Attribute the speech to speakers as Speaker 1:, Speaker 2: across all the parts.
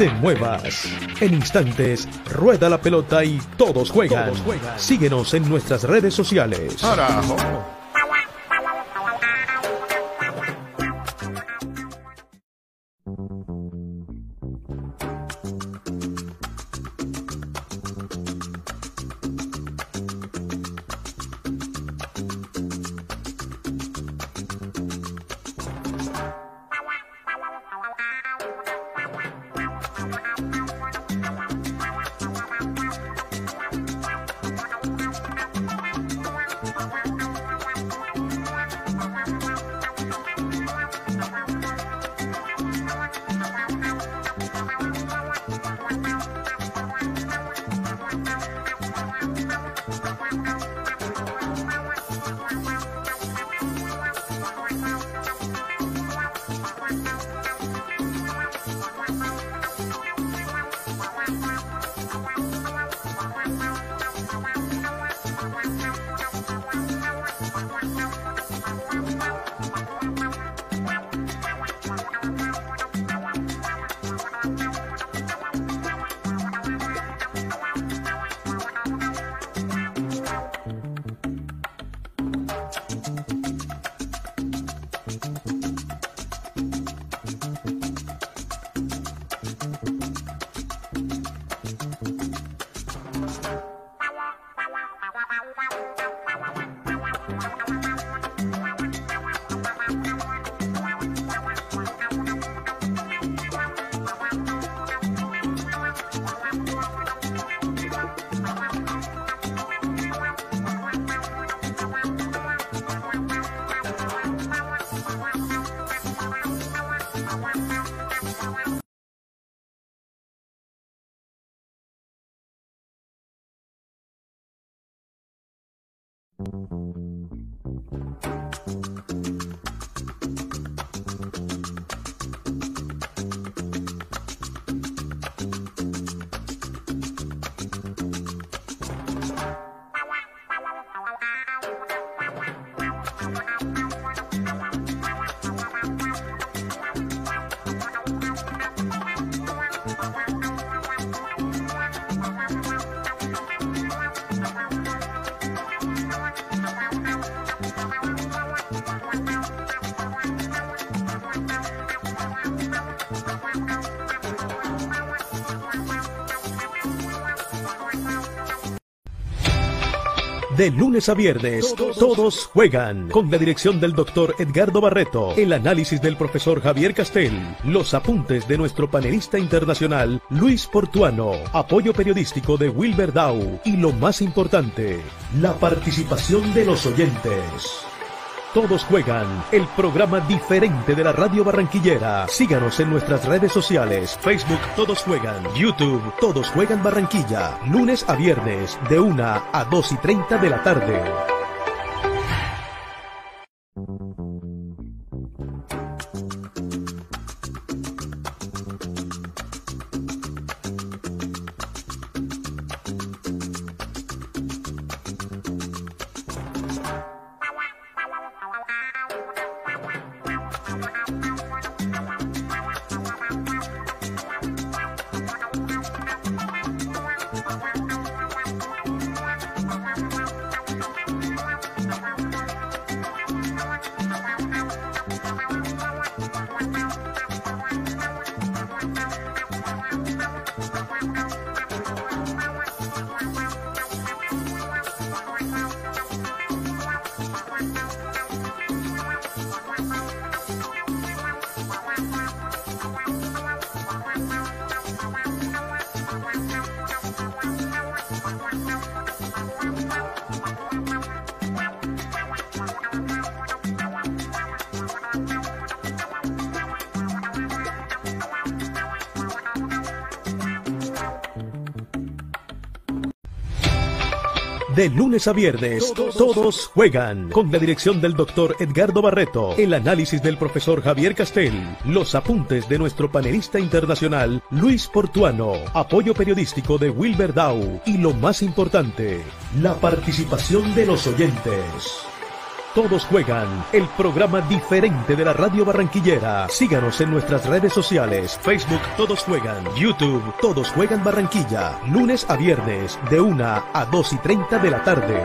Speaker 1: Te muevas. En instantes, rueda la pelota y todos juegan. Síguenos en nuestras redes sociales.
Speaker 2: Carajo.
Speaker 1: De lunes a viernes, todos, juegan. Con la dirección del doctor Edgardo Barreto, el análisis del profesor Javier Castel, los apuntes de nuestro panelista internacional Luis Portuano, apoyo periodístico de Wilber Dow y lo más importante, la participación de los oyentes. Todos juegan, el programa diferente de la radio barranquillera. Síganos en nuestras redes sociales, Facebook Todos Juegan, YouTube Todos Juegan Barranquilla, lunes a viernes, de 1 a 2 y 30 de la tarde. De lunes a viernes, todos, juegan. Con la dirección del doctor Edgardo Barreto, el análisis del profesor Javier Castel, los apuntes de nuestro panelista internacional Luis Portuano, apoyo periodístico de Wilber Dow y lo más importante, la participación de los oyentes. Todos juegan, el programa diferente de la radio barranquillera. Síganos en nuestras redes sociales, Facebook Todos Juegan, YouTube Todos Juegan Barranquilla, lunes a viernes de 1 a 2 y 30 de la tarde.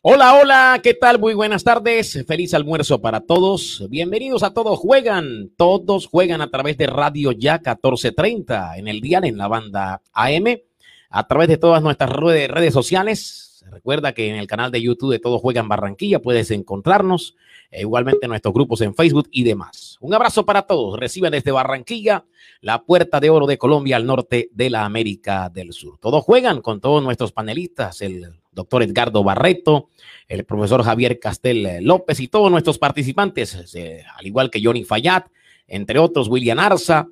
Speaker 2: Hola, hola, ¿qué tal? Muy buenas tardes, feliz almuerzo para todos. Bienvenidos a Todos Juegan. Todos juegan a través de Radio Ya 1430 en el día en la banda AM, a través de todas nuestras redes sociales. Recuerda que en el canal de YouTube de Todos Juegan Barranquilla puedes encontrarnos, e igualmente en nuestros grupos en Facebook y demás. Un abrazo para todos. Reciben desde Barranquilla la puerta de oro de Colombia al norte de la América del Sur. Todos juegan con todos nuestros panelistas, el doctor Edgardo Barreto, el profesor Javier Castel López y todos nuestros participantes, eh, al igual que Johnny Fayad, entre otros William Arza,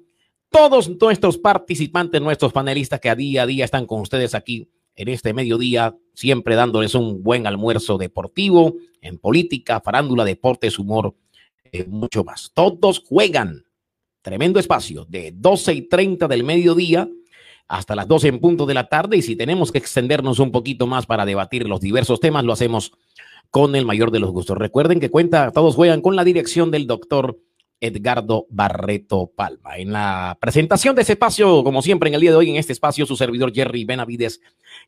Speaker 2: todos nuestros participantes, nuestros panelistas que a día a día están con ustedes aquí en este mediodía, siempre dándoles un buen almuerzo deportivo, en política, farándula, deportes, humor, eh, mucho más. Todos juegan. Tremendo espacio de 12 y 30 del mediodía hasta las 12 en punto de la tarde y si tenemos que extendernos un poquito más para debatir los diversos temas, lo hacemos con el mayor de los gustos. Recuerden que cuenta, todos juegan con la dirección del doctor Edgardo Barreto Palma. En la presentación de ese espacio, como siempre en el día de hoy, en este espacio, su servidor Jerry Benavides,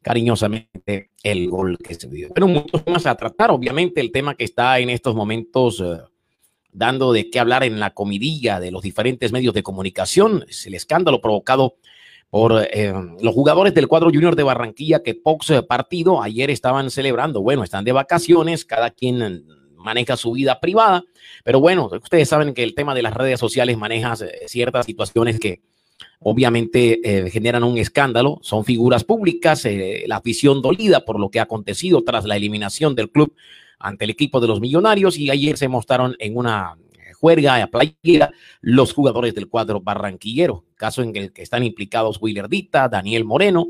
Speaker 2: cariñosamente el gol que se dio. Pero muchos temas a tratar, obviamente el tema que está en estos momentos eh, dando de qué hablar en la comidilla de los diferentes medios de comunicación, es el escándalo provocado por eh, los jugadores del cuadro junior de Barranquilla que pox eh, partido ayer estaban celebrando. Bueno, están de vacaciones, cada quien maneja su vida privada, pero bueno, ustedes saben que el tema de las redes sociales maneja eh, ciertas situaciones que obviamente generan un escándalo, son figuras públicas, la afición dolida por lo que ha acontecido tras la eliminación del club ante el equipo de los millonarios. Y ayer se mostraron en una juerga a playera los jugadores del cuadro barranquillero, caso en el que están implicados Willerdita, Daniel Moreno,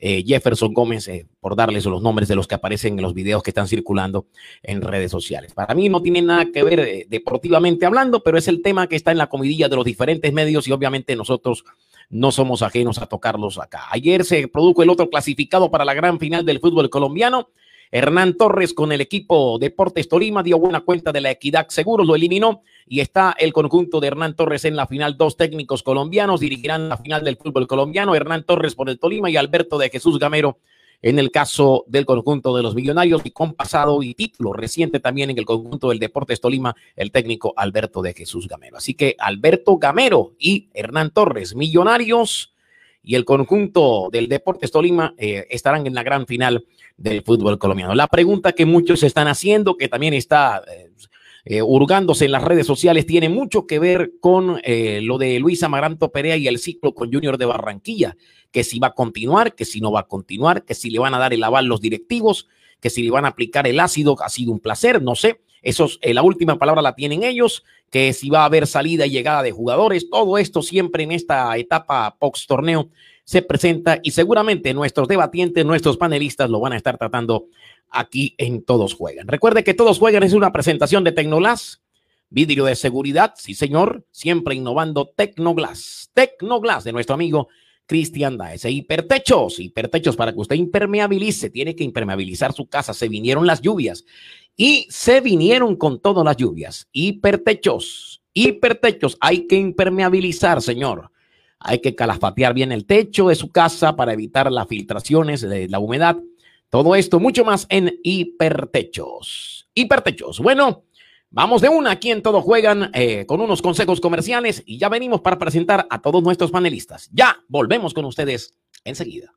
Speaker 2: eh, Jefferson Gómez, eh, por darles los nombres de los que aparecen en los videos que están circulando en redes sociales. Para mí no tiene nada que ver eh, deportivamente hablando, pero es el tema que está en la comidilla de los diferentes medios y obviamente nosotros no somos ajenos a tocarlos acá. Ayer se produjo el otro clasificado para la gran final del fútbol colombiano. Hernán Torres con el equipo Deportes Tolima dio buena cuenta de la equidad seguro, lo eliminó y está el conjunto de Hernán Torres en la final. Dos técnicos colombianos dirigirán la final del fútbol colombiano, Hernán Torres por el Tolima y Alberto de Jesús Gamero en el caso del conjunto de los millonarios y con pasado y título reciente también en el conjunto del Deportes Tolima, el técnico Alberto de Jesús Gamero. Así que Alberto Gamero y Hernán Torres, millonarios y el conjunto del Deportes Tolima eh, estarán en la gran final del fútbol colombiano. La pregunta que muchos están haciendo, que también está eh, eh, hurgándose en las redes sociales, tiene mucho que ver con eh, lo de Luis Amaranto Perea y el ciclo con Junior de Barranquilla, que si va a continuar, que si no va a continuar, que si le van a dar el aval los directivos, que si le van a aplicar el ácido, ha sido un placer, no sé. Eso, la última palabra la tienen ellos, que si va a haber salida y llegada de jugadores, todo esto siempre en esta etapa post torneo se presenta y seguramente nuestros debatientes, nuestros panelistas lo van a estar tratando aquí en Todos Juegan. Recuerde que Todos Juegan es una presentación de Tecnoglass, vidrio de seguridad, sí señor, siempre innovando Tecnoglass. Tecnoglass de nuestro amigo Cristian Daes. E hipertechos, hipertechos para que usted impermeabilice, tiene que impermeabilizar su casa. Se vinieron las lluvias y se vinieron con todas las lluvias. Hipertechos, hipertechos, hay que impermeabilizar, señor hay que calafatear bien el techo de su casa para evitar las filtraciones de la humedad. Todo esto, mucho más en hipertechos. Hipertechos. Bueno, vamos de una aquí en Todo Juegan eh, con unos consejos comerciales y ya venimos para presentar a todos nuestros panelistas. Ya volvemos con ustedes enseguida.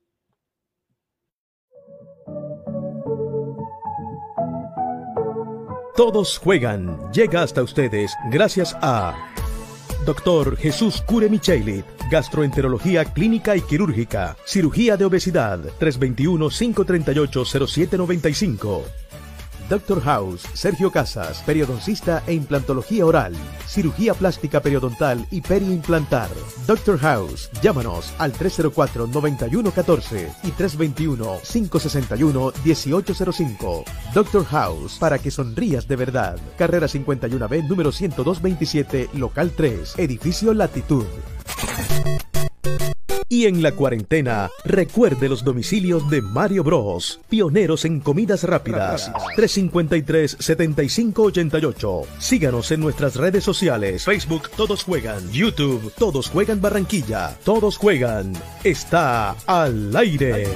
Speaker 1: Todos juegan. Llega hasta ustedes gracias a Doctor Jesús Cure Michelit, gastroenterología clínica y quirúrgica, cirugía de obesidad, 321-538-0795. Doctor House, Sergio Casas, periodoncista e implantología oral, cirugía plástica periodontal y periimplantar. Doctor House, llámanos al 304-9114 y 321-561-1805. Doctor House, para que sonrías de verdad. Carrera 51B, número 10227, local 3, edificio Latitud. Y en la cuarentena, recuerde los domicilios de Mario Bros, pioneros en comidas rápidas. 353-7588. Síganos en nuestras redes sociales, Facebook Todos Juegan, YouTube Todos Juegan Barranquilla, Todos Juegan. Está al aire.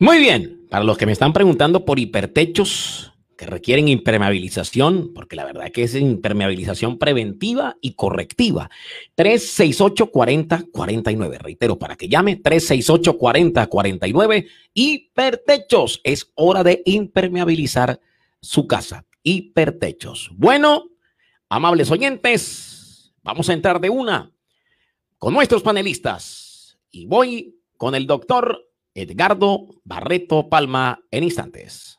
Speaker 2: Muy bien, para los que me están preguntando por hipertechos que requieren impermeabilización, porque la verdad que es impermeabilización preventiva y correctiva. 368-4049. Reitero, para que llame 368-4049. Hipertechos. Es hora de impermeabilizar su casa. Hipertechos. Bueno, amables oyentes, vamos a entrar de una con nuestros panelistas. Y voy con el doctor Edgardo Barreto Palma en instantes.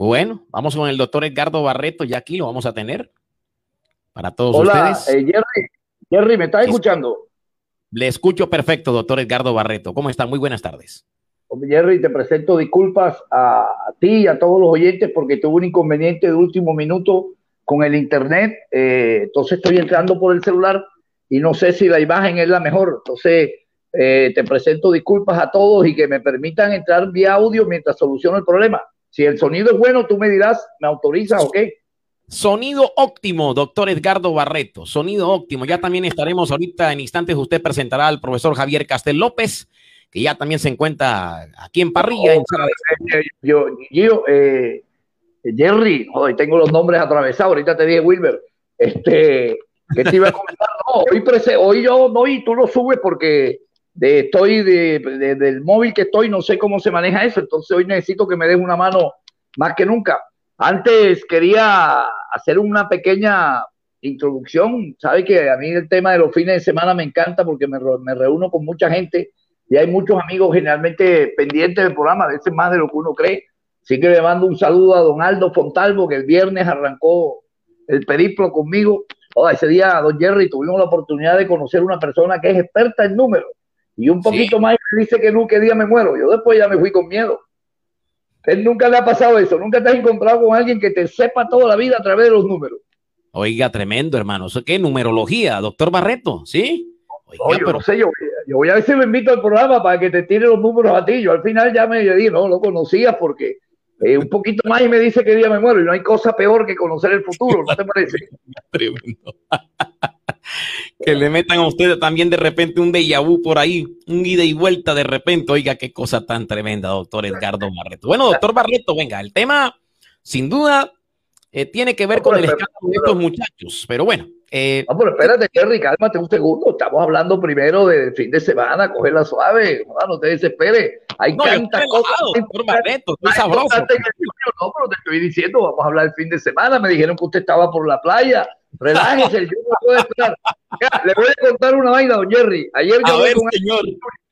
Speaker 2: Bueno, vamos con el doctor Edgardo Barreto, ya aquí lo vamos a tener para todos
Speaker 3: Hola,
Speaker 2: ustedes.
Speaker 3: Eh, Jerry, Jerry, ¿me estás escuchando?
Speaker 2: Le escucho perfecto, doctor Edgardo Barreto. ¿Cómo está? Muy buenas tardes.
Speaker 3: Jerry, te presento disculpas a, a, ti y a todos los oyentes porque tuve un inconveniente de último minuto con el internet. Eh, entonces estoy entrando por el celular y no sé si la imagen es la mejor. Entonces eh, te presento disculpas a todos y que me permitan entrar vía audio mientras soluciono el problema. Si el sonido es bueno, tú me dirás, ¿me autorizas o qué?
Speaker 2: Sonido óptimo, doctor Edgardo Barreto. Sonido óptimo. Ya también estaremos ahorita en instantes. Usted presentará al profesor Javier Castel López, que ya también se encuentra aquí en Parrilla.
Speaker 3: Oh, en yo, yo, eh, Jerry, hoy tengo los nombres atravesados. Ahorita te dije Wilber. Este, que te iba a comentar? No, hoy, prese, hoy yo no, y tú lo subes porque de, estoy de, de, del móvil que estoy, no sé cómo se maneja eso, entonces hoy necesito que me des una mano más que nunca. Antes quería hacer una pequeña introducción, sabe que a mí el tema de los fines de semana me encanta porque me, reúno con mucha gente y hay muchos amigos generalmente pendientes del programa, a veces más de lo que uno cree. Así que le mando un saludo a don Aldo Fontalvo, que el viernes arrancó el periplo conmigo. Oh, ese día, don Jerry, tuvimos la oportunidad de conocer una persona que es experta en números y un poquito sí. más me dice que nunca día me muero. Yo después ya me fui con miedo. Él nunca le ha pasado eso. Nunca te has encontrado con alguien que te sepa toda la vida a través de los números.
Speaker 2: Oiga, tremendo, hermano. ¿Eso qué? Numerología, doctor Barreto, ¿sí?
Speaker 3: Oiga, no, yo pero... no sé, yo, yo, voy a ver si me invito al programa para que te tire los números a ti. Yo al final ya me dije, no, lo conocía porque eh, un poquito más y me dice que día me muero. Y no hay cosa peor que conocer el futuro, ¿no te parece?
Speaker 2: tremendo. Que le metan a ustedes también de repente un déjà vu por ahí, un ida y vuelta de repente. Oiga, qué cosa tan tremenda, doctor Edgardo Barreto. Bueno, doctor Barreto, venga, el tema, sin duda, eh, tiene que ver no, con el escándalo de estos muchachos, pero bueno. Eh,
Speaker 3: no, pero espérate, Jerry, cálmate un segundo. Estamos hablando primero del fin de semana, cogerla suave, no, no te desesperes. Hay
Speaker 2: no,
Speaker 3: tantas cosas.
Speaker 2: Doctor Barreto, estoy sabroso.
Speaker 3: No, pero te estoy diciendo, vamos a hablar el fin de semana. Me dijeron que usted estaba por la playa. Relájese, yo no puedo esperar. Le voy a contar una vaina, don Jerry. Ayer yo
Speaker 2: a ver, con señor.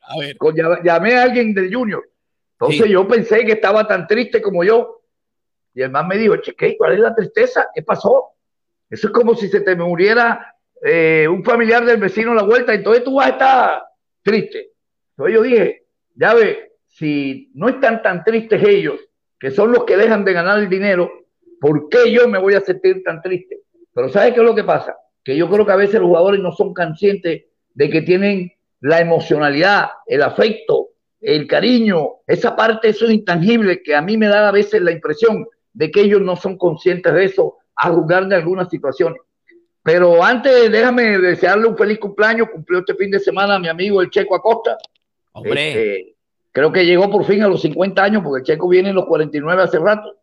Speaker 3: A ver. Con, llamé a alguien del Junior. Entonces sí. yo pensé que estaba tan triste como yo. Y el man me dijo, cheque, ¿cuál es la tristeza? ¿Qué pasó? Eso es como si se te muriera eh, un familiar del vecino a la vuelta, entonces tú vas a estar triste. Entonces yo dije, ya ve, si no están tan tristes ellos, que son los que dejan de ganar el dinero, ¿por qué yo me voy a sentir tan triste? Pero ¿sabes qué es lo que pasa? Que yo creo que a veces los jugadores no son conscientes de que tienen la emocionalidad, el afecto, el cariño, esa parte, eso es intangible, que a mí me da a veces la impresión de que ellos no son conscientes de eso a juzgar de algunas situaciones. Pero antes, déjame desearle un feliz cumpleaños. Cumplió este fin de semana a mi amigo el Checo Acosta.
Speaker 2: Hombre.
Speaker 3: Este, creo que llegó por fin a los 50 años, porque el Checo viene en los 49 hace rato.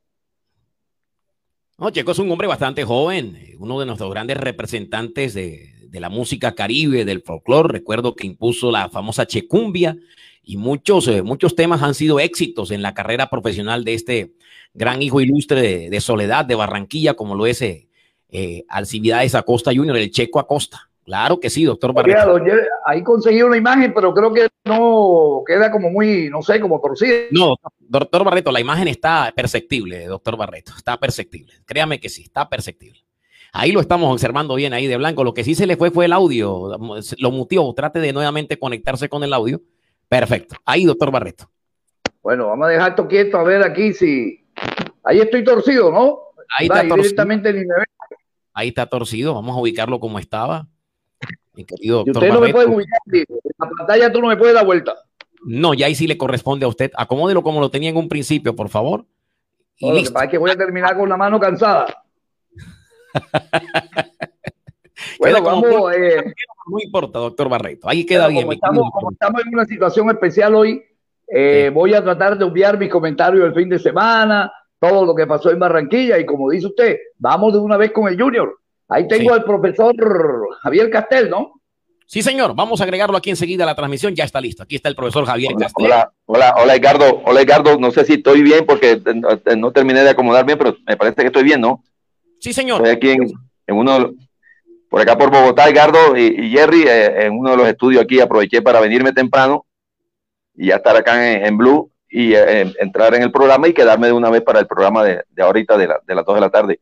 Speaker 2: No, Checo es un hombre bastante joven, uno de nuestros grandes representantes de, de la música caribe, del folclore. Recuerdo que impuso la famosa Checumbia y muchos, eh, muchos temas han sido éxitos en la carrera profesional de este gran hijo ilustre de, Soledad de Barranquilla, como lo es eh, eh, Alcibiades Acosta Jr., el Checo Acosta. Claro que sí, doctor Barreto.
Speaker 3: ahí conseguí una imagen, pero creo que no queda como muy, no sé, como torcida.
Speaker 2: No, doctor Barreto, la imagen está perceptible, doctor Barreto, está perceptible. Créame que sí, está perceptible. Ahí lo estamos observando bien ahí de blanco. Lo que sí se le fue fue el audio. Lo mutió. Trate de nuevamente conectarse con el audio. Perfecto. Ahí, doctor Barreto.
Speaker 3: Bueno, vamos a dejar esto quieto a ver aquí si. Ahí estoy torcido, ¿no?
Speaker 2: Ahí está torcido. Ahí está torcido. Vamos a ubicarlo como estaba.
Speaker 3: Mi querido doctor usted no me puede ubicar, en la pantalla tú no me puedes dar vuelta.
Speaker 2: No, ya ahí sí le corresponde a usted. Acomódelo como lo tenía en un principio, por favor.
Speaker 3: Y listo. que voy a terminar con la mano cansada.
Speaker 2: bueno, vamos. Eh, no importa, doctor Barreto. Ahí queda bien.
Speaker 3: Como estamos, en una situación especial hoy, eh, voy a tratar de obviar mis comentarios del fin de semana, todo lo que pasó en Barranquilla. Y como dice usted, vamos de una vez con el Junior. Ahí tengo al profesor Javier Castel, ¿no?
Speaker 2: Sí, señor. Vamos a agregarlo aquí enseguida a la transmisión. Ya está listo. Aquí está el profesor Javier Castel.
Speaker 4: Hola, hola, hola, Edgardo. Hola, Edgardo. No sé si estoy bien porque no, terminé de acomodar bien, pero me parece que estoy bien, ¿no?
Speaker 2: Sí, señor.
Speaker 4: Estoy aquí en, uno, por acá por Bogotá, Edgardo y, Jerry, eh, en uno de los estudios aquí. Aproveché para venirme temprano y ya estar acá en, Blue y eh, entrar en el programa y quedarme de una vez para el programa de, ahorita de, de las 2 de la tarde.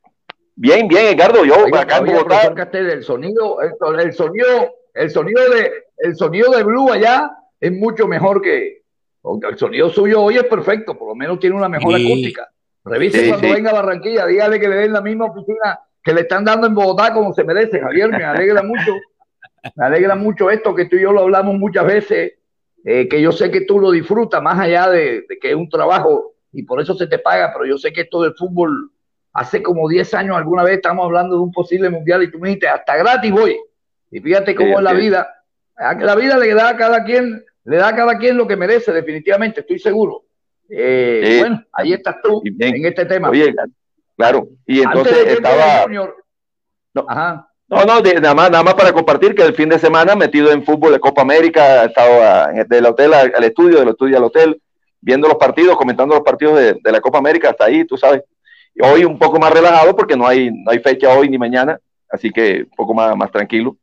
Speaker 4: Bien, bien, Edgardo, yo acá en Bogotá.
Speaker 3: el sonido, el, sonido, el sonido de, el sonido de Blue allá es mucho mejor que el sonido suyo hoy es perfecto, por lo menos tiene una mejor acústica. Revise cuando venga a Barranquilla, dígale que le den la misma oficina que le están dando en Bogotá como se merece, Javier, me alegra mucho. Me alegra mucho esto que tú y yo lo hablamos muchas veces, eh, que yo sé que tú lo disfrutas más allá de, de que es un trabajo y por eso se te paga, pero yo sé que esto del fútbol hace como 10 años alguna vez estamos hablando de un posible mundial y tú me dijiste, hasta gratis voy. Y fíjate cómo es la vida. La vida le da a cada quien, le da a cada quien lo que merece, definitivamente, estoy seguro. Eh, bueno, ahí estás tú en este tema.
Speaker 4: Oye, claro, y entonces estaba... No, Ajá. No, no, nada, más, nada más para compartir que el fin de semana metido en fútbol de Copa América, he estado del hotel al, estudio, del estudio al hotel, viendo los partidos, comentando los partidos de, de la Copa América, hasta ahí, tú sabes. Hoy un poco más relajado porque no hay, no hay fecha hoy ni mañana, así que un poco más, más tranquilo.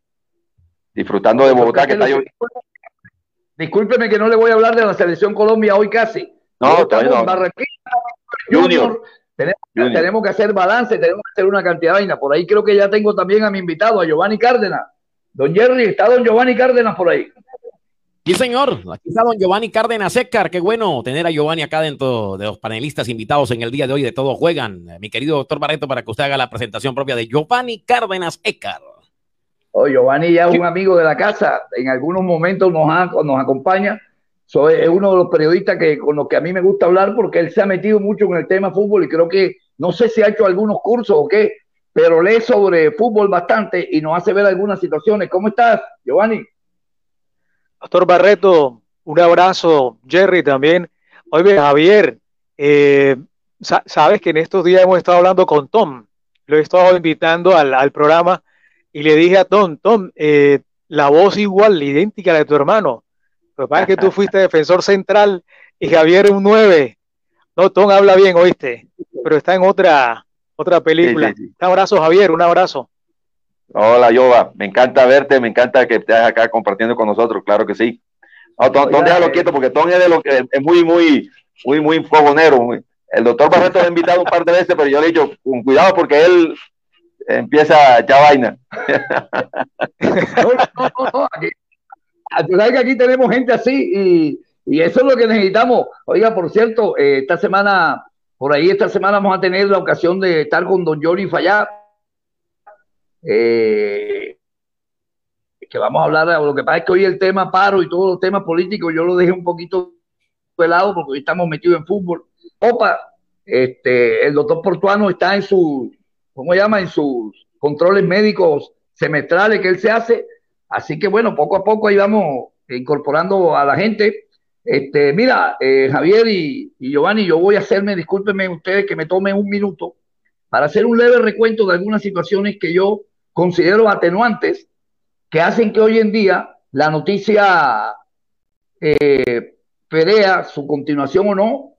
Speaker 4: Disfrutando de Bogotá, que está
Speaker 3: Discúlpeme que no le voy a hablar de la selección Colombia hoy casi.
Speaker 4: No, todavía no.
Speaker 3: Junior. Tenemos, que hacer balance, tenemos que hacer una cantidad de vaina. Por ahí creo que ya tengo también a mi invitado, a Giovanni Cárdenas. Don Jerry, está don Giovanni Cárdenas por ahí.
Speaker 2: Sí, señor. Aquí está don Giovanni Cárdenas Ecar. Qué bueno tener a Giovanni acá dentro de los panelistas invitados en el día de hoy de Todos Juegan. Mi querido doctor Barreto, para que usted haga la presentación propia de Giovanni Cárdenas Ecar.
Speaker 3: Oh, Giovanni ya es un amigo de la casa. En algunos momentos nos, nos acompaña. Soy, es uno de los periodistas que, con los que a mí me gusta hablar porque él se ha metido mucho en el tema fútbol y creo que, no sé si ha hecho algunos cursos o qué, pero lee sobre fútbol bastante y nos hace ver algunas situaciones. ¿Cómo estás, Giovanni?
Speaker 5: Doctor Barreto, un abrazo. Jerry también. Oye, Javier, eh, sabes que en estos días hemos estado hablando con Tom. Lo he estado invitando al, programa y le dije a Tom, Tom, eh, la voz igual, idéntica a la de tu hermano. Lo que pasa es que tú fuiste defensor central y Javier un 9. No, Tom habla bien, oíste, pero está en otra, otra película. Un abrazo, Javier, un abrazo.
Speaker 4: Hola, Yoba. Me encanta verte, me encanta que estés acá compartiendo con nosotros, claro que sí. No, Tom, déjalo eh, quieto porque Tom es de lo que es muy, muy, muy, muy fogonero. El doctor Barreto lo ha invitado un par de veces, pero yo le he dicho, con cuidado porque él empieza a echar vaina.
Speaker 3: No, que aquí tenemos gente así y, y, eso es lo que necesitamos. Oiga, por cierto, eh, esta semana, por ahí esta semana vamos a tener la ocasión de estar con don Johnny Fallá eh, que vamos a hablar, lo que pasa es que hoy el tema paro y todos los temas políticos yo lo dejé un poquito de lado porque hoy estamos metidos en fútbol. Opa, este, el doctor Portuano está en su, ¿cómo llama? En sus controles médicos semestrales que él se hace. Así que bueno, poco a poco ahí vamos incorporando a la gente. Este, mira, eh, Javier y, y, Giovanni, yo voy a hacerme, discúlpenme ustedes que me tomen un minuto para hacer un leve recuento de algunas situaciones que yo considero atenuantes que hacen que hoy en día la noticia eh, su continuación o no,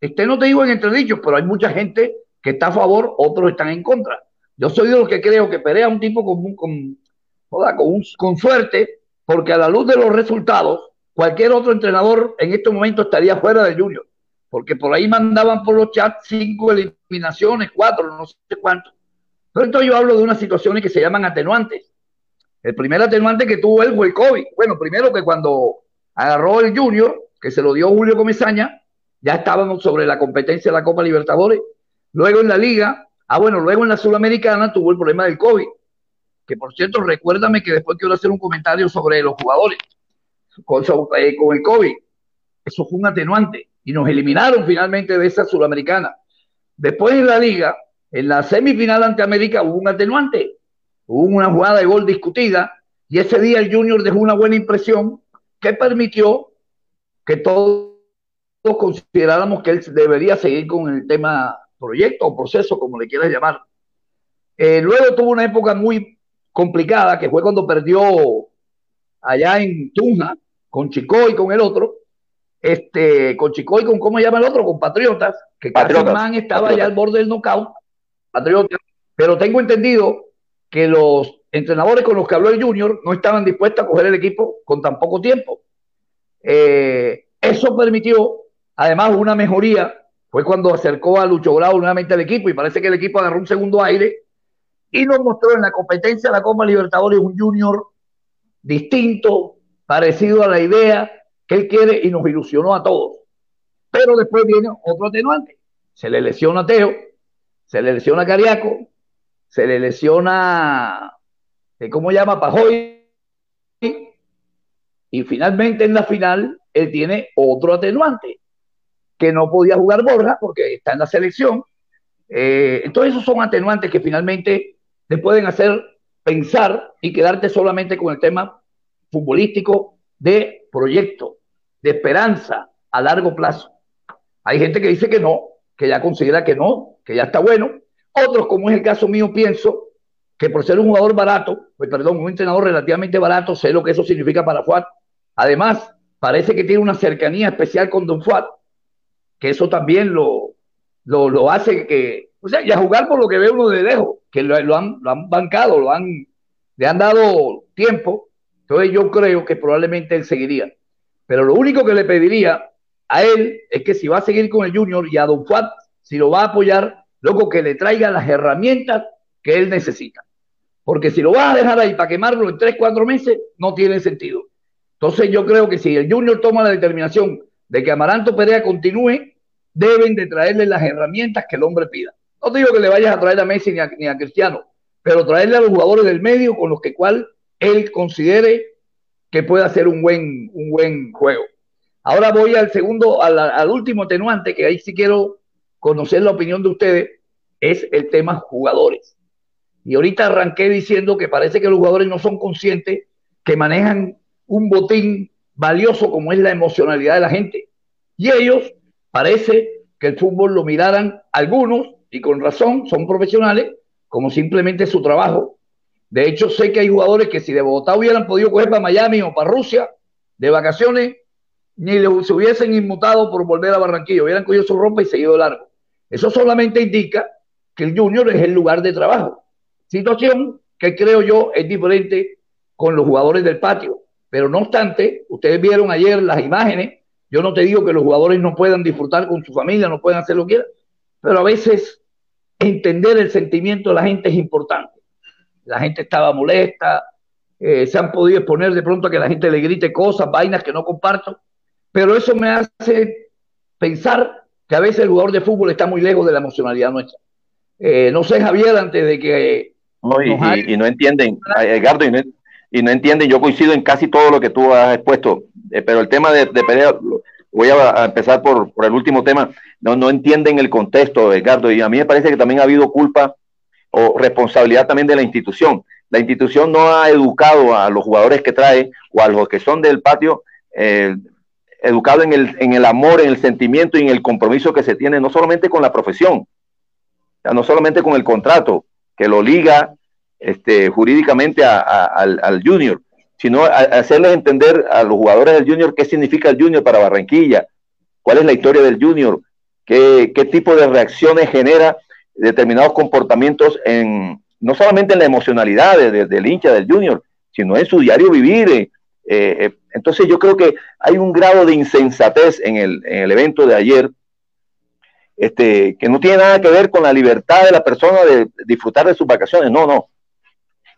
Speaker 3: esté, no te digo en entredichos, pero hay mucha gente que está a favor, otros están en contra. Yo soy de los que creo que Perea un tipo con, con, con, con suerte, porque a la luz de los resultados, cualquier otro entrenador en este momento estaría fuera del Junior, porque por ahí mandaban por los chats cinco eliminaciones, cuatro, no sé cuánto. Pero entonces yo hablo de unas situaciones que se llaman atenuantes. El primer atenuante que tuvo él fue el COVID. Bueno, primero que cuando agarró el Junior, que se lo dio Julio Comesaña, ya estábamos sobre la competencia de la Copa Libertadores. Luego en la Liga, ah, bueno, luego en la Sudamericana tuvo el problema del COVID. Que por cierto, recuérdame que después quiero hacer un comentario sobre los jugadores con, eh, con el COVID. Eso fue un atenuante y nos eliminaron finalmente de esa Sudamericana. Después en la Liga, en la semifinal ante América hubo un atenuante. Hubo una jugada de gol discutida y ese día el Junior dejó una buena impresión que permitió que todos consideráramos que él debería seguir con el tema proyecto o proceso, como le quieras llamar. Eh, luego tuvo una época muy complicada, que fue cuando perdió allá en Tunja, con Chico y con el otro, este, con Chico y con, ¿cómo se llama el otro? Con Patriotas, que Patriotas. estaba ya al borde del knockout, Patriotas, pero tengo entendido que los entrenadores con los que habló el Junior no estaban dispuestos a coger el equipo con tan poco tiempo. Eh, eso permitió, además, una mejoría. Fue cuando acercó a Lucho Grau nuevamente al equipo y parece que el equipo agarró un segundo aire y nos mostró en la competencia de la Copa Libertadores un Junior distinto, parecido a la idea que él quiere y nos ilusionó a todos. Pero después viene otro atenuante. Se le lesiona a Teo, se le lesiona Cariaco, se le lesiona, eh, ¿cómo llama? Pajoy. Y finalmente en la final él tiene otro atenuante, que no podía jugar Borja porque está en la selección. Eh, entonces esos son atenuantes que finalmente te pueden hacer pensar y quedarte solamente con el tema futbolístico de proyecto, de esperanza a largo plazo. Hay gente que dice que no, que ya considera que no, que ya está bueno, otros, como es el caso mío, pienso que por ser un jugador barato, pues perdón, un entrenador relativamente barato, sé lo que eso significa para Fuad. Además, parece que tiene una cercanía especial con Don Fuad, que eso también lo, lo, hace que, o sea, y a jugar por lo que ve uno de lejos, que lo, han, lo han bancado, lo han, le han dado tiempo, entonces yo creo que probablemente él seguiría. Pero lo único que le pediría a él es que si va a seguir con el Junior y a Don Fuad, si lo va a apoyar, luego que le traiga las herramientas que él necesita. Porque si lo vas a dejar ahí para quemarlo en tres, cuatro meses, no tiene sentido. Entonces yo creo que si el Junior toma la determinación de que Amaranto Perea continúe, deben de traerle las herramientas que el hombre pida. No digo que le vayas a traer a Messi ni a, Cristiano, pero traerle a los jugadores del medio con los que cual él considere que puede hacer un buen, un buen juego. Ahora voy al segundo, al, último atenuante, que ahí sí quiero conocer la opinión de ustedes, es el tema jugadores. Y ahorita arranqué diciendo que parece que los jugadores no son conscientes que manejan un botín valioso como es la emocionalidad de la gente. Y ellos parece que el fútbol lo miraran algunos, y con razón, son profesionales, como simplemente su trabajo. De hecho, sé que hay jugadores que si de Bogotá hubieran podido coger para Miami o para Rusia de vacaciones, ni se hubiesen inmutado por volver a Barranquilla, hubieran cogido su ropa y seguido largo. Eso solamente indica que el junior es el lugar de trabajo. Situación que creo yo es diferente con los jugadores del patio. Pero no obstante, ustedes vieron ayer las imágenes. Yo no te digo que los jugadores no puedan disfrutar con su familia, no puedan hacer lo que quieran, pero a veces entender el sentimiento de la gente es importante. La gente estaba molesta, eh, se han podido exponer de pronto a que la gente le grite cosas, vainas que no comparto, pero eso me hace pensar que a veces el jugador de fútbol está muy lejos de la emocionalidad nuestra. Eh, no sé, Javier, antes de que...
Speaker 4: No, y, no entienden, Edgardo, y no, y no, entienden, yo coincido en casi todo lo que tú has expuesto, eh, pero el tema de, de voy a, empezar por, por, el último tema, no, no entienden el contexto, Edgardo, y a mí me parece que también ha habido culpa o responsabilidad también de la institución. La institución no ha educado a los jugadores que trae o a los que son del patio eh, educado en el, en el amor, en el sentimiento y en el compromiso que se tiene, no solamente con la profesión, no solamente con el contrato que lo liga este, jurídicamente al, junior, sino hacerles entender a los jugadores del junior qué significa el junior para Barranquilla, cuál es la historia del junior, qué, qué tipo de reacciones genera determinados comportamientos en no solamente en la emocionalidad del hincha del junior, sino en su diario vivir. Eh, eh, entonces yo creo que hay un grado de insensatez en el, en el evento de ayer, este, que no tiene nada que ver con la libertad de la persona de disfrutar de sus vacaciones, no, no.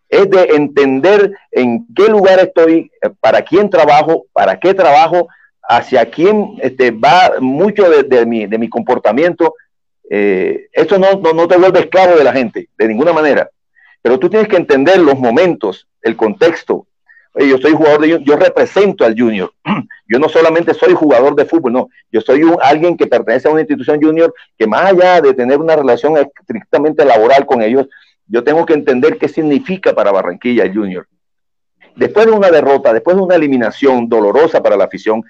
Speaker 4: Es de entender en qué lugar estoy, para quién trabajo, para qué trabajo, hacia quién este, va mucho de, mi, de mi, comportamiento. Eh, esto no, no, te vuelve esclavo de la gente, de ninguna manera. Pero tú tienes que entender los momentos, el contexto. Yo soy jugador de yo represento al junior. Yo no solamente soy jugador de fútbol, no, yo soy un, alguien que pertenece a una institución junior que más allá de tener una relación estrictamente laboral con ellos, yo tengo que entender qué significa para Barranquilla el junior. Después de una derrota, después de una eliminación dolorosa para la afición,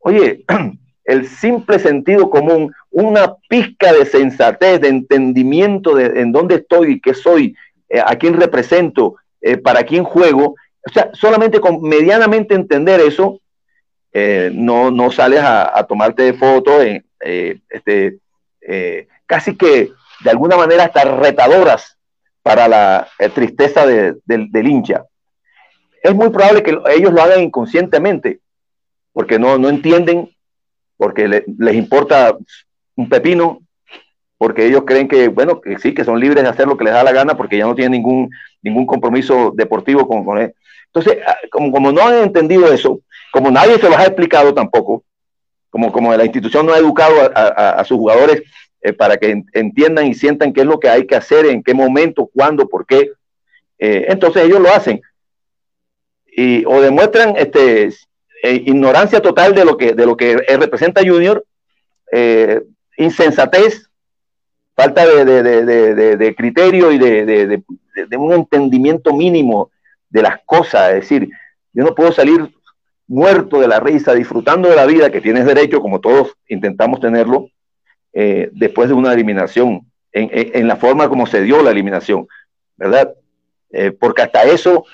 Speaker 4: Oye, el simple sentido común, una pizca de sensatez, de entendimiento de en dónde estoy qué soy, eh, a quién represento, eh, para quién juego, o sea, solamente con medianamente entender eso, eh, no, no sales a, tomarte fotos, este, casi que de alguna manera hasta retadoras para la tristeza del hincha. Es muy probable que ellos lo hagan inconscientemente, porque no, no entienden, porque les importa un pepino, porque ellos creen que, bueno, que sí, que son libres de hacer lo que les da la gana, porque ya no tienen ningún, ningún compromiso deportivo con, con él. Entonces, ah, como, como no han entendido eso, como nadie se los ha explicado tampoco, como, como la institución no ha educado a, sus jugadores eh, para que entiendan y sientan qué es lo que hay que hacer, en qué momento, cuándo, por qué, eh, entonces ellos lo hacen. Y, o demuestran este, eh, ignorancia total de lo que, de lo que representa Junior, insensatez, falta de, criterio y de, un entendimiento mínimo de las cosas. Es decir, yo no puedo salir muerto de la risa, disfrutando de la vida, que tienes derecho, como todos intentamos tenerlo, eh, después de una eliminación, en, la forma como se dio la eliminación, ¿verdad? porque hasta eso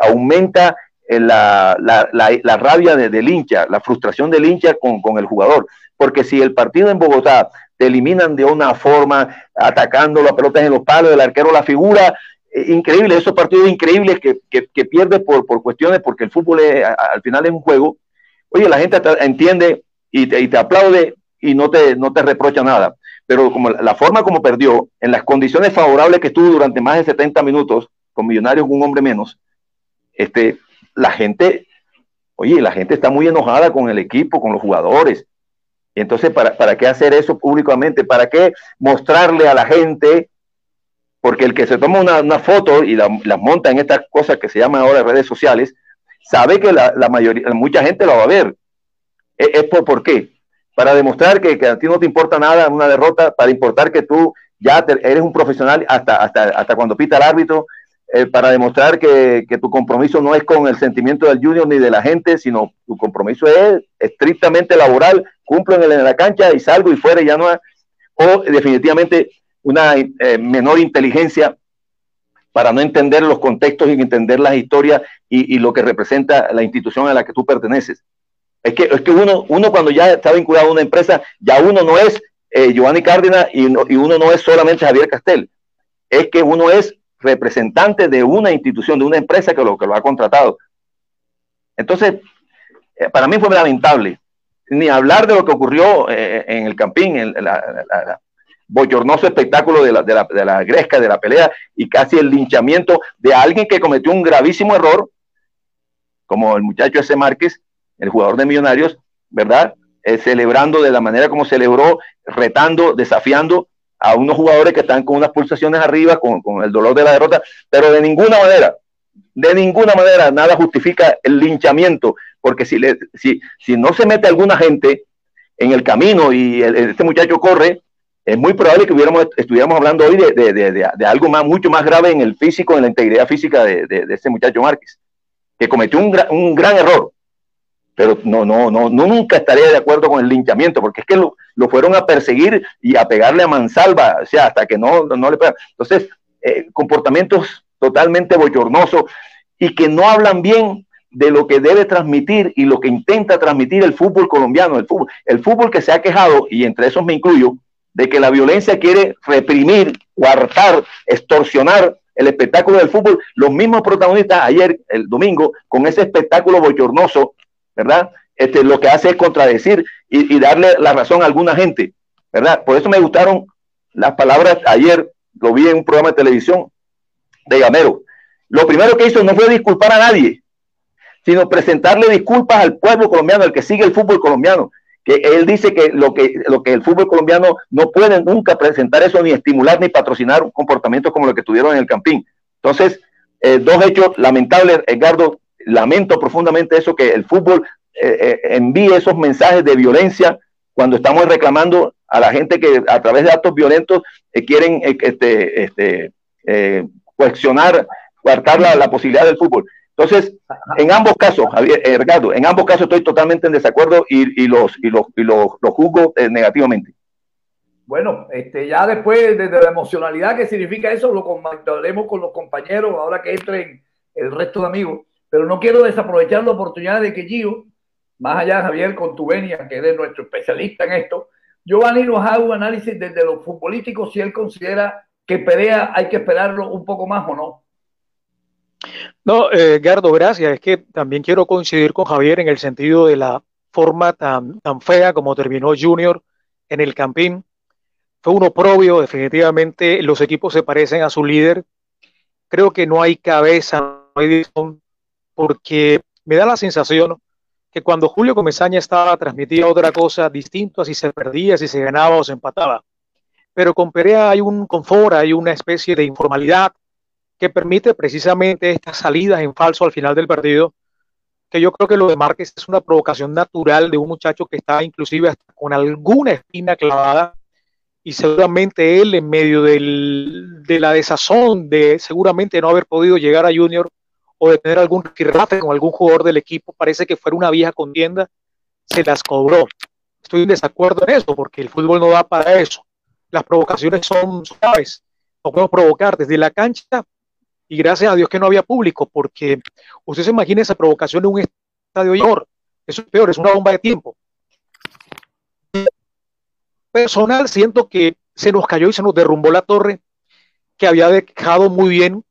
Speaker 4: aumenta la, la, la, rabia de, del hincha, la frustración del hincha con, con, el jugador. Porque si el partido en Bogotá te eliminan de una forma, atacando las pelotas en los palos, el arquero la figura, eh, increíble, esos partidos increíbles que, que, que pierde por, por, cuestiones, porque el fútbol al final es un juego. Oye, la gente entiende y te, y te aplaude y no te, no te reprocha nada. Pero como la forma como perdió, en las condiciones favorables que estuvo durante más de 70 minutos, con Millonarios un hombre menos, este, la gente, oye, la gente está muy enojada con el equipo, con los jugadores. Entonces, ¿para, ¿para qué hacer eso públicamente? ¿Para qué mostrarle a la gente? Porque el que se toma una, foto y las la monta en estas cosas que se llaman ahora redes sociales, sabe que la, mayoría, mucha gente lo va a ver. ¿Es, por, por, qué? Para demostrar que, a ti no te importa nada una derrota, para importar que tú ya eres un profesional hasta, hasta, hasta cuando pita el árbitro, eh, para demostrar que, tu compromiso no es con el sentimiento del junior ni de la gente, sino tu compromiso es estrictamente laboral, cumplo en, la cancha y salgo y fuera y ya no o definitivamente una eh, menor inteligencia para no entender los contextos y entender las historias y, lo que representa la institución a la que tú perteneces. Es que, es que uno, uno cuando ya está vinculado a una empresa, ya uno no es eh, Giovanni Cárdenas y, uno no es solamente Javier Castel, es que uno es representante de una institución, de una empresa que lo, que lo ha contratado. Entonces, eh, para mí fue lamentable. Ni hablar de lo que ocurrió en el Campín, el bochornoso espectáculo de la, de, la, de la gresca, de la pelea y casi el linchamiento de alguien que cometió un gravísimo error, como el muchacho ese Márquez, el jugador de Millonarios, ¿verdad? Eh, celebrando de la manera como celebró, retando, desafiando a unos jugadores que están con unas pulsaciones arriba, con, el dolor de la derrota, pero de ninguna manera, de ninguna manera nada justifica el linchamiento, porque si, le, si, si no se mete alguna gente en el camino y este muchacho corre, es muy probable que estuviéramos hablando hoy de, algo más, mucho más grave en el físico, en la integridad física de, este muchacho Márquez, que cometió un, un gran error pero no, no, no, nunca estaría de acuerdo con el linchamiento, porque es que lo, fueron a perseguir y a pegarle a mansalva, o sea, hasta que no, no le pegan. Entonces, eh, comportamientos totalmente bochornosos y que no hablan bien de lo que debe transmitir y lo que intenta transmitir el fútbol colombiano, el fútbol, el fútbol que se ha quejado, y entre esos me incluyo, de que la violencia quiere reprimir, coartar, extorsionar el espectáculo del fútbol, los mismos protagonistas ayer, el domingo, con ese espectáculo bochornoso, ¿verdad? Este, lo que hace es contradecir y, darle la razón a alguna gente, ¿verdad? Por eso me gustaron las palabras ayer, lo vi en un programa de televisión de Gamero. Lo primero que hizo no fue disculpar a nadie, sino presentarle disculpas al pueblo colombiano, al que sigue el fútbol colombiano que él dice que lo que lo que el fútbol colombiano no puede nunca presentar eso ni estimular ni patrocinar un comportamiento como lo que tuvieron en el Campín. Entonces, eh, dos hechos lamentables, Edgardo, lamento profundamente eso que el fútbol eh, eh, envíe esos mensajes de violencia cuando estamos reclamando a la gente que a través de actos violentos quieren este, este, la, la posibilidad del fútbol. Entonces, en ambos casos, Javier, eh, Ricardo, en ambos casos estoy totalmente en desacuerdo y, los, y los, y los, juzgo eh, negativamente.
Speaker 3: Bueno, este, ya después de, la emocionalidad que significa eso, lo comentaremos con los compañeros ahora que entren el resto de amigos. Pero no quiero desaprovechar la oportunidad de que Gio, más allá Javier con tu venia, que es nuestro especialista en esto, Giovanni nos haga un análisis desde los futbolísticos si él considera que Perea hay que esperarlo un poco más o no.
Speaker 5: No, eh, Gardo, gracias. Es que también quiero coincidir con Javier en el sentido de la forma tan, tan fea como terminó Junior en el Campín. Fue uno propio, definitivamente los equipos se parecen a su líder. Creo que no hay cabeza, porque me da la sensación que cuando Julio Comesaña estaba transmitía otra cosa distinto a si se perdía, si se ganaba o se empataba. Pero con Perea hay un confort, hay una especie de informalidad, que permite precisamente estas salidas en falso al final del partido, que yo creo que lo de Márquez es una provocación natural de un muchacho que está inclusive con alguna espina clavada y seguramente él en medio del, de la desazón de seguramente no haber podido llegar a Junior o de tener algún rifle con algún jugador del equipo, parece que fuera una vieja contienda, se las cobró. Estoy en desacuerdo en eso, porque el fútbol no da para eso. Las provocaciones son suaves. No podemos provocar desde la cancha y gracias a Dios que no había público, porque usted se imagina esa provocación en un estadio peor. Eso es peor, es una bomba de tiempo. Personal, siento que se nos cayó y se nos derrumbó la torre que había dejado muy bien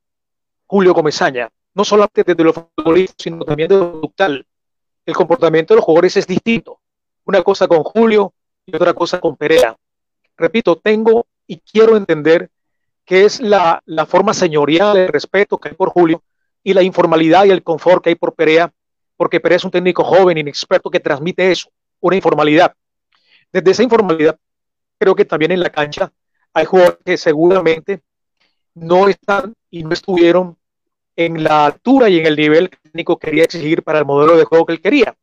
Speaker 5: Julio Comesaña, no solamente desde lo futbolístico, sino también de lo conductal. El comportamiento de los jugadores es distinto. Una cosa con Julio y otra cosa con Perea. Repito, tengo y quiero entender que es la, forma señorial de respeto que hay por Julio y la informalidad y el confort que hay por Perea, porque Perea es un técnico joven, inexperto, que transmite eso, una informalidad. Desde esa informalidad, creo que también en la cancha hay jugadores que seguramente no están y no estuvieron en la altura y en el nivel que técnico quería exigir para el modelo de juego que él quería.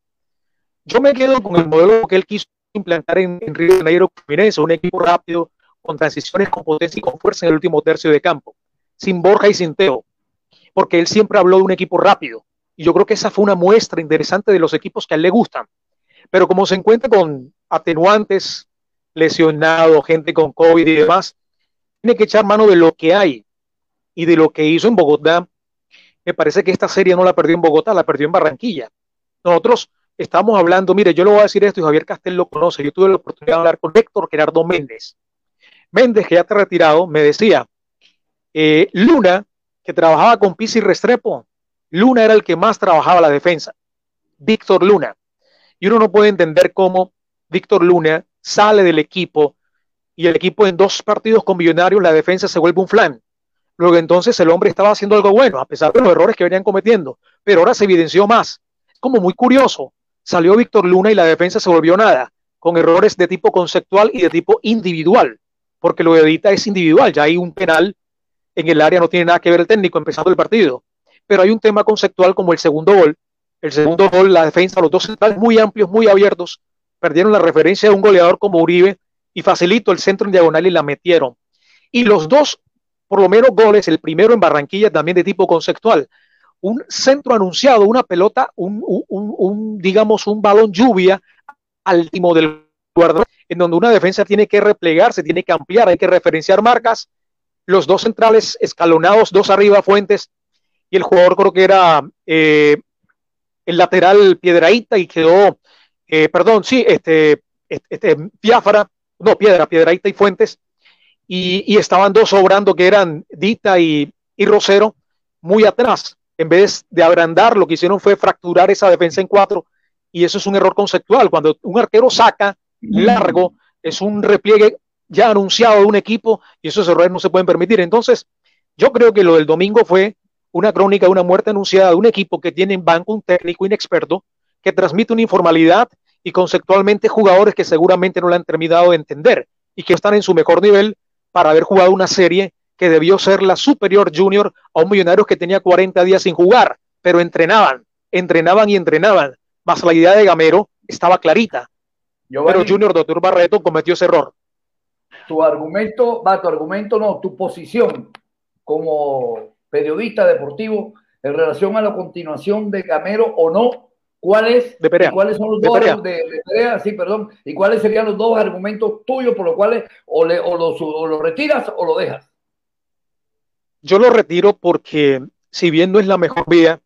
Speaker 5: Yo me quedo con el modelo que él quiso implantar en, Río de Janeiro un equipo rápido, con transiciones con potencia y con fuerza en el último tercio de campo, sin Borja y sin Teo, porque él siempre habló de un equipo rápido. Y yo creo que esa fue una muestra interesante de los equipos que a él le gustan. Pero como se encuentra con atenuantes, lesionado, gente con COVID y demás, tiene que echar mano de lo que hay y de lo que hizo en Bogotá. Me parece que esta serie no la perdió en Bogotá, la perdió en Barranquilla. Nosotros estamos hablando, mire, yo le voy a decir esto y Javier Castel lo conoce. Yo tuve la oportunidad de hablar con Héctor Gerardo Méndez, Méndez, que ya está retirado, me decía, eh, Luna, que trabajaba con Pizzi Restrepo, Luna era el que más trabajaba la defensa, Víctor Luna. Y uno no puede entender cómo Víctor Luna sale del equipo y el equipo en dos partidos con Millonarios, la defensa se vuelve un flan. Luego entonces el hombre estaba haciendo algo bueno, a pesar de los errores que venían cometiendo, pero ahora se evidenció más. Como muy curioso. Salió Víctor Luna y la defensa se volvió nada, con errores de tipo conceptual y de tipo individual porque lo de Edita es individual, ya hay un penal en el área, no tiene nada que ver el técnico empezando el partido, pero hay un tema conceptual como el segundo gol, el segundo gol, la defensa, los dos centrales muy amplios, muy abiertos, perdieron la referencia de un goleador como Uribe y facilito el centro en diagonal y la metieron. Y los dos, por lo menos goles, el primero en Barranquilla también de tipo conceptual, un centro anunciado, una pelota, un, digamos, un balón lluvia al timo del guardador en donde una defensa tiene que replegarse, tiene que ampliar, hay que referenciar marcas. Los dos centrales escalonados, dos arriba Fuentes, y el jugador creo que era eh, el lateral Piedraíta y quedó, eh, perdón, sí, este, este, este Piáfara, no, Piedra, Piedraíta y Fuentes, y, estaban dos sobrando que eran Dita y, y Rosero muy atrás. En vez de agrandar, lo que hicieron fue fracturar esa defensa en cuatro y eso es un error conceptual. Cuando un arquero saca largo, es un repliegue ya anunciado de un equipo y esos errores no se pueden permitir. Entonces, yo creo que lo del domingo fue una crónica de una muerte anunciada de un equipo que tiene en banco un técnico inexperto que transmite una informalidad y conceptualmente jugadores que seguramente no la han terminado de entender y que están en su mejor nivel para haber jugado una serie que debió ser la superior junior a un millonario que tenía 40 días sin jugar, pero entrenaban, entrenaban y entrenaban. Más la idea de Gamero estaba clarita. Pero Junior Doctor Barreto cometió ese error.
Speaker 3: Tu argumento, va, tu argumento no, tu posición como periodista deportivo en relación a la continuación de Gamero o no, ¿cuáles, ¿cuáles son los dos de, sí, perdón, y cuáles serían los dos argumentos tuyos por los cuales o, le, o, o lo retiras o lo dejas?
Speaker 5: Yo lo retiro porque si bien no es la mejor vía,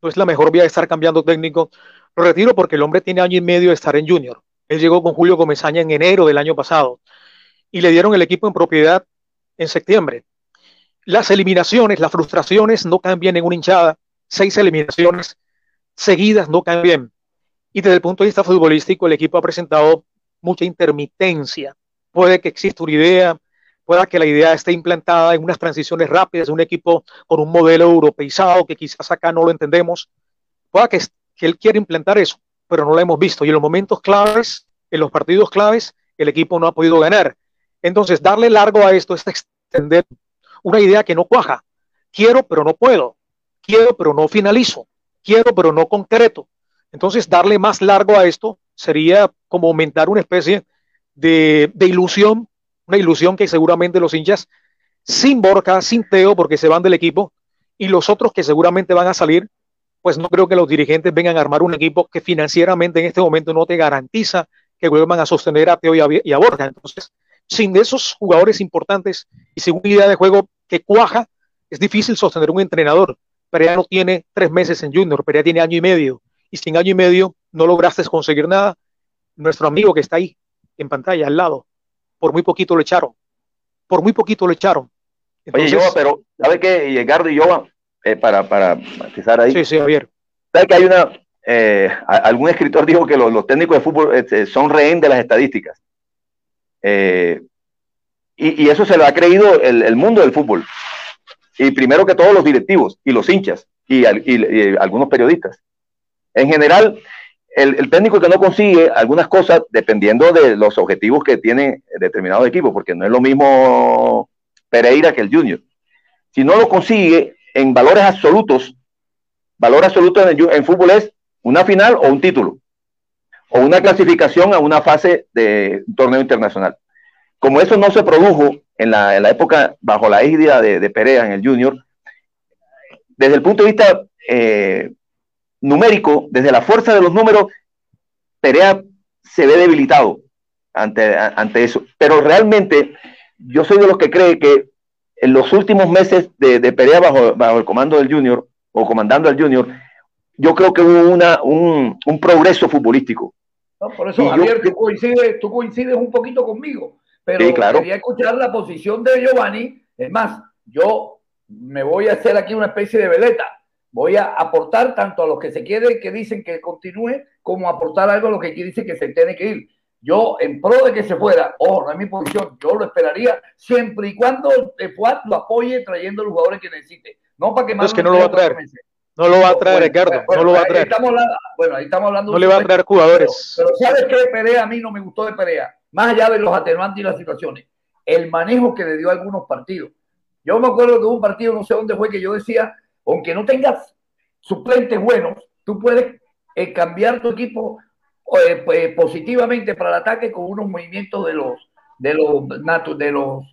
Speaker 5: no es la mejor vía de estar cambiando técnico, lo retiro porque el hombre tiene año y medio de estar en Junior. Él llegó con Julio Comesaña en enero del año pasado y le dieron el equipo en propiedad en septiembre. Las eliminaciones, las frustraciones no cambian en una hinchada. Seis eliminaciones seguidas no cambian. Y desde el punto de vista futbolístico, el equipo ha presentado mucha intermitencia. Puede que exista una idea, pueda que la idea esté implantada en unas transiciones rápidas de un equipo con un modelo europeizado que quizás acá no lo entendemos. Pueda que, que él quiera implantar eso, pero no lo hemos visto. Y en los momentos claves, en los partidos claves, el equipo no ha podido ganar. Entonces, darle largo a esto es extender una idea que no cuaja. Quiero, pero no puedo. Quiero, pero no finalizo. Quiero, pero no concreto. Entonces, darle más largo a esto sería como aumentar una especie de, de ilusión una ilusión que seguramente los hinchas, sin Borja, sin Teo, porque se van del equipo, y los otros que seguramente van a salir, pues no creo que los dirigentes vengan a armar un equipo que financieramente en este momento no te garantiza que vuelvan a sostener a Teo y a, Borja. Entonces, sin esos jugadores importantes y sin una idea de juego que cuaja, es difícil sostener un entrenador. Perea no tiene tres meses en Junior, Perea tiene año y medio. Y sin año y medio no lograste conseguir nada. Nuestro amigo que está ahí en pantalla al lado, por muy poquito lo echaron. Por muy poquito lo echaron.
Speaker 4: Oye, pero ¿sabe qué? Edgardo y yo, eh, para, para matizar ahí.
Speaker 5: Sí, sí, Javier.
Speaker 4: ¿Sabe que hay una. Eh, algún escritor dijo que los, técnicos de fútbol este, son rehén de las estadísticas. Eh, y, eso se lo ha creído el, mundo del fútbol. Y primero que todos los directivos y los hinchas y algunos periodistas. En general, el, técnico que no consigue algunas cosas dependiendo de los objetivos que tiene determinado equipo, porque no es lo mismo Pereira que el Junior. Si no lo consigue en valores absolutos, valor absoluto en, fútbol es una final o un título, o una clasificación a una fase de torneo internacional. Como eso no se produjo en la, época bajo la égida de, Pereira en el Junior, desde el punto de vista eh, numérico, desde la fuerza de los números, Perea se ve debilitado ante, ante eso. Pero realmente yo soy de los que cree que en los últimos meses de, de Perea bajo, bajo el comando del Junior o comandando al Junior, yo creo que hubo una, un, un progreso futbolístico.
Speaker 3: por eso, Javier, tú, coincides, tú coincides un poquito conmigo, pero
Speaker 4: claro.
Speaker 3: quería escuchar la posición de Giovanni. Es más, yo me voy a hacer aquí una especie de veleta voy a aportar tanto a los que se quieren, que dicen que continúe, como aportar algo a los que dicen que se tiene que ir. Yo, en pro de que se fuera, ojo, no es mi posición, yo lo esperaría siempre y cuando el FUAT lo apoye trayendo los jugadores que necesite. No para que
Speaker 5: más. Es que no lo va a traer. No lo va a traer, Ricardo. no lo va a traer.
Speaker 3: bueno, ahí estamos hablando.
Speaker 5: No le va a traer jugadores.
Speaker 3: Pero, ¿sabes qué? Perea a mí no me gustó de Perea. Más allá de los atenuantes y las situaciones. El manejo que le dio a algunos partidos. Yo me acuerdo de un partido, no sé dónde fue, que yo decía, aunque no tengas suplentes buenos, tú puedes eh, cambiar tu equipo eh, pues, positivamente para el ataque con unos movimientos de los de los de los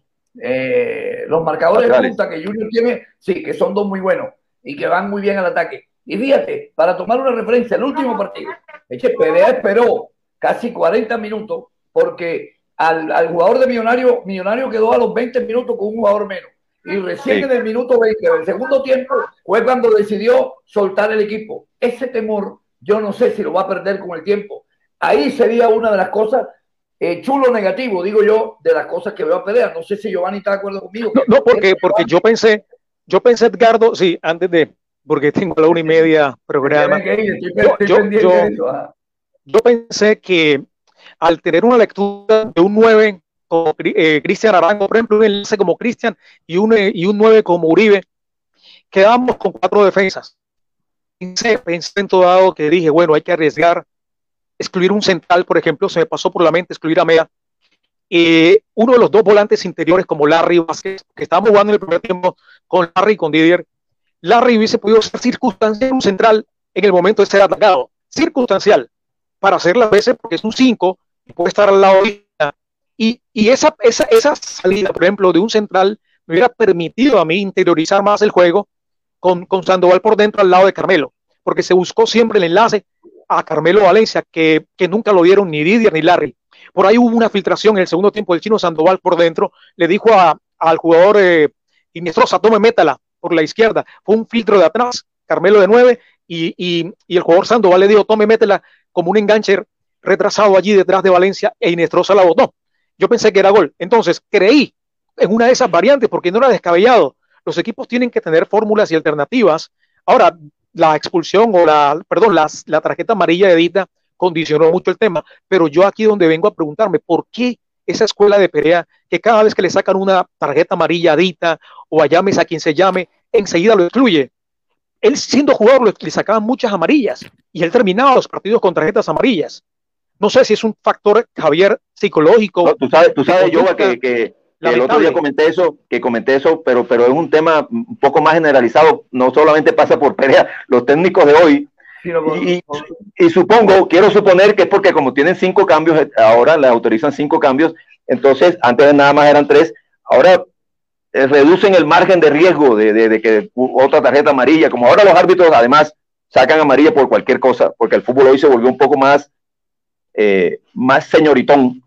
Speaker 3: eh, los marcadores de punta que Junior tiene, sí, que son dos muy buenos y que van muy bien al ataque. Y fíjate, para tomar una referencia, el último partido, Eche Perea esperó casi 40 minutos porque al, al, jugador de Millonario, Millonario quedó a los 20 minutos con un jugador menos y recién en el minuto 20 del segundo tiempo fue cuando decidió soltar el equipo. Ese temor, yo no sé si lo va a perder con el tiempo. Ahí sería una de las cosas eh, chulo negativo, digo yo, de las cosas que veo a pelear. No sé si Giovanni está de acuerdo conmigo.
Speaker 5: No, porque, porque yo pensé, yo pensé, Edgardo, sí, antes de, porque tengo la una y media programa. Yo, pensé que al tener una lectura de un 9 como eh, Cristian Arango, por ejemplo, un enlace como Cristian y un, y un 9 como Uribe, quedamos con cuatro defensas. Pensé, pensé en todo dado que dije, bueno, hay que arriesgar, excluir un central, por ejemplo, se me pasó por la mente excluir a Mea. Eh, uno de los dos volantes interiores como Larry Vázquez, que estábamos jugando en el primer tiempo con Larry y con Didier, Larry hubiese podido ser circunstancial un central en el momento de ser atacado, circunstancial, para hacer las veces porque es un 5 y puede estar al lado de y, y esa, esa, esa salida, por ejemplo, de un central me hubiera permitido a mí interiorizar más el juego con, con Sandoval por dentro al lado de Carmelo, porque se buscó siempre el enlace a Carmelo Valencia, que, que nunca lo dieron ni Didier ni Larry. Por ahí hubo una filtración en el segundo tiempo del chino Sandoval por dentro, le dijo a, al jugador eh, Inestrosa, tome métala por la izquierda. Fue un filtro de atrás, Carmelo de nueve, y, y, y el jugador Sandoval le dijo, tome métela como un enganche retrasado allí detrás de Valencia e Inestrosa la botó. Yo pensé que era gol. Entonces creí en una de esas variantes porque no era descabellado. Los equipos tienen que tener fórmulas y alternativas. Ahora, la expulsión o la, perdón, la tarjeta amarilla de Edita condicionó mucho el tema, pero yo aquí donde vengo a preguntarme, ¿por qué esa escuela de Perea, que cada vez que le sacan una tarjeta amarilla a Dita o a llames a quien se llame, enseguida lo excluye? Él siendo jugador le sacaban muchas amarillas y él terminaba los partidos con tarjetas amarillas. No sé si es un factor, Javier, psicológico.
Speaker 4: tú sabes, tú sabes, yo que, que, el otro día comenté eso, que comenté eso, pero, pero es un tema un poco más generalizado. No solamente pasa por Perea, los técnicos de hoy. y, y, supongo, quiero suponer que es porque como tienen cinco cambios, ahora le autorizan cinco cambios, entonces antes nada más eran tres, ahora eh, reducen el margen de riesgo de, de, de, que otra tarjeta amarilla, como ahora los árbitros además sacan amarilla por cualquier cosa, porque el fútbol hoy se volvió un poco más eh, más señoritón.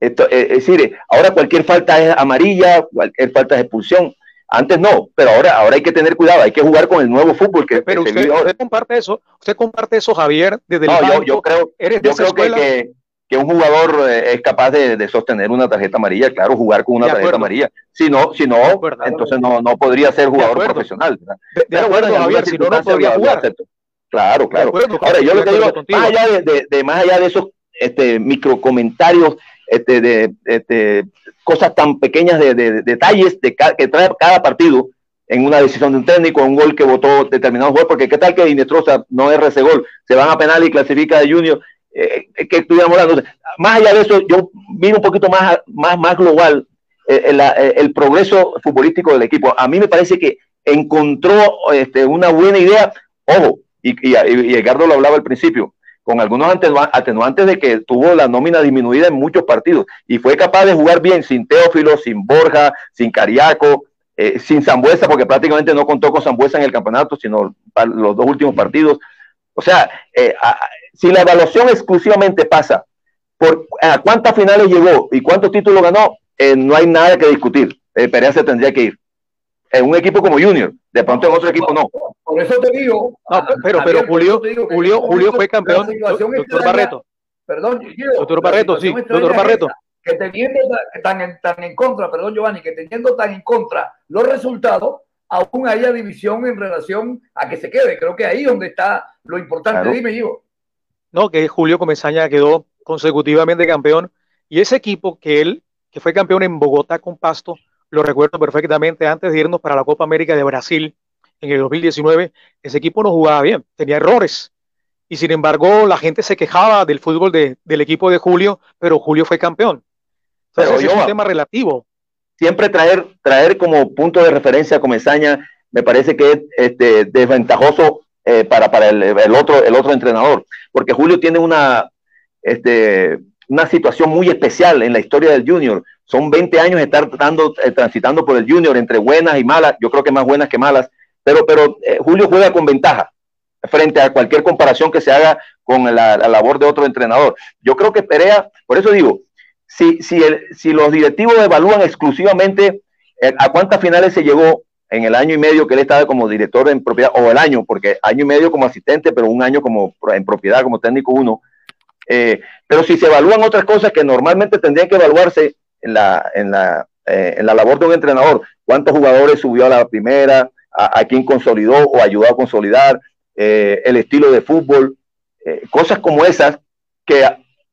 Speaker 4: Esto, eh, es decir, ahora cualquier falta es amarilla, cualquier falta es expulsión. Antes no, pero ahora, ahora hay que tener cuidado, hay que jugar con el nuevo fútbol que
Speaker 5: pero usted, comparte eso, usted comparte eso, Javier, desde el
Speaker 4: no, yo, creo, yo creo que, que, un jugador eh, es capaz de, sostener una tarjeta amarilla, claro, jugar con una tarjeta amarilla. Si no, si no, entonces no, no podría ser jugador profesional.
Speaker 5: De, acuerdo, Javier, si no, no podría jugar.
Speaker 4: Claro, claro. Ahora, yo lo que digo, más allá de, más allá de esos este, micro comentarios, este, de, este, cosas tan pequeñas de, detalles de que trae cada partido en una decisión de un técnico, un gol que votó determinado jugador, porque qué tal que Inestrosa no es ese gol, se van a penal y clasifica de Junior, eh, que estuviéramos hablando. Más allá de eso, yo vi un poquito más, más, más global eh, eh, el, progreso futbolístico del equipo. A mí me parece que encontró este, una buena idea, ojo, y, y, y Edgardo lo hablaba al principio, con algunos atenuantes de que tuvo la nómina disminuida en muchos partidos y fue capaz de jugar bien sin Teófilo, sin Borja, sin Cariaco, eh, sin Zambuesa, porque prácticamente no contó con Zambuesa en el campeonato, sino los dos últimos partidos. O sea, eh, si la evaluación exclusivamente pasa por a cuántas finales llegó y cuántos títulos ganó, eh, no hay nada que discutir. Perea se tendría que ir. En un equipo como Junior, de pronto en otro equipo no.
Speaker 3: Por eso te digo.
Speaker 5: No, pero, pero Julio, Julio, Julio fue campeón. Doctor Barreto.
Speaker 3: Perdón,
Speaker 5: doctor Barreto, sí, doctor Barreto.
Speaker 3: Que teniendo tan en, tan en contra, perdón Giovanni, que teniendo tan en contra los resultados, aún haya división en relación a que se quede. Creo que ahí donde está lo importante. Dime, yo.
Speaker 5: No, que Julio Comesaña quedó consecutivamente campeón y ese equipo que él, que fue campeón en Bogotá con Pasto, lo recuerdo perfectamente antes de irnos para la Copa América de Brasil en el 2019, ese equipo no jugaba bien, tenía errores. Y sin embargo, la gente se quejaba del fútbol del equipo de Julio, pero Julio fue campeón. Entonces, es un tema relativo.
Speaker 4: Siempre traer, traer como punto de referencia a Comesaña me parece que es este, desventajoso eh, para, para el, el, otro, el otro entrenador, porque Julio tiene una, este, una situación muy especial en la historia del Junior. Son 20 años estar dando, eh, transitando por el Junior entre buenas y malas, yo creo que más buenas que malas, pero, pero eh, Julio juega con ventaja frente a cualquier comparación que se haga con la, labor de otro entrenador. Yo creo que Perea, por eso digo, si, si, el, si los directivos evalúan exclusivamente eh, a cuántas finales se llegó en el año y medio que él estaba como director en propiedad, o el año, porque año y medio como asistente, pero un año como en propiedad, como técnico uno, eh, pero si se evalúan otras cosas que normalmente tendrían que evaluarse en, la, en, la, eh, en la labor de un entrenador, cuántos jugadores subió a la primera, a, quién consolidó o ayudó a consolidar, eh, el estilo de fútbol, eh, cosas como esas que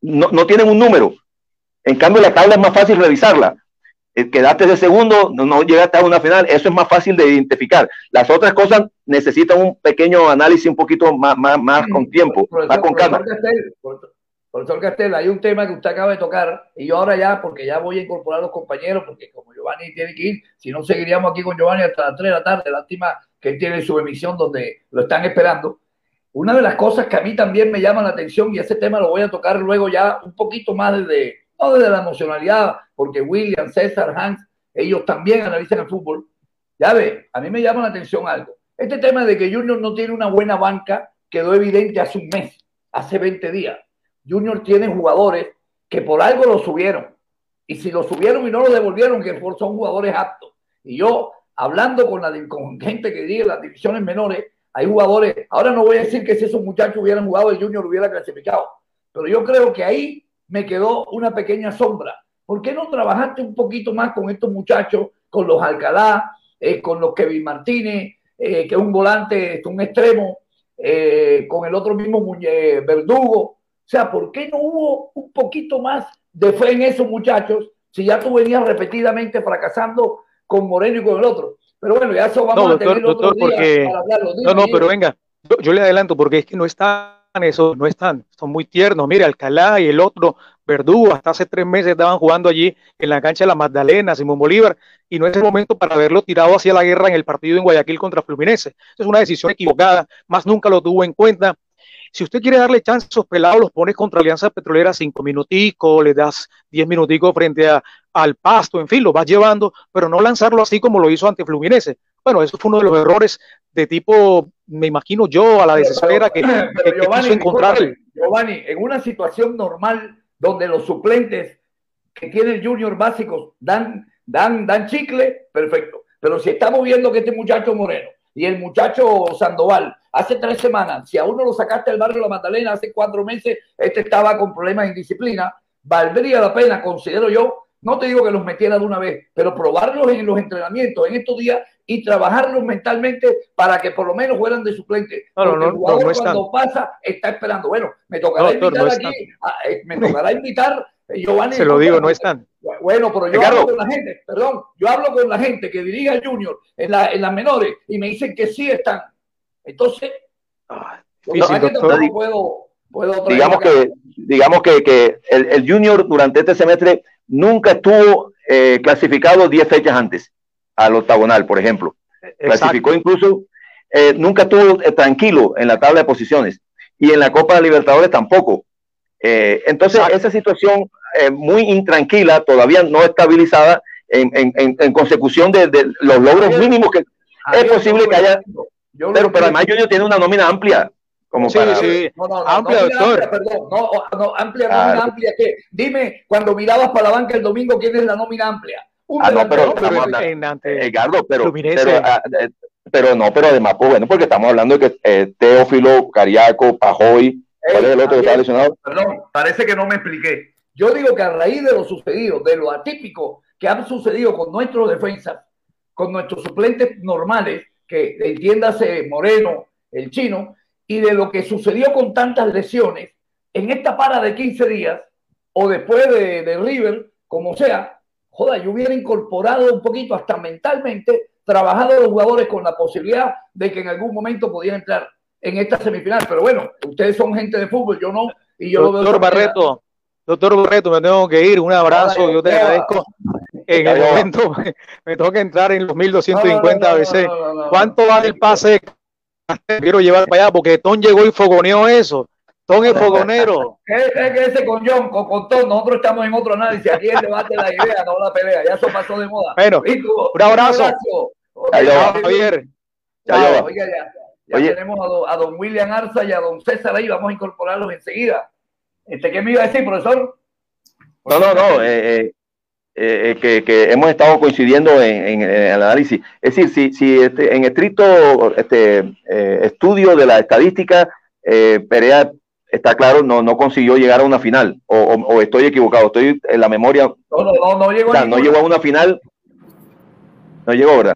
Speaker 4: no, no, tienen un número. En cambio, la tabla es más fácil revisarla. quedaste de segundo, no, no, llegaste a una final, eso es más fácil de identificar. Las otras cosas necesitan un pequeño análisis un poquito más, más, más con tiempo, más con calma.
Speaker 3: Profesor Castel, hay un tema que usted acaba de tocar y yo ahora ya, porque ya voy a incorporar a los compañeros, porque como Giovanni tiene que ir, si no seguiríamos aquí con Giovanni hasta las 3 de la tarde, lástima que él tiene su emisión donde lo están esperando. Una de las cosas que a mí también me llama la atención, y ese tema lo voy a tocar luego ya un poquito más desde, no desde la emocionalidad, porque William, César, Hans, ellos también analizan el fútbol. Ya ve, a mí me llama la atención algo. Este tema de que Junior no tiene una buena banca quedó evidente hace un mes, hace 20 días Junior tiene jugadores que por algo lo subieron. Y si lo subieron y no lo devolvieron, que son jugadores aptos. Y yo, hablando con, la, con gente que diga las divisiones menores, hay jugadores, ahora no voy a decir que si esos muchachos hubieran jugado, el Junior hubiera clasificado. Pero yo creo que ahí me quedó una pequeña sombra. ¿Por qué no trabajaste un poquito más con estos muchachos, con los Alcalá, eh, con los Kevin Martínez, eh, que es un volante, un extremo, eh, con el otro mismo Verdugo? O sea, ¿por qué no hubo un poquito más de fe en esos muchachos si ya tú venías repetidamente fracasando con Moreno y con el otro? Pero bueno, ya eso vamos a tener otro día
Speaker 5: para hablarlo. no, no, pero venga, yo, le adelanto porque es que no están esos, no están, son muy tiernos. Mire, Alcalá y el otro, Verdugo, hasta hace tres meses estaban jugando allí en la cancha de la Magdalena, Simón Bolívar, y no es el momento para haberlo tirado hacia la guerra en el partido en Guayaquil contra Fluminense. Es una decisión equivocada, más nunca lo tuvo en cuenta. Si usted quiere darle chance a esos pelados, los pones contra Alianza Petrolera cinco minuticos, le das diez minuticos frente al pasto, en fin, lo vas llevando, pero no lanzarlo así como lo hizo ante Fluminense. Bueno, eso fue uno de los errores de tipo, me imagino yo, a la desespera que,
Speaker 3: Giovanni, encontrar. Giovanni, en una situación normal donde los suplentes que tienen junior básicos dan, dan, dan chicle, perfecto. Pero si estamos viendo que este muchacho Moreno y el muchacho Sandoval hace tres semanas, si a uno lo sacaste del barrio de La Magdalena hace cuatro meses, este estaba con problemas de indisciplina, valdría la pena, considero yo, no te digo que los metiera de una vez, pero probarlos en los entrenamientos en estos días y trabajarlos mentalmente para que por lo menos fueran de suplente. No, no, el jugador cuando pasa está esperando. Bueno, me tocará invitar aquí, eh, me tocará invitar eh, Giovanni.
Speaker 5: Se lo digo, no están.
Speaker 3: Bueno, pero yo hablo con la gente, perdón, yo hablo con la gente que dirige al Junior en, la, en las menores y me dicen que sí están. Entonces,
Speaker 4: puedo, digamos que, digamos que, que el, el, Junior durante este semestre nunca estuvo eh, clasificado 10 fechas antes al octagonal, por ejemplo. Clasificó incluso, eh, nunca estuvo eh, tranquilo en la tabla de posiciones y en la Copa de Libertadores tampoco. entonces, esa situación muy intranquila, todavía no estabilizada, en, en, en consecución de, de, los logros mínimos que es posible que haya. Pero, pero además Junior tiene una nómina amplia. Como
Speaker 3: sí, sí. amplia, doctor. Amplia, perdón. No, no amplia, ah, nómina amplia. ¿qué? Dime, cuando mirabas para la banca el domingo, ¿quién es la nómina amplia?
Speaker 4: Un ah, no, pero, pero, Edgardo, pero, pero, ah, eh, pero, no, pero además, pues bueno, porque estamos hablando de que eh, Teófilo, Cariaco, Pajoy, ¿cuál es el otro que está lesionado?
Speaker 3: Perdón, parece que no me expliqué. Yo digo que a raíz de lo sucedido, de lo atípico que ha sucedido con nuestros defensas, con nuestros suplentes normales, que entiéndase Moreno, el chino, y de lo que sucedió con tantas lesiones en esta para de 15 días o después de, River, como sea, joda, yo hubiera incorporado un poquito hasta mentalmente, trabajado los jugadores con la posibilidad de que en algún momento podían entrar en esta semifinal. Pero bueno, ustedes son gente de fútbol, yo no. Y yo
Speaker 5: Doctor Barreto, Doctor Barreto, me tengo que ir. Un abrazo, yo te agradezco. En el momento me, tengo que entrar en los 1250 a veces. ¿Cuánto vale el pase quiero llevar para allá porque Ton llegó y fogoneó eso. Ton es fogonero.
Speaker 3: Es que ese con John, con, con Ton, nosotros estamos en otro análisis. Aquí el debate la idea, no la pelea. Ya eso pasó de moda.
Speaker 5: Bueno, un abrazo.
Speaker 3: Javier. ya, ya tenemos a don, William Arza y a don César ahí. Vamos a incorporarlos enseguida. Este, ¿Qué me iba a decir, profesor?
Speaker 4: No, no, no. Eh, eh eh, eh, que, que, hemos estado coincidiendo en, el análisis. Es decir, si, si este, en estricto este, eh, estudio de la estadística, Perea está claro, no, no consiguió llegar a una final. O, estoy equivocado, estoy en la memoria.
Speaker 3: No, no, no, no llegó,
Speaker 4: no llegó a una final. No llegó, ¿verdad?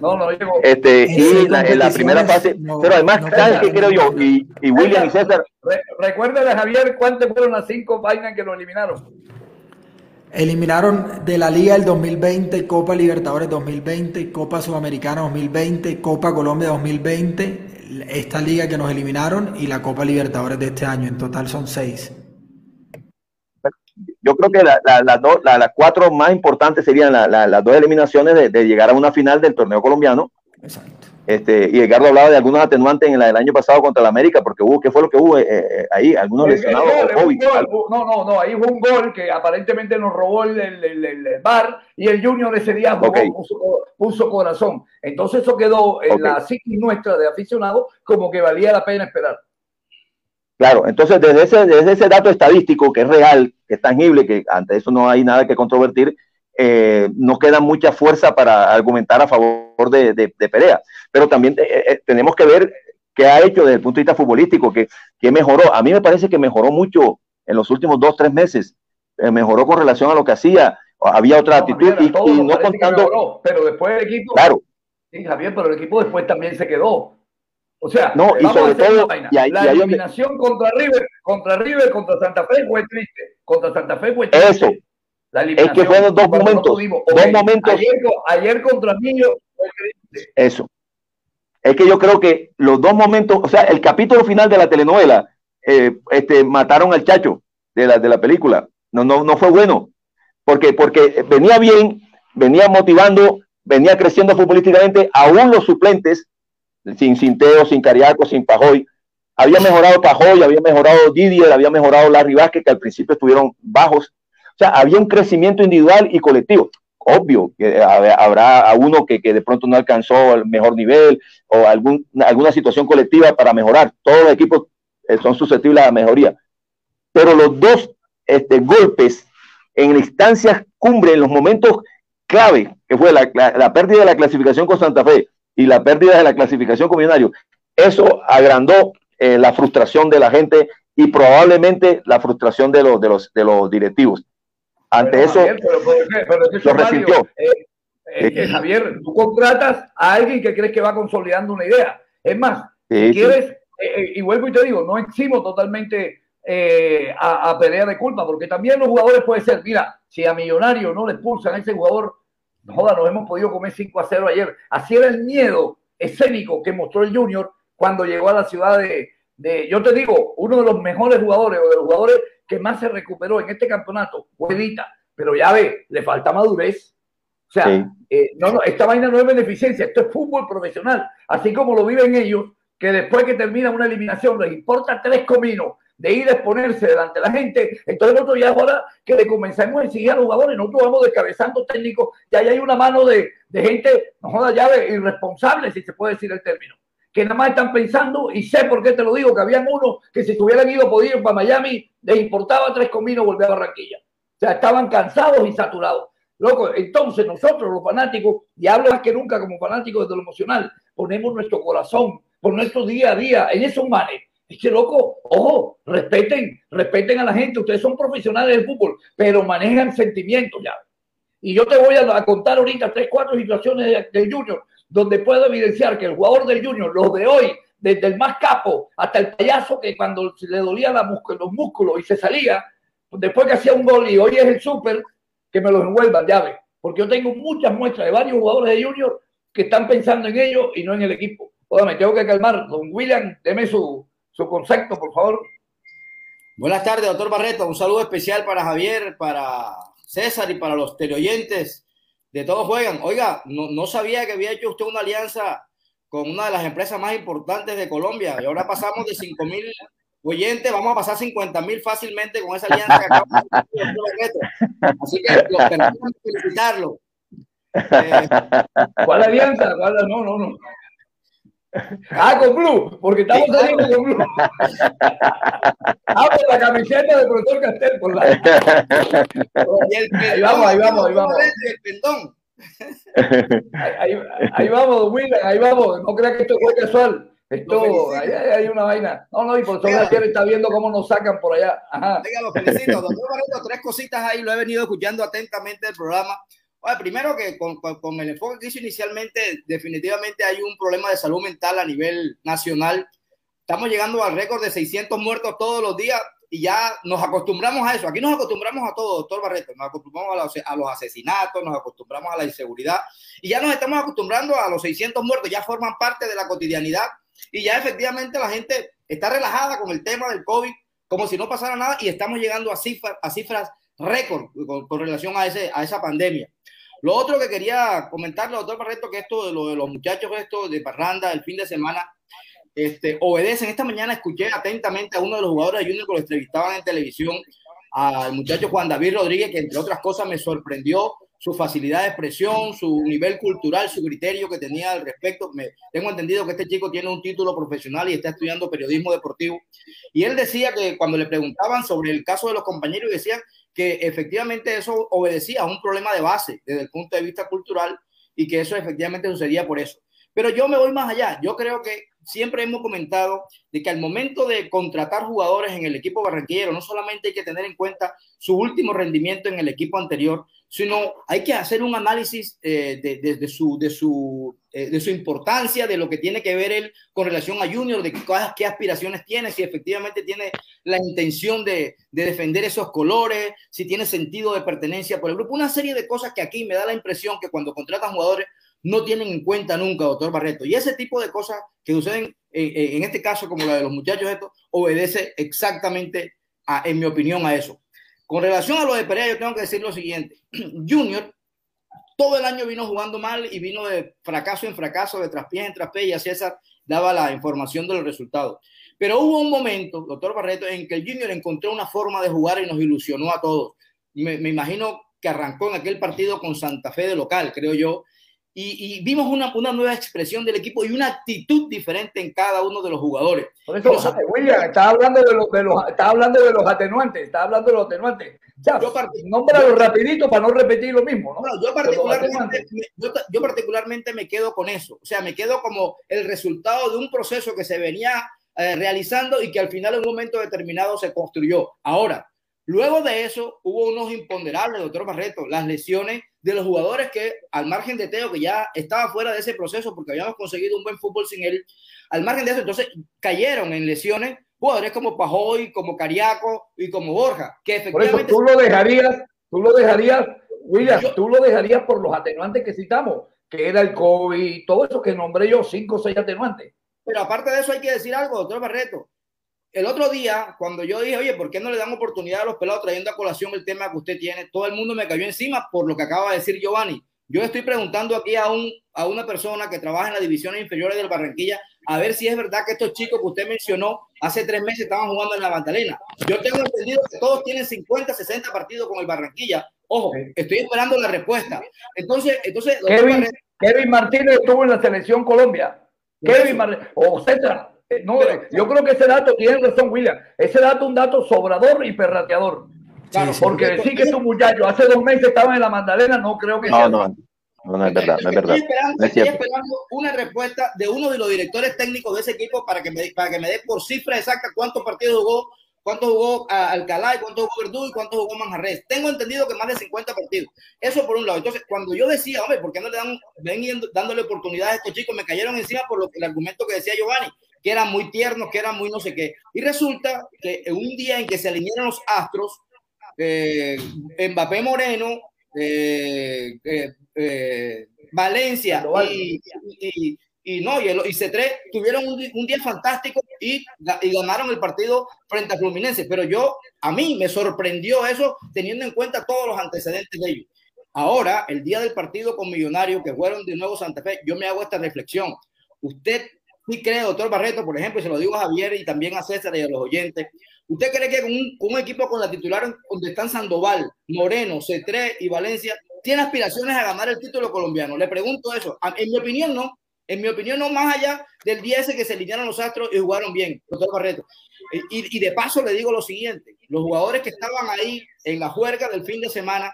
Speaker 3: No, no llegó.
Speaker 4: Este, y en la primera fase, pero además, ¿sabes qué creo yo? Y, y William y César.
Speaker 3: recuérdale, Javier, ¿cuántas fueron las cinco vainas que lo eliminaron?
Speaker 6: Eliminaron de la Liga el 2020, Copa Libertadores 2020, Copa Sudamericana 2020, Copa Colombia 2020, esta liga que nos eliminaron y la Copa Libertadores de este año. En total son seis.
Speaker 4: Yo creo que las cuatro más importantes serían las dos eliminaciones de, llegar a una final del torneo colombiano. Exacto. Este, y Edgardo hablaba de algunos atenuantes en el año pasado contra la América, porque hubo, ¿qué fue lo que hubo eh, eh, ahí? Algunos lesionados.
Speaker 3: no, no, no, ahí hubo un gol que aparentemente nos robó el, el, bar y el Junior ese día puso, corazón. Entonces eso quedó en la psiquis nuestra de aficionados como que valía la pena esperar.
Speaker 4: Claro, entonces desde ese, desde ese dato estadístico que es real, que es tangible, que ante eso no hay nada que controvertir, eh, no queda mucha fuerza para argumentar a favor de, de, Perea. Pero también eh, eh, tenemos que ver qué ha hecho desde el punto de vista futbolístico, que, que mejoró. A mí me parece que mejoró mucho en los últimos dos, tres meses. mejoró con relación a lo que hacía. Había otra actitud y, no contando.
Speaker 3: pero después el equipo.
Speaker 4: Claro.
Speaker 3: Sí, Javier, pero el equipo después también se quedó. O sea,
Speaker 4: no, y sobre todo,
Speaker 3: la eliminación contra River, contra River, contra Santa Fe fue triste. Contra Santa Fe fue triste.
Speaker 4: Eso, es que fueron dos momentos. dos momentos.
Speaker 3: Ayer, contra mí
Speaker 4: Eso. Es que yo creo que los dos momentos, o sea, el capítulo final de la telenovela, eh, este, mataron al chacho de la, de la película. No, no, no fue bueno. Porque, porque venía bien, venía motivando, venía creciendo futbolísticamente, aún los suplentes, sin Sinteo, sin Cariaco, sin Pajoy, había mejorado Pajoy, había mejorado Didier, había mejorado Larry Vázquez, que al principio estuvieron bajos, o sea, había un crecimiento individual y colectivo. Obvio que habrá a uno que, de pronto no alcanzó el mejor nivel o algún, alguna situación colectiva para mejorar. Todos los equipos eh, son susceptibles a la mejoría. Pero los dos este, golpes en instancias cumbre, en los momentos clave, que fue la, pérdida de la clasificación con Santa Fe y la pérdida de la clasificación con Millonario, eso agrandó eh, la frustración de la gente y probablemente la frustración de los, de los, de los directivos. Ante eso, lo resintió.
Speaker 3: Eh, eh, Javier, tú contratas a alguien que crees que va consolidando una idea. Es más, si quieres, eh, y vuelvo y te digo, no eximo totalmente a, a, pelea de culpa, porque también los jugadores pueden ser, mira, si a Millonario no le expulsan a ese jugador, joda, nos hemos podido comer 5 a 0 ayer. Así era el miedo escénico que mostró el Junior cuando llegó a la ciudad de, de, yo te digo, uno de los mejores jugadores o de los jugadores que más se recuperó en este campeonato fue pero ya ve, le falta madurez. O sea, eh, no, no, esta vaina no es beneficencia, esto es fútbol profesional, así como lo viven ellos, que después que termina una eliminación les importa tres cominos de ir a exponerse delante de la gente. Entonces nosotros ya ahora que le comenzamos a exigir a los jugadores, nosotros vamos descabezando técnicos, ya hay una mano de, de gente, no joda llave, irresponsable, si se puede decir el término que nada más están pensando, y sé por qué te lo digo, que habían unos que si estuvieran ido podido para Miami, les importaba tres cominos volver a Barranquilla. O sea, estaban cansados y saturados. Loco, entonces nosotros los fanáticos, y hablo más que nunca como fanáticos desde lo emocional, ponemos nuestro corazón por nuestro día a día en esos manes. Es que, loco, ojo, respeten, respeten a la gente. Ustedes son profesionales del fútbol, pero manejan sentimientos ya. Y yo te voy a, contar ahorita tres, cuatro situaciones del Junior donde puedo evidenciar que el jugador del Junior, los de hoy, desde el más capo hasta el payaso que cuando le dolía los músculos y se salía, después que hacía un gol y hoy es el súper, que me los envuelvan, llave. Porque yo tengo muchas muestras de varios jugadores de Junior que están pensando en ellos y no en el equipo. Oiga, me tengo que calmar. Don William, deme su, su concepto, por favor.
Speaker 7: Buenas tardes, doctor Barreto. Un saludo especial para Javier, para César y para los teleoyentes de todos juegan. Oiga, no, sabía que había hecho usted una alianza con una de las empresas más importantes de Colombia y ahora pasamos de 5 mil oyentes, vamos a pasar 50 mil fácilmente con esa alianza que acabamos de Así que tenemos que felicitarlo.
Speaker 3: Eh, ¿Cuál alianza? ¿Cuál? No, no, no. Ah, con Blue, porque estamos saliendo con Blue. Ah, por la camiseta del profesor Castel, por la. ahí vamos, ahí vamos, ahí vamos. Ahí, ahí, ahí vamos, William, ahí vamos. No creas que esto fue casual. Esto, ahí hay una vaina. No, no, y por eso Javier está viendo cómo nos sacan por allá. Ajá.
Speaker 7: Venga, lo felicito. Barreto, tres cositas ahí, lo he venido escuchando atentamente el programa. Primero que con, con, el enfoque que hizo inicialmente, definitivamente hay un problema de salud mental a nivel nacional. Estamos llegando al récord de 600 muertos todos los días y ya nos acostumbramos a eso. Aquí nos acostumbramos a todo, doctor Barreto. Nos acostumbramos a los, asesinatos, nos acostumbramos a la inseguridad y ya nos estamos acostumbrando a los 600 muertos, ya forman parte de la cotidianidad y ya efectivamente la gente está relajada con el tema del COVID como si no pasara nada y estamos llegando a cifras, a cifras récord con, relación a, ese, a esa pandemia. Lo otro que quería comentarle, doctor Barreto, que esto de, lo de los muchachos, esto de Parranda, el fin de semana, este, obedecen. Esta mañana escuché atentamente a uno de los jugadores de Junior que lo entrevistaban en televisión, al muchacho Juan David Rodríguez, que entre otras cosas me sorprendió su facilidad de expresión, su nivel cultural, su criterio que tenía al respecto. Me, tengo entendido que este chico tiene un título profesional y está estudiando periodismo deportivo. Y él decía que cuando le preguntaban sobre el caso de los compañeros, decían que efectivamente eso obedecía a un problema de base desde el punto de vista cultural y que eso efectivamente sucedía por eso. Pero yo me voy más allá. Yo creo que siempre hemos comentado de que al momento de contratar jugadores en el equipo barranquillero, no solamente hay que tener en cuenta su último rendimiento en el equipo anterior, sino hay que hacer un análisis eh, de, su, de, su, eh, de su importancia, de lo que tiene que ver él con relación a Junior, de qué, aspiraciones tiene, si efectivamente tiene la intención de, de, defender esos colores, si tiene sentido de pertenencia por el grupo, una serie de cosas que aquí me da la impresión que cuando contratan jugadores no tienen en cuenta nunca, doctor Barreto. Y ese tipo de cosas que suceden en este caso, como la de los muchachos, esto obedece exactamente, a, en mi opinión, a eso. Con relación a lo de Perea, yo tengo que decir lo siguiente. Junior todo el año vino jugando mal y vino de fracaso en fracaso, de traspiés en traspiés, y a César daba la información de los resultados. Pero hubo un momento, doctor Barreto, en que el Junior encontró una forma de jugar y nos ilusionó a todos. Me, me imagino que arrancó en aquel partido con Santa Fe de local, creo yo, y, vimos una, una, nueva expresión del equipo y una actitud diferente en cada uno de los jugadores.
Speaker 3: Por eso, William, está hablando de, los, de los, está hablando de los atenuantes, está hablando de los atenuantes. Ya, yo nómbralo rapidito para no repetir lo mismo, ¿no?
Speaker 7: yo, particularmente, yo, yo, particularmente me quedo con eso, o sea, me quedo como el resultado de un proceso que se venía eh, realizando y que al final en un momento determinado se construyó. Ahora, luego de eso hubo unos imponderables, doctor Barreto, las lesiones de los jugadores que, al margen de Teo, que ya estaba fuera de ese proceso porque habíamos conseguido un buen fútbol sin él, al margen de eso, entonces cayeron en lesiones jugadores como Pajoy, como Cariaco y como Borja, que efectivamente...
Speaker 3: Por eso tú lo dejarías, tú lo dejarías, William, tú lo dejarías por los atenuantes que citamos, que era el COVID, todo eso que nombré yo, cinco o seis atenuantes.
Speaker 7: Pero aparte de eso hay que decir algo, doctor Barreto el otro día, cuando yo dije, oye, ¿por qué no le dan oportunidad a los pelados trayendo a colación el tema que usted tiene? Todo el mundo me cayó encima por lo que acaba de decir Giovanni. Yo estoy preguntando aquí a, un, a una persona que trabaja en las divisiones inferiores del Barranquilla a ver si es verdad que estos chicos que usted mencionó hace tres meses estaban jugando en la Magdalena. Yo tengo entendido que todos tienen 50, 60 partidos con el Barranquilla. Ojo, estoy esperando la respuesta. Entonces, entonces
Speaker 3: Kevin, Kevin Martínez estuvo en la selección Colombia. Kevin Martínez, o etcétera. No, yo creo que ese dato tiene razón, William. Ese dato es un dato sobrador y perrateador. Claro, porque decir que tu muchacho hace dos meses estaba en la Magdalena, no creo que
Speaker 4: sea. No, no, no es verdad, no es verdad.
Speaker 7: Estoy esperando, una respuesta de uno de los directores técnicos de ese equipo para que me, para que me dé por cifra exacta cuántos partidos jugó, cuánto jugó Alcalá y cuánto jugó Verdú y cuánto jugó Manjarres. Tengo entendido que más de 50 partidos. Eso por un lado. Entonces, cuando yo decía, hombre, ¿por qué no le dan, ven dándole oportunidades a estos chicos? Me cayeron encima por lo, el argumento que decía Giovanni que eran muy tiernos, que eran muy no sé qué. Y resulta que un día en que se alinearon los astros, eh, Mbappé Moreno, eh, eh, Valencia y, no, y, y C3 tuvieron un, día fantástico y, y, ganaron el partido frente a Fluminense. Pero yo, a mí me sorprendió eso teniendo en cuenta todos los antecedentes de ellos. Ahora, el día del partido con Millonarios, que fueron de nuevo Santa Fe, yo me hago esta reflexión. Usted sí cree, doctor Barreto, por ejemplo, y se lo digo a Javier y también a César y a los oyentes, ¿usted cree que con un, equipo con la titular donde están Sandoval, Moreno, C3 y Valencia, tiene aspiraciones a ganar el título colombiano? Le pregunto eso. En mi opinión, no. En mi opinión, no más allá del 10 que se alinearon los astros y jugaron bien, doctor Barreto. Y, y de paso le digo lo siguiente, los jugadores que estaban ahí en la juerga del fin de semana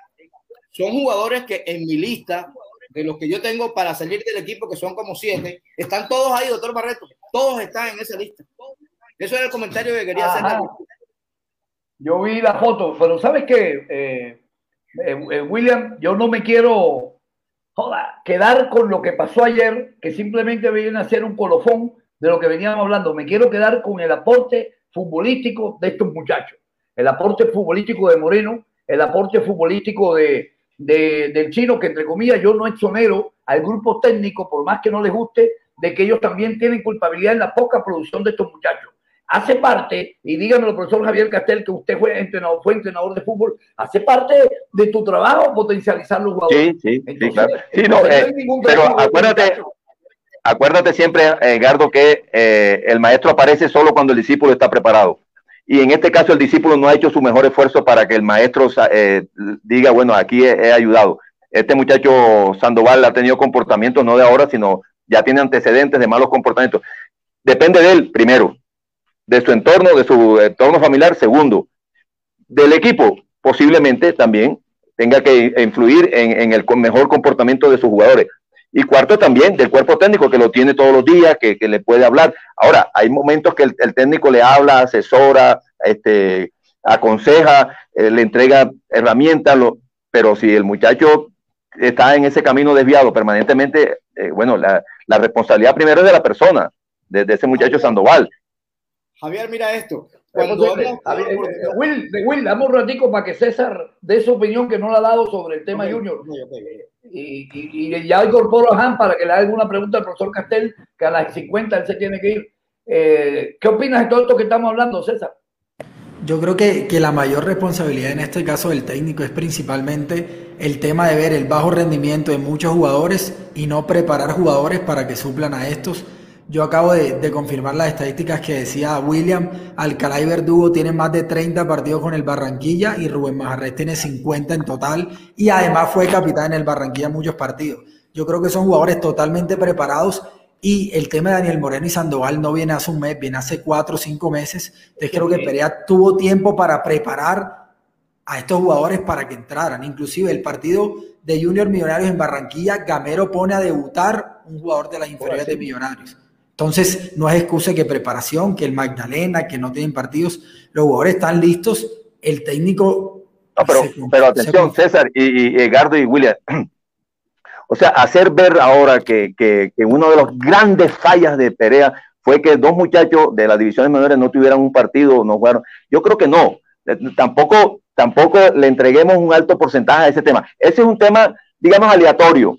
Speaker 7: son jugadores que en mi lista de los que yo tengo para salir del equipo, que son como siete, están todos ahí, doctor Barreto. todos están en esa lista. Eso era el comentario que quería hacer.
Speaker 3: Yo vi la foto, pero ¿sabes qué, eh, eh, William? Yo no me quiero quedar con lo que pasó ayer, que simplemente viene a ser un colofón de lo que veníamos hablando. Me quiero quedar con el aporte futbolístico de estos muchachos, el aporte futbolístico de Moreno, el aporte futbolístico de, del chino, que entre comillas yo no exonero al grupo técnico, por más que no les guste, de que ellos también tienen culpabilidad en la poca producción de estos muchachos. Hace parte, y dígamelo, profesor Javier Castel, que usted fue entrenador, fue entrenador de fútbol, hace parte de tu trabajo potencializar los jugadores.
Speaker 4: Sí, sí, sí, claro. Sí, no, eh, pero acuérdate, acuérdate siempre, Edgardo, que eh, el maestro aparece solo cuando el discípulo está preparado. Y en este caso el discípulo no ha hecho su mejor esfuerzo para que el maestro eh, diga, bueno, aquí he, ayudado. Este muchacho Sandoval ha tenido comportamientos no de ahora, sino ya tiene antecedentes de malos comportamientos. Depende de él, primero, de su entorno, de su entorno familiar, segundo, del equipo, posiblemente también tenga que influir en el mejor comportamiento de sus jugadores. Y cuarto también del cuerpo técnico que lo tiene todos los días, que, le puede hablar. Ahora, hay momentos que el, técnico le habla, asesora, este, aconseja, eh, le entrega herramientas, lo, pero si el muchacho está en ese camino desviado permanentemente, eh, bueno, la, responsabilidad primero es de la persona, de, ese muchacho Sandoval.
Speaker 7: Javier, mira esto.
Speaker 3: Cuando Will, Will, damos un ratico para que César dé su opinión que no la ha dado sobre el tema Junior y, y, ya incorporo a Han para que le haga alguna pregunta al profesor Castel, que a las 50 él se tiene que ir. Eh, ¿Qué opinas de todo esto que estamos hablando, César?
Speaker 6: Yo creo que, que, la mayor responsabilidad en este caso del técnico es principalmente el tema de ver el bajo rendimiento de muchos jugadores y no preparar jugadores para que suplan a estos yo acabo de, confirmar las estadísticas que decía William. Alcalá y Verdugo tienen más de 30 partidos con el Barranquilla y Rubén Majarres tiene 50 en total y además fue capitán en el Barranquilla muchos partidos. Yo creo que son jugadores totalmente preparados y el tema de Daniel Moreno y Sandoval no viene hace un mes, viene hace cuatro o cinco meses. Entonces creo que Perea tuvo tiempo para preparar a estos jugadores para que entraran. Inclusive el partido de Junior Millonarios en Barranquilla, Gamero pone a debutar un jugador de las inferiores de Millonarios. Entonces, no es excusa que preparación, que el Magdalena, que no tienen partidos, los jugadores están listos, el técnico...
Speaker 4: No, pero, pero atención, César y, y, Edgardo y William. O sea, hacer ver ahora que, que, que uno de los grandes fallas de Perea fue que dos muchachos de las divisiones menores no tuvieran un partido, no jugaron. Yo creo que no. Eh, tampoco, tampoco le entreguemos un alto porcentaje a ese tema. Ese es un tema, digamos, aleatorio.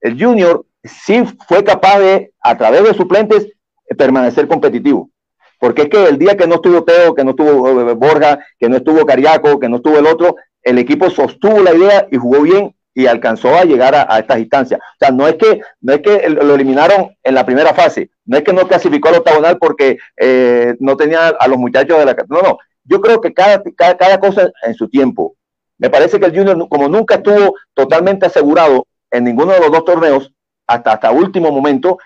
Speaker 4: El Junior sí fue capaz de, a través de suplentes, permanecer competitivo. Porque es que el día que no estuvo Teo, que no estuvo eh, Borja, que no estuvo Cariaco, que no estuvo el otro, el equipo sostuvo la idea y jugó bien y alcanzó a llegar a, estas instancias. O sea, no es que no es que lo eliminaron en la primera fase, no es que no clasificó al octagonal porque eh, no tenía a los muchachos de la no, no. Yo creo que cada, cada, cada cosa en su tiempo. Me parece que el Junior, como nunca estuvo totalmente asegurado en ninguno de los dos torneos, hasta, hasta último momento,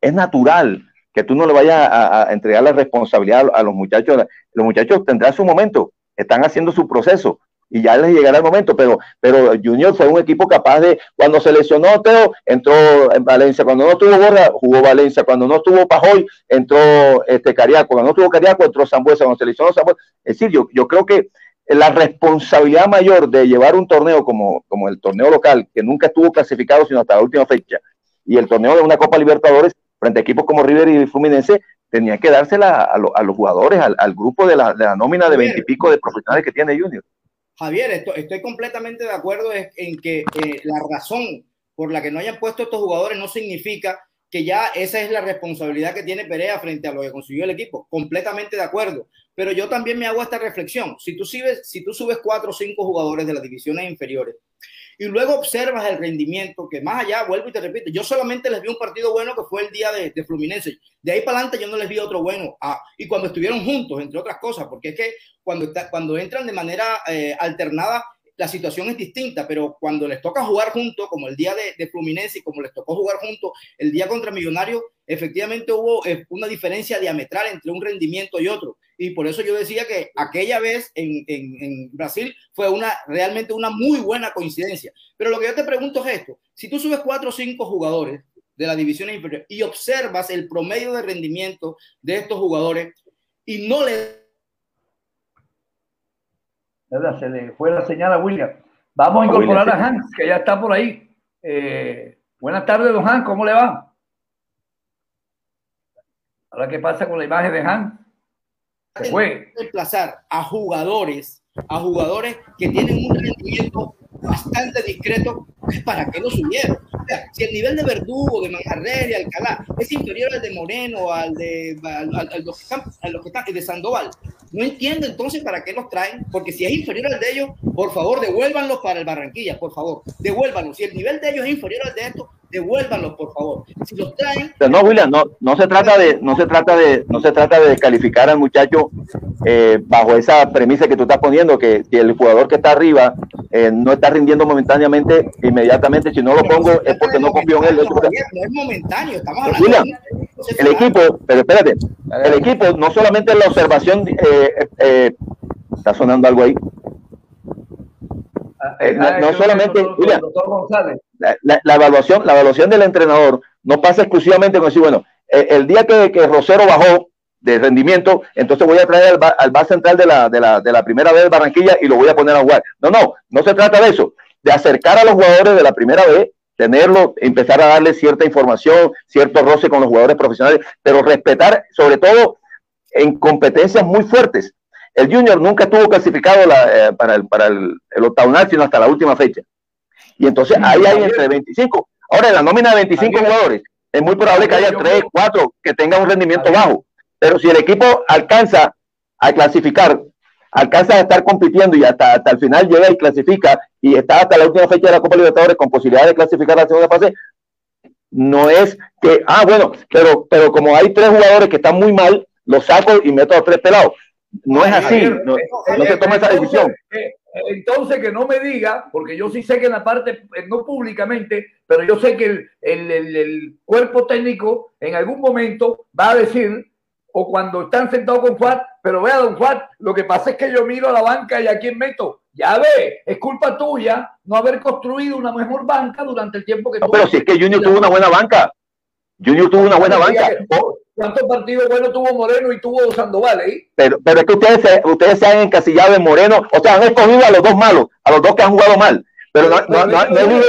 Speaker 4: es natural que tú no le vayas a, entregar la responsabilidad a, los muchachos. Los muchachos tendrán su momento, están haciendo su proceso y ya les llegará el momento, pero, pero Junior fue un equipo capaz de, cuando se lesionó Teo, entró en Valencia, cuando no estuvo Borja, jugó Valencia, cuando no estuvo Pajoy, entró este Cariaco, cuando no estuvo Cariaco, entró Zambuesa, cuando se lesionó Zambuesa. Es decir, yo, yo creo que la responsabilidad mayor de llevar un torneo como, como el torneo local, que nunca estuvo clasificado sino hasta la última fecha, y el torneo de una Copa Libertadores frente a equipos como River y Fluminense, tenía que dársela a, los jugadores, al, grupo de la, nómina de veintipico de profesionales que tiene Junior.
Speaker 7: Javier, estoy, completamente de acuerdo en que eh, la razón por la que no hayan puesto estos jugadores no significa que ya esa es la responsabilidad que tiene Perea frente a lo que consiguió el equipo. Completamente de acuerdo. Pero yo también me hago esta reflexión. Si tú subes, si tú subes cuatro o cinco jugadores de las divisiones inferiores y luego observas el rendimiento, que más allá, vuelvo y te repito, yo solamente les vi un partido bueno que fue el día de, Fluminense. De ahí para adelante yo no les vi otro bueno. Ah, y cuando estuvieron juntos, entre otras cosas, porque es que cuando, cuando entran de manera eh, alternada, la situación es distinta, pero cuando les toca jugar juntos, como el día de, Fluminense y como les tocó jugar juntos el día contra Millonarios, efectivamente hubo eh, una diferencia diametral entre un rendimiento y otro. Y por eso yo decía que aquella vez en, en, Brasil fue una realmente una muy buena coincidencia. Pero lo que yo te pregunto es esto, si tú subes cuatro o cinco jugadores de la división inferior y observas el promedio de rendimiento de estos jugadores y no le...
Speaker 3: Se le fue la señal a William. Vamos a incorporar a Hans, que ya está por ahí. Eh, buenas tardes, don Hans, ¿cómo le va? Ahora, ¿qué pasa con la imagen de Hans?
Speaker 7: Se fue. Reemplazar a jugadores, a jugadores que tienen un rendimiento bastante discreto, ¿para qué lo subieron? O sea, si el nivel de Verdugo, de Manjarres y Alcalá es inferior al de Moreno, al de, al, los que están, a los que están, de Sandoval, no entiendo entonces para qué los traen, porque si es inferior al de ellos, por favor, devuélvanlos para el Barranquilla, por favor, devuélvanlos. Si el nivel de ellos es inferior al de estos, devuélvanlos, por favor. Si los traen.
Speaker 4: no, William, no, no se trata de, no se trata de, no se trata de descalificar al muchacho eh, bajo esa premisa que tú estás poniendo, que si el jugador que está arriba eh, no está rindiendo momentáneamente, inmediatamente, si no lo pongo es porque no confío en él.
Speaker 7: No, es momentáneo, estamos hablando William,
Speaker 4: el equipo, pero espérate, el equipo no solamente la observación, eh, eh, está sonando algo ahí. Ah, eh, no, ah, solamente, William, la, evaluación, la evaluación del entrenador no pasa exclusivamente con decir, bueno, el día que, que, Rosero bajó de rendimiento, entonces voy a traer al, al base central de la, de, la, de la primera vez de Barranquilla y lo voy a poner a jugar. No, no, no se trata de eso, de acercar a los jugadores de la primera vez tenerlo, empezar a darle cierta información, cierto roce con los jugadores profesionales, pero respetar, sobre todo en competencias muy fuertes. El Junior nunca estuvo clasificado eh, para, el, para el, octagonal, sino hasta la última fecha. Y entonces ahí hay entre 25. Ahora, en la nómina de 25 jugadores, es muy probable que haya 3, 4 que tengan un rendimiento bajo. Pero si el equipo alcanza a clasificar alcanza a estar compitiendo y hasta, hasta el final llega y clasifica y está hasta la última fecha de la Copa Libertadores con posibilidad de clasificar a la segunda fase, no es que, ah, bueno, pero, pero como hay tres jugadores que están muy mal, los saco y meto a tres pelados. No es así, no, se toma esa decisión.
Speaker 3: Entonces, que no me diga, porque yo sí sé que en la parte, eh, no públicamente, pero yo sé que el, el, el cuerpo técnico en algún momento va a decir o cuando están sentados con Fuad, pero vea, don Fuad, lo que pasa es que yo miro a la banca y a quién meto. Ya ve, es culpa tuya no haber construido una mejor banca durante el tiempo que
Speaker 4: no, Pero si es que Junior tuvo una buena banca. Junior tuvo una buena banca.
Speaker 3: ¿Cuántos partidos buenos tuvo Moreno y tuvo Sandoval eh?
Speaker 4: Pero, pero es que ustedes se, ustedes se han encasillado en Moreno, o sea, han escogido a los dos malos, a los dos que han jugado mal. Pero, no, no, no, no,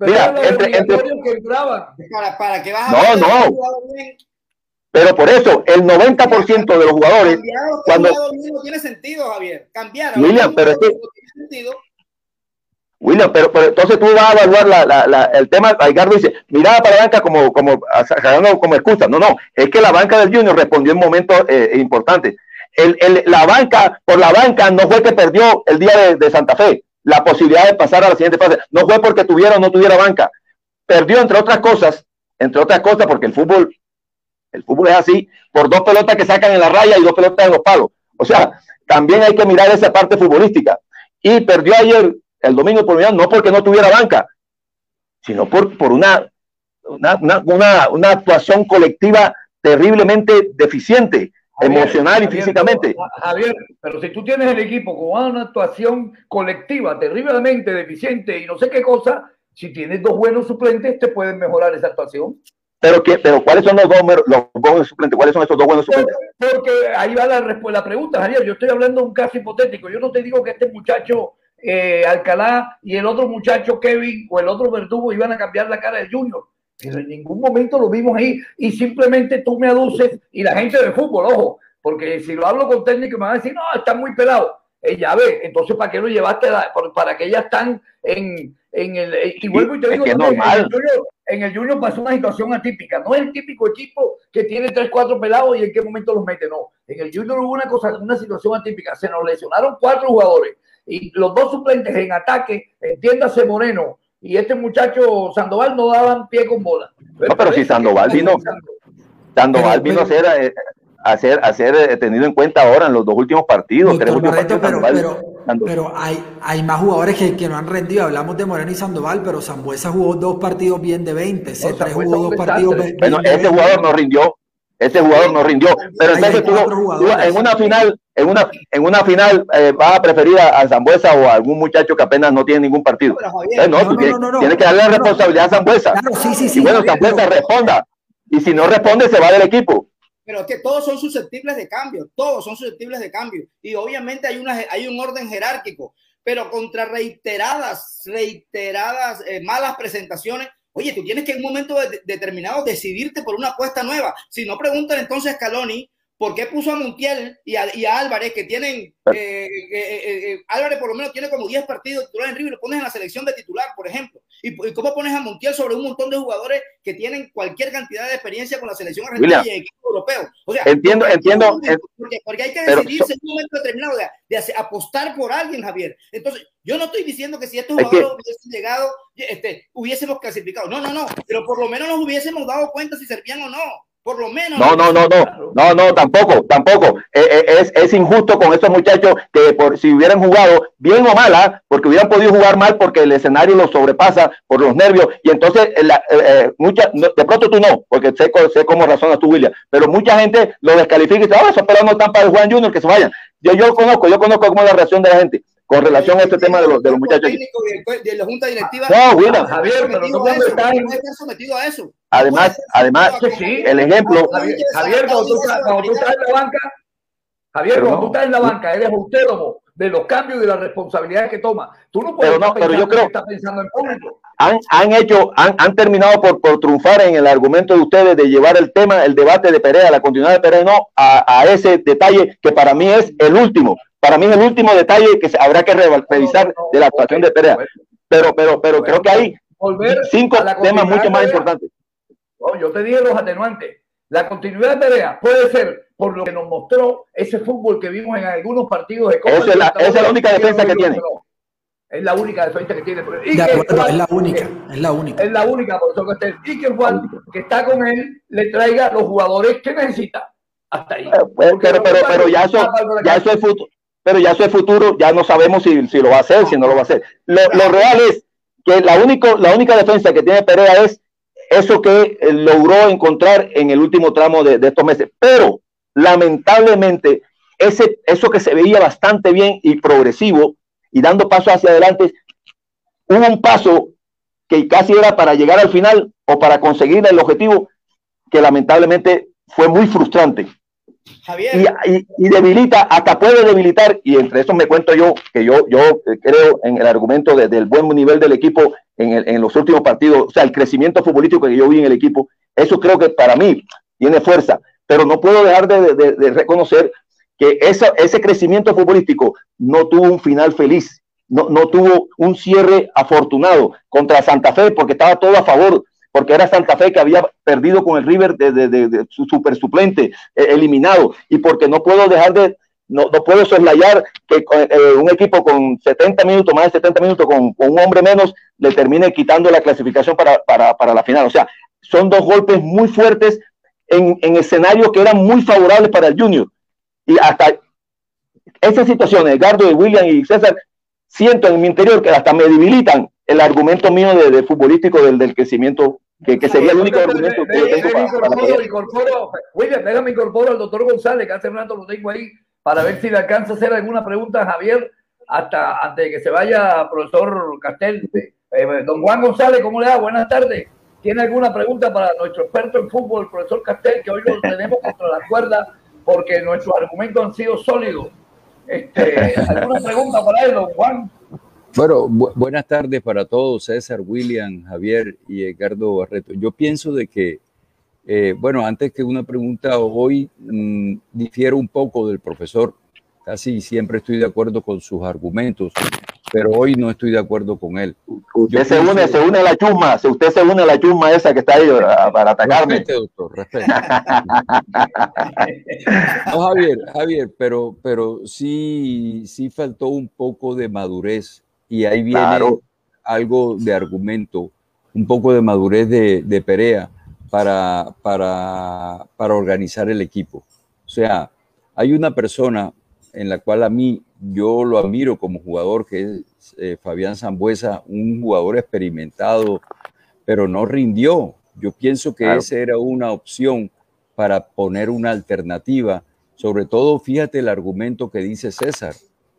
Speaker 4: Mira, entre, entre... Que
Speaker 7: para, para que vas
Speaker 4: a no, no. Pero por eso, el 90% de los jugadores. cuando...
Speaker 7: no tiene sentido, Javier. Cambiar.
Speaker 4: William, pero es que. William, pero, entonces tú vas a evaluar la, la, el tema. Aigardo dice: Mirada para la banca como, como, como excusa. No, no. Es que la banca del Junior respondió en momentos eh, importantes. El, el, la banca, por la banca, no fue que perdió el día de, de, Santa Fe la posibilidad de pasar a la siguiente fase. No fue porque tuviera o no tuviera banca. Perdió, entre otras cosas, entre otras cosas, porque el fútbol el fútbol es así, por dos pelotas que sacan en la raya y dos pelotas en los palos. O sea, también hay que mirar esa parte futbolística. Y perdió ayer, el domingo por no porque no tuviera banca, sino por, por una, una, actuación colectiva terriblemente deficiente, emocional y físicamente.
Speaker 3: Javier, pero si tú tienes el equipo con una actuación colectiva terriblemente deficiente y no sé qué cosa, si tienes dos buenos suplentes, te pueden mejorar esa actuación.
Speaker 4: Pero, ¿qué, pero ¿cuáles son los dos, los buenos suplentes? ¿Cuáles son esos dos buenos suplentes?
Speaker 3: Porque, ahí va la, la pregunta, Javier. Yo estoy hablando de un caso hipotético. Yo no te digo que este muchacho eh, Alcalá y el otro muchacho Kevin o el otro Verdugo iban a cambiar la cara del Junior. Pero en ningún momento lo vimos ahí. Y simplemente tú me aduces y la gente de fútbol, ojo, porque si lo hablo con técnico me van a decir, no, están muy pelados. Ella ve, entonces ¿para qué lo llevaste? para que ellas están en, en el... Y vuelvo y te digo, normal en el Junior pasó una situación atípica. No es el típico equipo que tiene 3, 4 pelados y en qué momento los mete. No. En el Junior hubo una cosa, una situación atípica. Se nos lesionaron cuatro jugadores y los dos suplentes en ataque, entiéndase Moreno y este muchacho Sandoval no daban pie con bola.
Speaker 4: no, pero si Sandoval vino, Sandoval vino a ser, eh, a ser, a ser eh, tenido en cuenta ahora en los dos últimos partidos.
Speaker 6: pero, pero, hay, hay más jugadores que, que, no han rendido. Hablamos de Moreno y Sandoval, pero Zambuesa jugó dos partidos bien de 20. C3 jugó dos partidos
Speaker 4: bien Bueno, ese jugador no rindió. Ese jugador no rindió. Pero entonces tú, en una final, en una, en una final eh, vas a preferir a, Zambuesa o a algún muchacho que apenas no tiene ningún partido. no, tú tienes, que darle la responsabilidad a Zambuesa. y bueno, Zambuesa responda. Y si no responde, se va del equipo
Speaker 7: pero es que todos son susceptibles de cambio, todos son susceptibles de cambio. Y obviamente hay, una, hay un orden jerárquico, pero contra reiteradas, reiteradas eh, malas presentaciones, oye, tú tienes que en un momento determinado decidirte por una apuesta nueva. Si no preguntan entonces a Scaloni ¿Por qué puso a Montiel y a, Álvarez, que tienen, eh, eh, eh, Álvarez por lo menos tiene como 10 partidos titulares en River, lo pones en la selección de titular, por ejemplo? ¿Y, cómo pones a Montiel sobre un montón de jugadores que tienen cualquier cantidad de experiencia con la selección argentina y el equipo europeo?
Speaker 4: O sea, entiendo, entiendo.
Speaker 7: Porque, hay que decidirse en un momento determinado de, apostar por alguien, Javier. Entonces, yo no estoy diciendo que si estos jugadores hubiesen llegado, este, hubiésemos clasificado. No, no, no. Pero por lo menos nos hubiésemos dado cuenta si servían o no por lo menos.
Speaker 4: No, no, no, no, no, no, tampoco, tampoco. Eh, eh, es, es, injusto con estos muchachos que por si hubieran jugado bien o mala, ¿ah? porque hubieran podido jugar mal porque el escenario los sobrepasa por los nervios y entonces eh, mucha, de pronto tú no, porque sé, sé cómo razonas tú, William, pero mucha gente lo descalifica y dice, ah, esos pelados no están para el Juan Junior, que se vayan. Yo, yo conozco, yo conozco cómo es la reacción de la gente con relación a este tema de los, de los muchachos.
Speaker 7: De la Junta Directiva.
Speaker 4: No, William. Javier, pero no puede estar sometido a eso. Además, además, el ejemplo.
Speaker 3: Javier, cuando tú, estás en la banca, Javier, cuando tú estás en la banca, eres autónomo de los cambios y de las responsabilidades que toma. Tú no puedes
Speaker 4: pero no, pero yo creo,
Speaker 3: que pensando en público.
Speaker 4: Han, han hecho, han, han terminado por, por, triunfar en el argumento de ustedes de llevar el tema, el debate de Perea, la continuidad de Perea, no, a, a ese detalle que para mí es el último. Para mí es el último detalle que habrá que revisar de la actuación de Perea. Pero, pero, pero creo que hay cinco temas mucho más importantes
Speaker 3: yo te dije los atenuantes. La continuidad de Perea puede ser por lo que nos mostró ese fútbol que vimos en algunos partidos de
Speaker 4: Copa. Esa es la, esa es la única defensa que tiene.
Speaker 3: Es la única defensa que tiene.
Speaker 6: Y es la única, es la única.
Speaker 3: Es la única, por eso que. Y que Juan, que está con él, le traiga los jugadores que necesita. Hasta ahí.
Speaker 4: Pues, pero, pero, pero, ya eso, ya eso es futuro. Pero ya eso es futuro, ya no sabemos si, si lo va a hacer, si no lo va a hacer. Lo, lo real es que la, único, la única defensa que tiene Perea es eso que logró encontrar en el último tramo de, estos meses. Pero lamentablemente, ese, eso que se veía bastante bien y progresivo y dando paso hacia adelante, hubo un paso que casi era para llegar al final o para conseguir el objetivo, que lamentablemente fue muy frustrante. Y, debilita, hasta puede debilitar, y entre eso me cuento yo, que yo, yo creo en el argumento del buen nivel del equipo en, los últimos partidos, o sea, el crecimiento futbolístico que yo vi en el equipo, eso creo que para mí tiene fuerza, pero no puedo dejar de, reconocer que ese crecimiento futbolístico no tuvo un final feliz, no, no tuvo un cierre afortunado contra Santa Fe porque estaba todo a favor porque era Santa Fe que había perdido con el River de, su super suplente, eh, eliminado, y porque no puedo dejar de, no, no puedo soslayar que eh, un equipo con 70 minutos, más de 70 minutos, con, un hombre menos, le termine quitando la clasificación para, para, la final. O sea, son dos golpes muy fuertes en, en escenarios que eran muy favorables para el Junior. Y hasta esas situaciones, Edgardo, William y César, siento en mi interior que hasta me debilitan el argumento mío de, de futbolístico del, del crecimiento que, sería el único argumento que yo
Speaker 3: tengo William, déjame incorporo al doctor González, que hace un rato lo tengo ahí, para ver si le alcanza a hacer alguna pregunta a Javier hasta antes de que se vaya profesor Castel. Eh, don Juan González, ¿cómo le da? Buenas tardes. ¿Tiene alguna pregunta para nuestro experto en fútbol, el profesor Castel, que hoy lo tenemos contra la cuerda porque nuestros argumentos han sido sólidos? Este, ¿Alguna pregunta para él, don Juan?
Speaker 8: Bueno, buenas tardes para todos, César, William, Javier y Edgardo Barreto. Yo pienso de que, eh, bueno, antes que una pregunta, hoy mm, difiero un poco del profesor. Casi siempre estoy de acuerdo con sus argumentos, pero hoy no estoy de acuerdo con él.
Speaker 4: Usted se une, se une a la chusma, si usted se une a la chusma esa que está ahí para atacarme.
Speaker 8: Respete, doctor, respete. no, Javier, Javier, pero, pero sí, sí faltó un poco de madurez y ahí viene algo de argumento, un poco de madurez de, Perea para, para, para, organizar el equipo. O sea, hay una persona en la cual a mí yo lo admiro como jugador, que es eh, Fabián Zambuesa, un jugador experimentado, pero no rindió. Yo pienso que esa era una opción para poner una alternativa. Sobre todo, fíjate el argumento que dice César.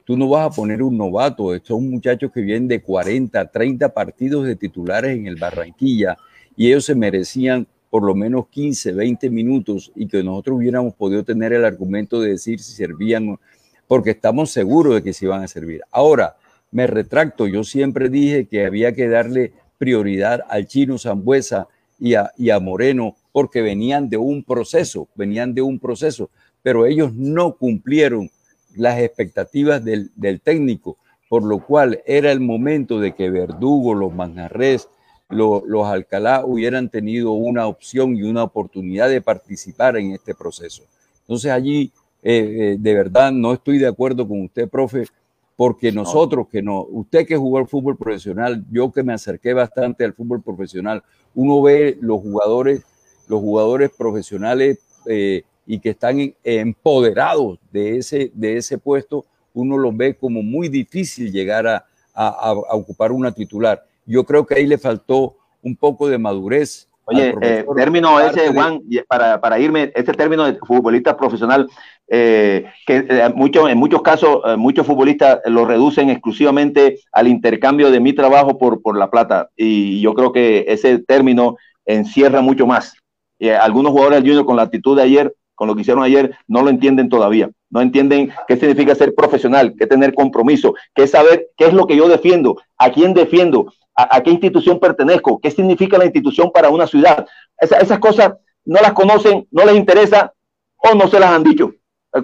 Speaker 8: Tú no vas a poner un novato, estos son muchachos que vienen de 40, 30 partidos de titulares en el Barranquilla y ellos se merecían por lo menos 15, 20 minutos y que nosotros hubiéramos podido tener el argumento de decir si servían, porque estamos seguros de que se iban a servir. Ahora, me retracto, yo siempre dije que había que darle prioridad al chino Zambuesa y a, y a Moreno porque venían de un proceso, venían de un proceso, pero ellos no cumplieron las expectativas del, técnico, por lo cual era el momento de que Verdugo, los Manjarres, los, Alcalá hubieran tenido una opción y una oportunidad de participar en este proceso. Entonces allí, eh, eh, de verdad, no estoy de acuerdo con usted, profe, porque nosotros que no, usted que jugó al fútbol profesional, yo que me acerqué bastante al fútbol profesional, uno ve los jugadores, los jugadores profesionales eh, y que están empoderados de ese, de ese puesto, uno lo ve como muy difícil llegar a, ocupar una titular. Yo creo que ahí le faltó un poco de madurez.
Speaker 4: Oye, eh, término ese, Juan, para, para, irme, este término de futbolista profesional, eh, que eh, mucho, en muchos casos muchos futbolistas lo reducen exclusivamente al intercambio de mi trabajo por, por la plata. Y yo creo que ese término encierra mucho más. algunos jugadores del Junior con la actitud de ayer con lo que hicieron ayer, no lo entienden todavía. No entienden qué significa ser profesional, qué tener compromiso, qué saber qué es lo que yo defiendo, a quién defiendo, a, qué institución pertenezco, qué significa la institución para una ciudad. esas cosas no las conocen, no les interesa o no se las han dicho.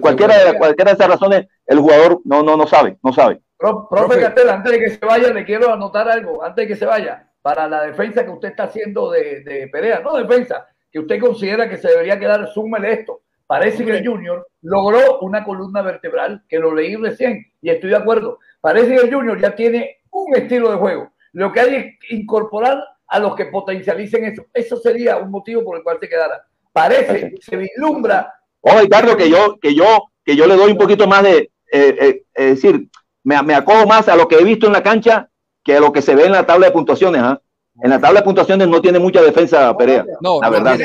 Speaker 4: Cualquiera de, cualquiera de esas razones, el jugador no, no, no sabe, no sabe.
Speaker 3: profe Castel, antes de que se vaya, le quiero anotar algo, antes de que se vaya, para la defensa que usted está haciendo de, de Perea, no defensa, que usted considera que se debería quedar, súmele esto. Parece que el Junior logró una columna vertebral, que lo leí recién y estoy de acuerdo. Parece que el Junior ya tiene un estilo de juego. Lo que hay es incorporar a los que potencialicen eso. Eso sería un motivo por el cual se quedara. Parece, se vislumbra.
Speaker 4: Oye, Carlos, que yo, que yo, que yo le doy un poquito más de, eh, eh, es decir, me, me acojo más a lo que he visto en la cancha que a lo que se ve en la tabla de puntuaciones. ¿ah? En la tabla de puntuaciones no tiene mucha defensa Perea. No, la verdad.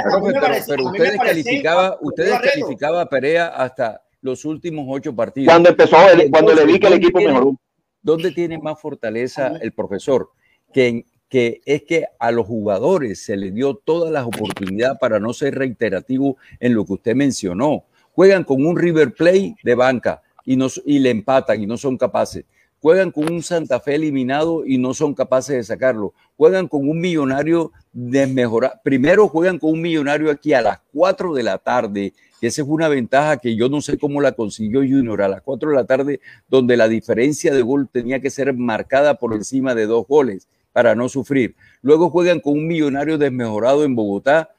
Speaker 8: pero, ustedes calificaba, ustedes calificaba a Perea hasta los últimos ocho partidos.
Speaker 4: Cuando empezó, cuando le vi que el equipo mejoró.
Speaker 8: ¿Dónde tiene más fortaleza el profesor? Que, que es que a los jugadores se les dio todas las oportunidades para no ser reiterativo en lo que usted mencionó. Juegan con un River Play de banca y, nos, y le empatan y no son capaces juegan con un Santa Fe eliminado y no son capaces de sacarlo. Juegan con un millonario desmejorado. Primero juegan con un millonario aquí a las 4 de la tarde, esa es una ventaja que yo no sé cómo la consiguió Junior a las 4 de la tarde, donde la diferencia de gol tenía que ser marcada por encima de dos goles para no sufrir. Luego juegan con un millonario desmejorado en Bogotá.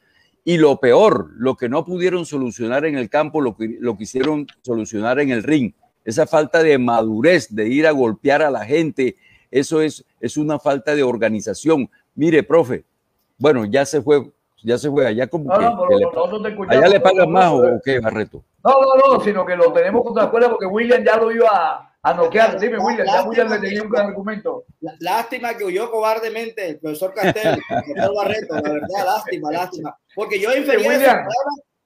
Speaker 8: Y lo peor, lo que no pudieron solucionar en el campo, lo lo quisieron solucionar en el ring esa falta de madurez de ir a golpear a la gente, eso es, es una falta de organización. Mire, profe, bueno, ya se fue, ya se fue, allá como que, le, allá le pagan más o, qué, Barreto.
Speaker 3: No, no, no, sino que lo tenemos contra la escuela porque William ya lo iba a, a noquear. Dime, William, ya William le tenía un gran argumento.
Speaker 7: Lástima que huyó cobardemente el profesor Castel, el Barreto, la verdad, lástima, lástima. Porque yo infería,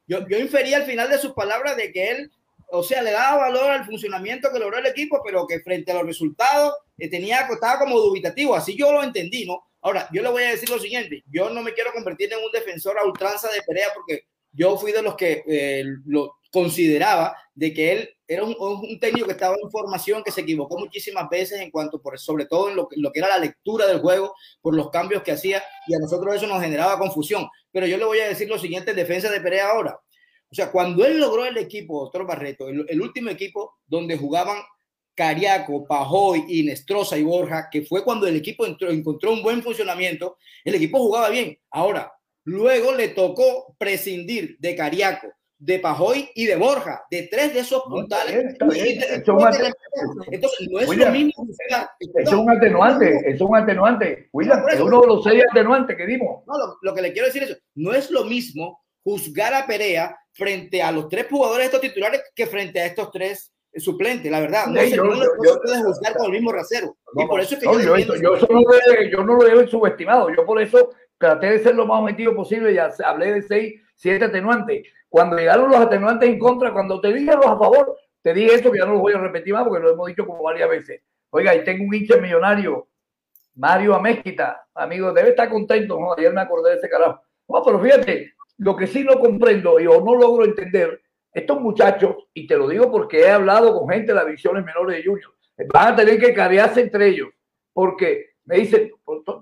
Speaker 7: yo, yo infería al final de sus palabras de que él o sea, le daba valor al funcionamiento que logró el equipo, pero que frente a los resultados eh, tenía, estaba como dubitativo. Así yo lo entendí, ¿no? Ahora, yo le voy a decir lo siguiente: yo no me quiero convertir en un defensor a ultranza de Perea porque yo fui de los que eh, lo consideraba de que él era un, técnico que estaba en formación, que se equivocó muchísimas veces en cuanto, por, sobre todo en lo, lo que era la lectura del juego, por los cambios que hacía, y a nosotros eso nos generaba confusión. Pero yo le voy a decir lo siguiente en defensa de Perea ahora. O sea, cuando él logró el equipo, doctor Barreto, el, último equipo donde jugaban Cariaco, Pajoy, Inestrosa y Borja, que fue cuando el equipo encontró un buen funcionamiento, el equipo jugaba bien. Ahora, luego le tocó prescindir de Cariaco, de Pajoy y de Borja, de tres de esos puntales. Entonces,
Speaker 3: no es lo mismo. Es un atenuante, es un atenuante. William, es uno de los seis atenuantes que dimos.
Speaker 7: No, lo, lo, que le quiero decir es, no es lo mismo juzgar a Perea frente a los tres jugadores estos titulares que frente a estos tres suplentes, la verdad. No, yo, no yo, puede juzgar con el mismo rasero. y por eso es que yo,
Speaker 3: yo, yo, no lo veo subestimado. Yo por eso traté de ser lo más objetivo posible y hablé de seis siete atenuantes. Cuando llegaron los atenuantes en contra, cuando te dije los a favor, te dije esto que ya no lo voy a repetir más porque lo hemos dicho como varias veces. Oiga, y tengo un hincha millonario, Mario Amezquita, amigo, debe estar contento, ¿no? Ayer me acordé de ese carajo. No, pero fíjate, lo que sí no comprendo y o no logro entender, estos muchachos, y te lo digo porque he hablado con gente de las visiones menores de Junior, van a tener que carearse entre ellos, porque me dicen,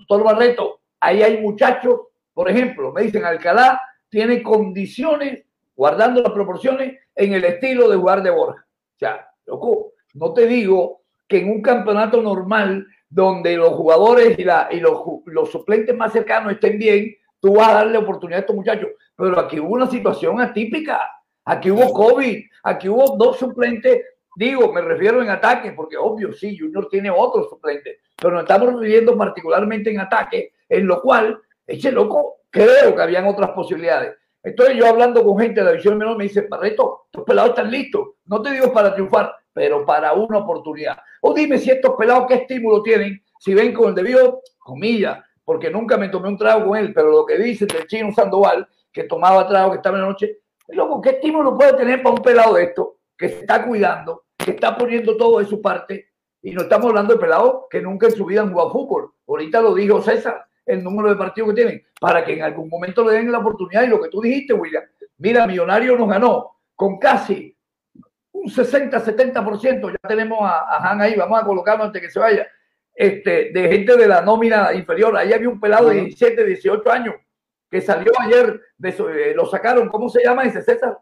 Speaker 3: todo Barreto, ahí hay muchachos, por ejemplo, me dicen, Alcalá tiene condiciones, guardando las proporciones, en el estilo de jugar de Borja. O sea, loco, no te digo que en un campeonato normal, donde los jugadores y, la, y los, los suplentes más cercanos estén bien, tú vas a darle oportunidad a estos muchachos. Pero aquí hubo una situación atípica. Aquí hubo COVID, aquí hubo dos suplentes Digo, me refiero en ataque, porque obvio, sí, Junior tiene otros suplentes, pero nos estamos refiriendo particularmente en ataque, en lo cual, eche loco, creo que habían otras posibilidades. Entonces yo hablando con gente de la división menor me dice, Barreto, estos pelados están listos. No te digo para triunfar, pero para una oportunidad. O dime si estos pelados qué estímulo tienen, si ven con el debido, comillas, porque nunca me tomé un trago con él, pero lo que dice del chino Sandoval, que tomaba trago, que estaba en la noche, loco, ¿qué estímulo puede tener para un pelado de esto que se está cuidando, que está poniendo todo de su parte. Y no estamos hablando de pelados que nunca en su vida han jugado fútbol. Ahorita lo dijo César, el número de partidos que tienen, para que en algún momento le den la oportunidad. Y lo que tú dijiste, William, mira, Millonario nos ganó con casi un 60-70%. Ya tenemos a, a, Han ahí, vamos a colocarlo antes que se vaya. Este, de gente de la nómina inferior. Ahí había un pelado de 17, 18 años que salió ayer, de, eh, lo sacaron, ¿cómo se llama ese César?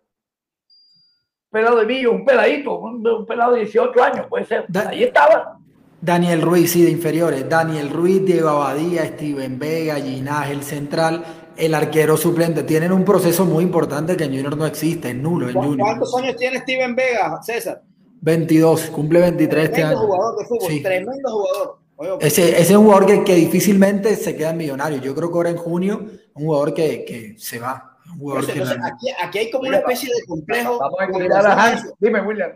Speaker 3: pelado de Millo, un peladito, un, pelado de 18 años, puede ser. Ahí estaba.
Speaker 6: Daniel Ruiz, sí, de inferiores. Daniel Ruiz, Diego Abadía, Steven Vega, Ginás, el central, el arquero suplente. Tienen un proceso muy importante que en Junior no existe, es nulo. En
Speaker 7: junior. ¿Cuántos años tiene Steven Vega, César?
Speaker 6: 22, cumple 23 este año.
Speaker 7: jugador de fútbol, tremendo jugador.
Speaker 6: Ese, ese, es un jugador que, que, difícilmente se queda en millonario. Yo creo que ahora en junio, un jugador que, que se va
Speaker 7: aquí, hay como una especie de complejo.
Speaker 3: Vamos a a Hans. Dime, William.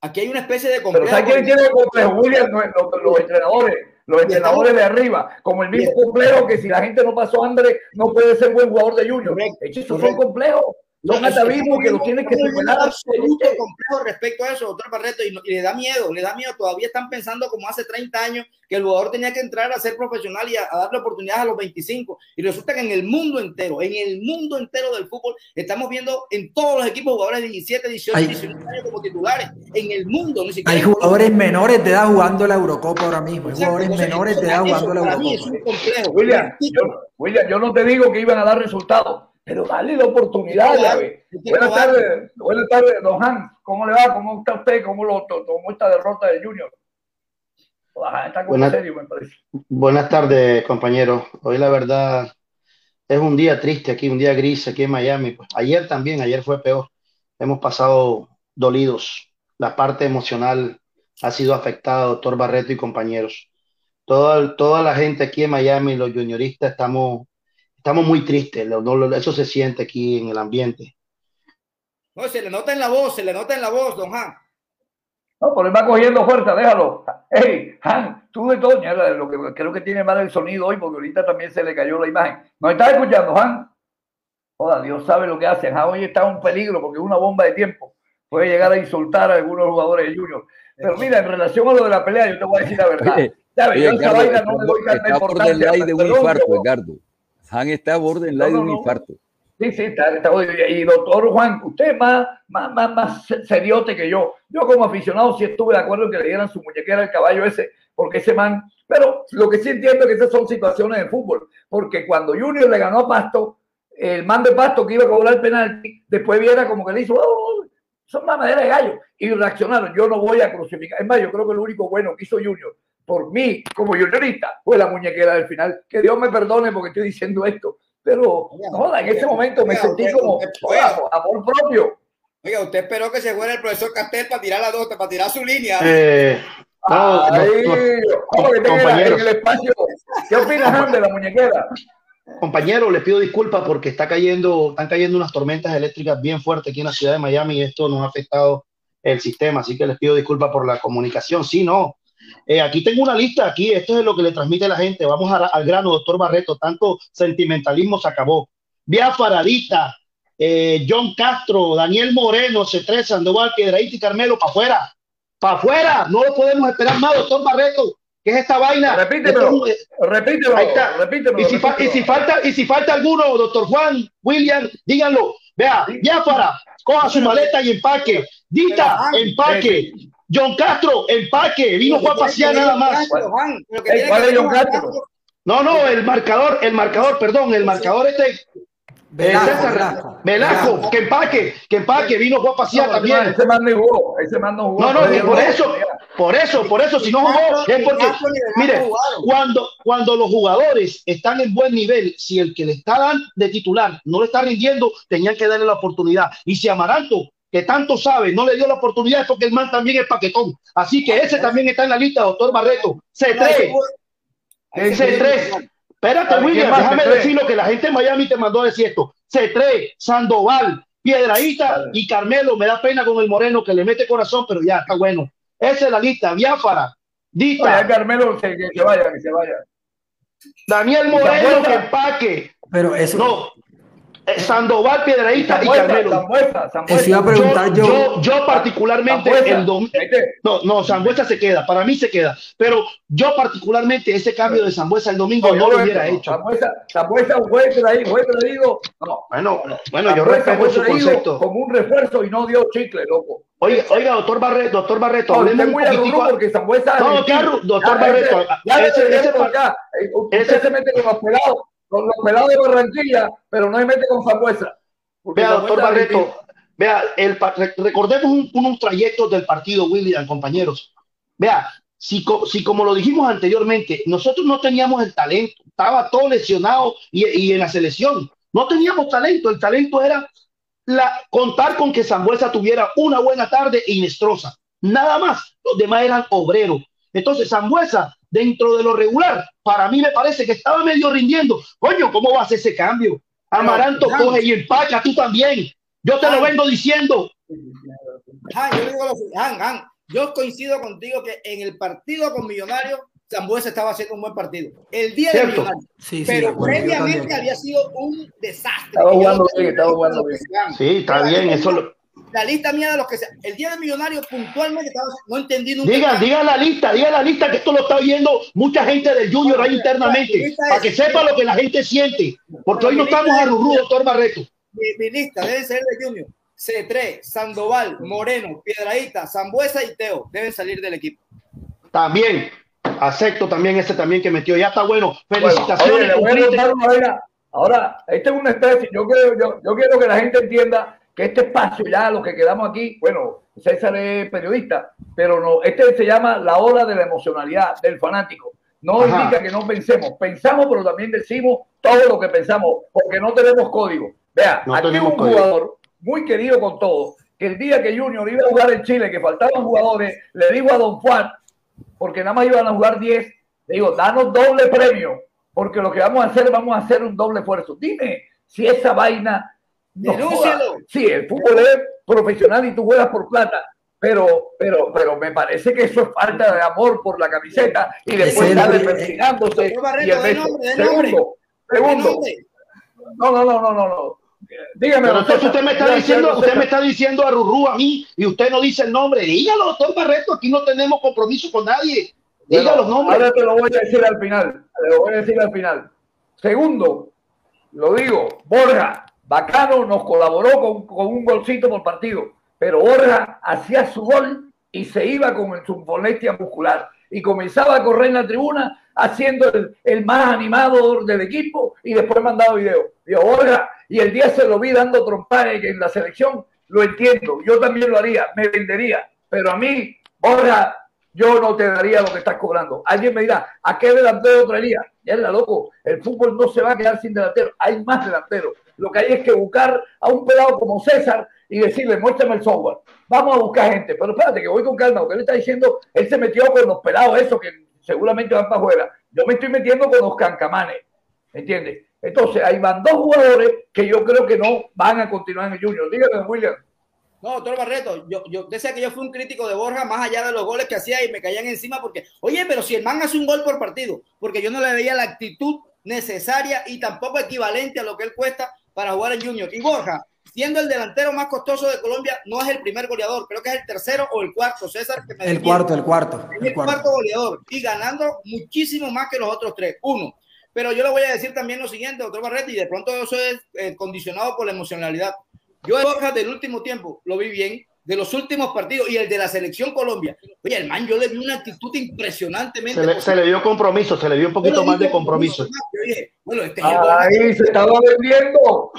Speaker 7: Aquí hay una especie de complejo.
Speaker 3: Pero ¿sabes quién tiene complejo? William, los, entrenadores. Los entrenadores de arriba, como el mismo complejo que si la gente no pasó hambre, no puede ser buen jugador de Junior. Esos son complejos. Son atavismos que los tienen que superar.
Speaker 7: absoluto complejo respecto a eso, doctor Barreto, y, le da miedo, le da miedo. Todavía están pensando como hace 30 años que el jugador tenía que entrar a ser profesional y a, darle oportunidades a los 25. Y resulta que en el mundo entero, en el mundo entero del fútbol, estamos viendo en todos los equipos jugadores de 17, 18, 19 años como titulares. En el mundo, ni
Speaker 6: siquiera. Hay jugadores menores de edad jugando la Eurocopa ahora mismo. Hay jugadores menores de edad jugando la Eurocopa.
Speaker 3: William, yo, William, yo no te digo que iban a dar resultados pero dale la oportunidad. Buenas tardes, buenas tardes, don Hans. ¿Cómo le va? ¿Cómo está usted? ¿Cómo lo tomó esta derrota de Junior?
Speaker 9: Está buenas, serio, me parece. buenas tardes, compañeros. Hoy la verdad es un día triste aquí, un día gris aquí en Miami. Pues, ayer también, ayer fue peor. Hemos pasado dolidos. La parte emocional ha sido afectada, doctor Barreto y compañeros. Toda, toda la gente aquí en Miami, los junioristas, estamos estamos muy tristes, eso se siente aquí en el ambiente.
Speaker 7: No, se le nota en la voz, se le nota en la voz, don Han.
Speaker 3: No, pero él va cogiendo fuerza, déjalo. Hey, Han, tú de todo, lo que creo que tiene mal el sonido hoy, porque ahorita también se le cayó la imagen. ¿No estás escuchando, Han? Joda, Dios sabe lo que hace. Han hoy está en peligro porque es una bomba de tiempo. Puede llegar a insultar a algunos jugadores de Junior. Pero mira, en relación a lo de la pelea, yo te voy a decir la verdad. yo esa vaina no le doy tanta importancia.
Speaker 8: de un infarto, Edgardo. Han está a borde en la de un infarto.
Speaker 3: Sí, sí, está, está, y doctor Juan, usted es más, más, más, más seriote que yo. Yo como aficionado sí estuve de acuerdo en que le dieran su muñequera al caballo ese, porque ese man, pero lo que sí entiendo es que esas son situaciones de fútbol, porque cuando Junior le ganó a Pasto, el man de Pasto que iba a cobrar el penalti, después viera como que le hizo, oh, son mamadera de gallo, y reaccionaron, yo no voy a crucificar, es más, yo creo que lo único bueno que hizo Junior por mí como juniorista fue la muñequera del final. Que Dios me perdone porque estoy diciendo esto, pero joda, en ese momento me sentí como amor propio.
Speaker 7: Oiga, usted esperó que se fuera el profesor Castel para tirar la dos, para tirar su línea.
Speaker 9: Eh, no,
Speaker 3: compañero. En el espacio. ¿Qué opinas, de la muñequera?
Speaker 9: Compañero, les pido disculpas porque está cayendo, están cayendo unas tormentas eléctricas bien fuertes aquí en la ciudad de Miami y esto nos ha afectado el sistema, así que les pido disculpas por la comunicación. Sí, no, eh, aquí tengo una lista, aquí esto es lo que le transmite la gente. Vamos al grano, doctor Barreto. Tanto sentimentalismo se acabó. Vía Faradita, eh, John Castro, Daniel Moreno, C3, Sandoval, Piedraíta y Carmelo, para afuera, para afuera, no lo podemos esperar más, doctor Barreto, ¿qué es esta vaina?
Speaker 3: Repítelo, repítelo, repítelo,
Speaker 9: y, si y si falta, y si falta alguno, doctor Juan, William, díganlo, vea, ya para, coja su maleta y empaque, Dita, empaque, John Castro, empaque, vino Juan Pasear nada más. ¿Cuál es John Castro? No, no, el marcador, el marcador, perdón, el marcador este. Velasco, Velasco, que empaque, que empaque, vino Juan Pasear también.
Speaker 3: Ese man no jugó, ese man no jugó.
Speaker 9: No, no, por eso, por eso, por eso, si no jugó, es porque, mire, cuando, cuando los jugadores están en buen nivel, si el que le está dando de titular no le está rindiendo, tenían que darle la oportunidad. Y si Amaranto que tanto sabe, no le dio la oportunidad porque el man también es paquetón. Así que ese también está en la lista, doctor Barreto. C3. C3. Espérate, William, déjame decir lo que la gente en Miami te mandó a decir esto. C3, Sandoval, Piedradita y Carmelo. Me da pena con el Moreno que le mete corazón, pero ya está bueno. Esa es la lista. Biafara, Dita.
Speaker 3: Carmelo, que, que, vaya, que se vaya.
Speaker 9: Daniel Moreno, que empaque.
Speaker 6: Pero eso.
Speaker 9: No, Sandoval, Piedradita y Carmelo.
Speaker 6: Eso iba a preguntar
Speaker 9: yo. Yo, particularmente el No, no, Zambuesa se queda. Para mí se queda. Pero yo particularmente ese cambio de Zambuesa el domingo no, lo hubiera hecho.
Speaker 3: Zambuesa, fue traído, fue traído.
Speaker 9: No, bueno, bueno, yo respeto su concepto.
Speaker 3: Como un refuerzo y no dio chicle, loco.
Speaker 9: Oiga, oiga, doctor Barreto, doctor Barreto,
Speaker 3: no, hablemos un porque Zambuesa.
Speaker 9: No, claro, doctor Barreto.
Speaker 3: Ya, ese, ese, acá. Ese se mete pelados con los pelados de Barranquilla, pero no hay mete con Zambuesa.
Speaker 9: Vea, doctor Barreto, vea, el, recordemos unos trayectos del partido, William, compañeros. Vea, si, si, como lo dijimos anteriormente, nosotros no teníamos el talento, estaba todo lesionado y, y en la selección, no teníamos talento, el talento era la, contar con que Zambuesa tuviera una buena tarde y Nestroza, nada más, los demás eran obreros. Entonces, Zambuesa dentro de lo regular, para mí me parece que estaba medio rindiendo. Coño, ¿cómo va a hacer ese cambio? Amaranto coge y empaca, tú también. Yo te lo vengo diciendo.
Speaker 7: yo, coincido contigo que en el partido con Millonarios, Zambuesa estaba haciendo un buen partido. El día de Millonarios. pero previamente había sido un desastre.
Speaker 3: Estaba jugando bien, estaba jugando bien.
Speaker 9: Sí, está bien, eso lo
Speaker 7: la lista mía de los que sea. El día de Millonarios puntualmente no entendí nunca.
Speaker 9: Diga, diga la lista, diga la lista que esto lo está viendo mucha gente del Junior ahí internamente, para que sepa lo que la gente siente, porque hoy no estamos a Rurú, doctor Barreto.
Speaker 7: Mi, lista debe ser de Junior. C3, Sandoval, Moreno, Piedraíta, Zambuesa y Teo deben salir del equipo.
Speaker 9: También, acepto también ese también que metió. Ya está bueno. Felicitaciones.
Speaker 3: ahora, este es una especie, yo, creo, yo, yo quiero que la gente entienda que este espacio ya, los que quedamos aquí, bueno, César es periodista, pero no, este se llama la hora de la emocionalidad del fanático. No indica que no pensemos, pensamos, pero también decimos todo lo que pensamos, porque no tenemos código. Vea, aquí un jugador muy querido con todos, que el día que Junior iba a jugar en Chile, que faltaban jugadores, le digo a Don Juan, porque nada más iban a jugar 10, le digo, danos doble premio, porque lo que vamos a hacer, vamos a hacer un doble esfuerzo. Dime si esa vaina sí, el fútbol es profesional y tú juegas por plata. Pero, pero, pero me parece que eso es falta de amor por la camiseta y después está desperdigándose. Segundo, segundo. No, no, no, no, no, no.
Speaker 9: Dígame, entonces usted me está diciendo, usted me está diciendo a Rurú a mí y usted no dice el nombre. Dígalo, doctor Barreto, aquí no tenemos compromiso con nadie. Dígalo los nombres.
Speaker 3: Ahora te lo voy a decir al final. Te lo voy a decir al final. Segundo, lo digo, Borja, Bacano nos colaboró con, un golcito por partido, pero Borja hacía su gol y se iba con su molestia muscular y comenzaba a correr en la tribuna haciendo el, más animado del equipo y después mandaba video. Digo, Borja, y el día se lo vi dando trompadas en la selección, lo entiendo, yo también lo haría, me vendería, pero a mí, Borja, yo no te daría lo que estás cobrando. Alguien me dirá, ¿a qué delantero traería? Ya la loco, el fútbol no se va a quedar sin delantero, hay más delanteros. Lo que hay es que buscar a un pelado como César y decirle, muéstrame el software. Vamos a buscar gente. Pero espérate, que voy con calma. Porque él está diciendo, él se metió con los pelados, esos que seguramente van para afuera. Yo me estoy metiendo con los cancamanes. ¿Entiendes? Entonces, ahí van dos jugadores que yo creo que no van a continuar en el Junior. Dígame, William.
Speaker 7: No, doctor Barreto, yo, yo decía que yo fui un crítico de Borja más allá de los goles que hacía y me caían encima porque, oye, pero si el man hace un gol por partido, porque yo no le veía la actitud necesaria y tampoco equivalente a lo que él cuesta para jugar en Junior. Y Borja, siendo el delantero más costoso de Colombia, no es el primer goleador, creo que es el tercero o el cuarto, César.
Speaker 6: el cuarto, el cuarto.
Speaker 7: el, cuarto. goleador y ganando muchísimo más que los otros tres. Uno. Pero yo le voy a decir también lo siguiente, doctor Barretti, y de pronto eso es eh, condicionado por la emocionalidad. Yo, Borja, del último tiempo, lo vi bien, de los últimos partidos y el de la selección Colombia. Oye, el man, yo le vi una actitud impresionantemente.
Speaker 9: Se le, dio compromiso, se le dio un poquito más de compromiso.
Speaker 3: bueno, este Ahí se estaba vendiendo.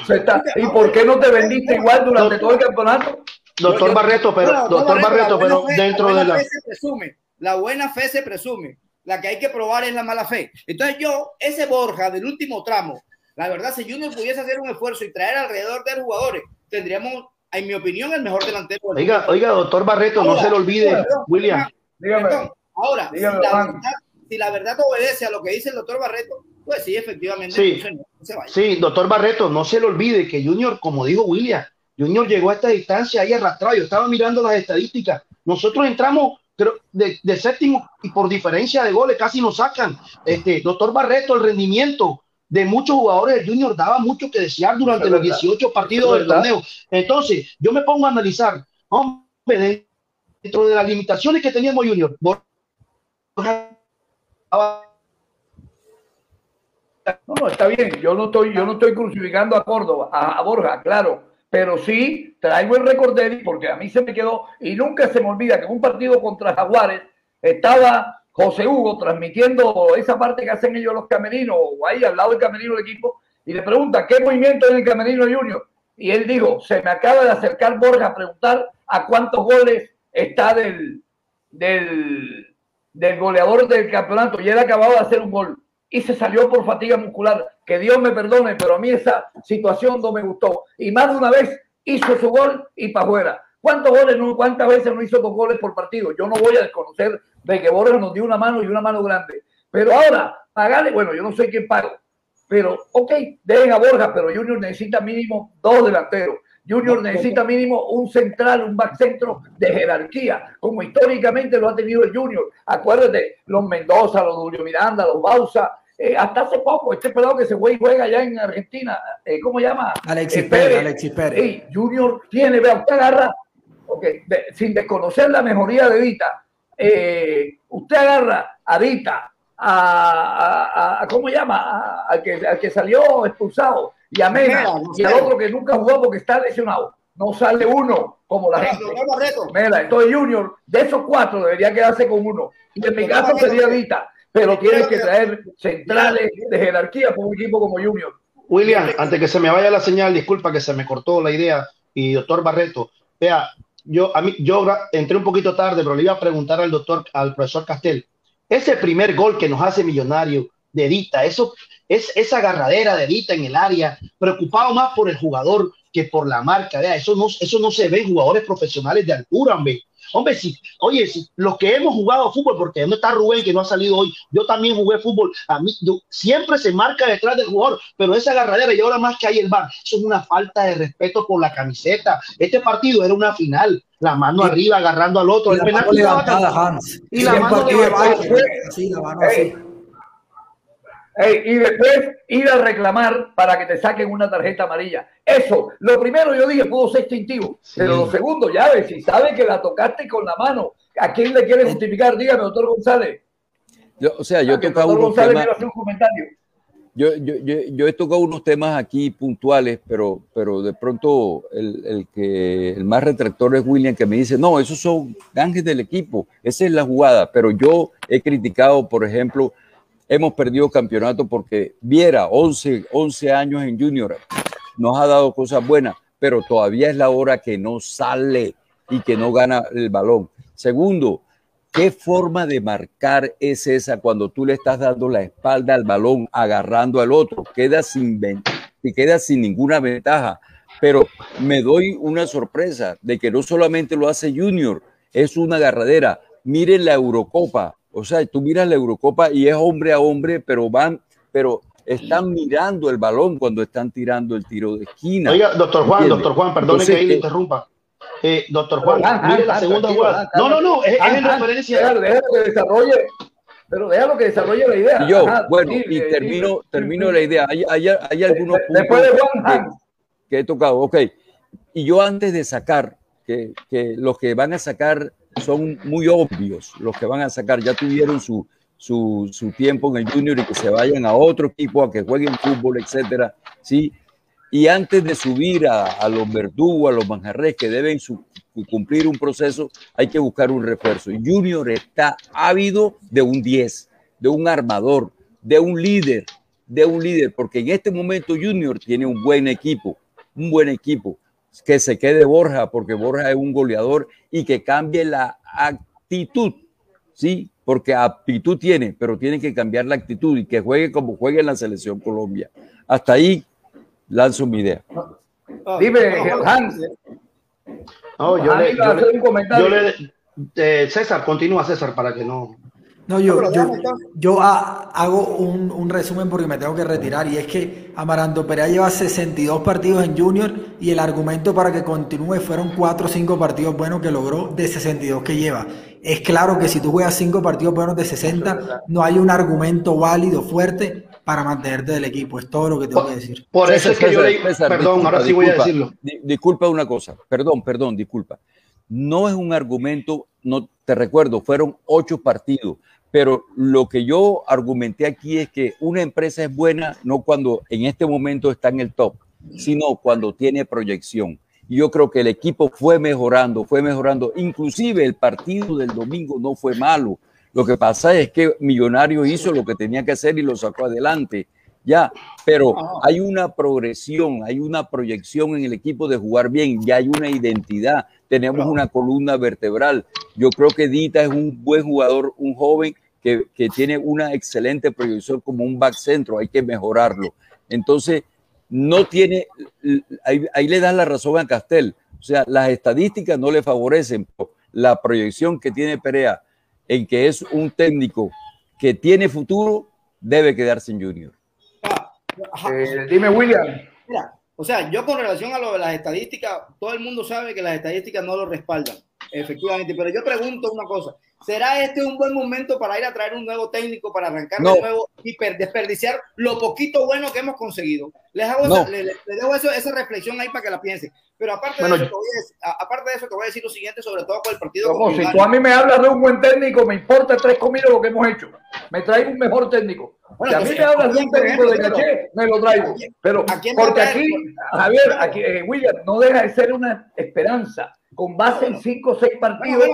Speaker 3: ¿Y por qué no te vendiste igual durante todo el campeonato?
Speaker 9: Doctor Barreto, pero, doctor Barreto, pero dentro de la.
Speaker 7: Fe se presume, la buena fe se presume. La que hay que probar es la mala fe. Entonces, yo, ese Borja del último tramo, la verdad, si Junior pudiese hacer un esfuerzo y traer alrededor de jugadores, tendríamos en mi opinión, el mejor delantero.
Speaker 9: Oiga, oiga, doctor Barreto, no se lo olvide, William.
Speaker 7: Dígame, ahora, si, la verdad, si, la verdad, obedece a lo que dice el doctor Barreto, pues sí, efectivamente.
Speaker 9: Sí, sí, doctor Barreto, no se le olvide que Junior, como dijo William, Junior llegó a esta distancia ahí arrastrado. Yo estaba mirando las estadísticas. Nosotros entramos de, de, séptimo y por diferencia de goles casi nos sacan. Este, doctor Barreto, el rendimiento de muchos jugadores del Junior daba mucho que desear durante los 18 partidos del torneo. Entonces, yo me pongo a analizar, hombre, dentro de las limitaciones que teníamos Junior,
Speaker 3: no, no, está bien. Yo no estoy, yo no estoy crucificando a Córdoba, a, Borja, claro. Pero sí traigo el récord de él porque a mí se me quedó y nunca se me olvida que en un partido contra Jaguares estaba José Hugo transmitiendo esa parte que hacen ellos los camerinos, o ahí al lado del camerino del equipo, y le pregunta, ¿qué movimiento en el camerino Junior? Y él dijo, se me acaba de acercar Borja a preguntar a cuántos goles está del, del, del goleador del campeonato, y él acababa de hacer un gol, y se salió por fatiga muscular. Que Dios me perdone, pero a mí esa situación no me gustó. Y más de una vez hizo su gol y para afuera. ¿Cuántos goles, no, cuántas veces no hizo dos goles por partido? Yo no voy a desconocer de que Borja nos dio una mano y una mano grande. Pero ahora, pagarle, bueno, yo no sé quién pago, pero ok, dejen a Borja, pero Junior necesita mínimo dos delanteros. Junior necesita mínimo un central, un back centro de jerarquía, como históricamente lo ha tenido el Junior. Acuérdate, los Mendoza, los Julio Miranda, los Bausa, eh, hasta hace poco, este pelado que se fue y juega allá en Argentina, eh, ¿cómo llama?
Speaker 6: Alexis eh, Pérez. Alexis Pérez.
Speaker 3: Junior tiene, vea, usted agarra, okay, sin desconocer la mejoría de Vita, eh, usted agarra a Dita, a, a, ¿cómo llama? Al que, al que salió expulsado, y a Mena, y al otro que nunca jugó porque está lesionado. No sale uno como la gente. Mira, entonces Junior, de esos cuatro debería quedarse con uno. Y en mi caso sería Dita, pero tiene que traer centrales de jerarquía con un equipo como Junior.
Speaker 9: William, antes que se me vaya la señal, disculpa que se me cortó la idea, y doctor Barreto, vea, yo, a mí, yo entré un poquito tarde, pero le iba a preguntar al doctor, al profesor Castel, ese primer gol que nos hace millonario de Dita, eso es esa agarradera de Dita en el área, preocupado más por el jugador que por la marca, vea, eso no, eso no se ve en jugadores profesionales de altura, hombre. Hombre, si, oye, si los que hemos jugado fútbol, porque no está Rubén que no ha salido hoy, yo también jugué fútbol, a mí siempre se marca detrás del jugador, pero esa agarradera y ahora más que hay el bar, eso es una falta de respeto por la camiseta. Este partido era una final, la mano arriba agarrando al otro, y
Speaker 6: el
Speaker 9: mano
Speaker 6: Hans. Y la mano
Speaker 3: sí, la mano así y después ir a reclamar para que te saquen una tarjeta amarilla. Eso, lo primero yo dije, pudo ser instintivo. Pero lo segundo, ya ves, si sabe que la tocaste con la mano, ¿a quién le quiere justificar? Dígame, doctor González.
Speaker 8: Yo, o sea, yo he tocado unos temas. Yo, yo, yo, he tocado unos temas aquí puntuales, pero, pero de pronto el, el, que el más retractor es William, que me dice, no, esos son ángeles del equipo, esa es la jugada. Pero yo he criticado, por ejemplo, hemos perdido campeonato porque Viera, 11, 11 años en Junior, nos ha dado cosas buenas, pero todavía es la hora que no sale y que no gana el balón. Segundo, ¿qué forma de marcar es esa cuando tú le estás dando la espalda al balón, agarrando al otro? Queda sin, y queda sin ninguna ventaja. Pero me doy una sorpresa de que no solamente lo hace Junior, es una agarradera. Miren la Eurocopa, o sea, tú miras la Eurocopa y es hombre a hombre, pero van, pero están mirando el balón cuando están tirando el tiro de esquina.
Speaker 9: Oiga, doctor Juan, doctor Juan, perdone que ahí le interrumpa. Eh, doctor Juan, mire la segunda jugada. No, no, no, es, en referencia.
Speaker 3: Déjalo que desarrolle, pero déjalo que desarrolle la idea.
Speaker 8: yo, bueno, y termino, termino la idea. Hay, hay, hay algunos
Speaker 3: puntos Después de Juan,
Speaker 8: que, que, he tocado. Ok, y yo antes de sacar, que, que los que van a sacar son muy obvios, los que van a sacar, ya tuvieron su, su, su, tiempo en el junior y que se vayan a otro equipo a que jueguen fútbol, etcétera, ¿sí? Y antes de subir a, a los verdugos, a los manjarres que deben cumplir un proceso, hay que buscar un refuerzo. Junior está ávido de un 10, de un armador, de un líder, de un líder, porque en este momento Junior tiene un buen equipo, un buen equipo. Que se quede Borja, porque Borja es un goleador y que cambie la actitud, ¿sí? Porque aptitud tiene, pero tiene que cambiar la actitud y que juegue como juegue en la selección Colombia. Hasta ahí lanzo mi idea.
Speaker 3: Dime, Hans.
Speaker 9: No, yo, le, yo, le, eh, César, continúa César para que no.
Speaker 6: No, yo, yo, hago un, un, resumen porque me tengo que retirar y es que Amaranto Perea lleva 62 partidos en Junior y el argumento para que continúe fueron 4 o 5 partidos buenos que logró de 62 que lleva. Es claro que si tú juegas 5 partidos buenos de 60, no hay un argumento válido, fuerte para mantenerte del equipo. Es todo lo que tengo que decir.
Speaker 8: Por eso es que yo le... Perdón, ahora sí voy a decirlo. Disculpa una cosa, perdón, perdón, disculpa. No es un argumento, no te recuerdo, fueron 8 partidos pero lo que yo argumenté aquí es que una empresa es buena no cuando en este momento está en el top, sino cuando tiene proyección. Y yo creo que el equipo fue mejorando, fue mejorando. Inclusive el partido del domingo no fue malo. Lo que pasa es que Millonario hizo lo que tenía que hacer y lo sacó adelante. Ya, pero hay una progresión, hay una proyección en el equipo de jugar bien, ya hay una identidad, tenemos una columna vertebral. Yo creo que Dita es un buen jugador, un joven que, tiene una excelente proyección como un back centro, hay que mejorarlo. Entonces, no tiene, ahí, le das la razón a Castel, o sea, las estadísticas no le favorecen la proyección que tiene Perea en que es un técnico que tiene futuro, debe quedarse en Junior.
Speaker 3: Eh, dime, William.
Speaker 7: Mira, o sea, yo con relación a lo de las estadísticas, todo el mundo sabe que las estadísticas no lo respaldan, efectivamente, pero yo pregunto una cosa, ¿será este un buen momento para ir a traer un nuevo técnico, para arrancar de nuevo y desperdiciar lo poquito bueno que hemos conseguido? Les hago esa, le, dejo esa reflexión ahí para que la piensen. Pero aparte, de eso, aparte de eso, te voy a decir lo siguiente, sobre todo con el partido.
Speaker 3: Como si tú a mí me hablas de un buen técnico, me importa tres comidas lo que hemos hecho. Me traigo un mejor técnico. Bueno, si a mí me hablas de un técnico de caché, me lo traigo. Pero porque aquí, Javier, aquí, eh, William, no deja de ser una esperanza. Con base en cinco o seis partidos,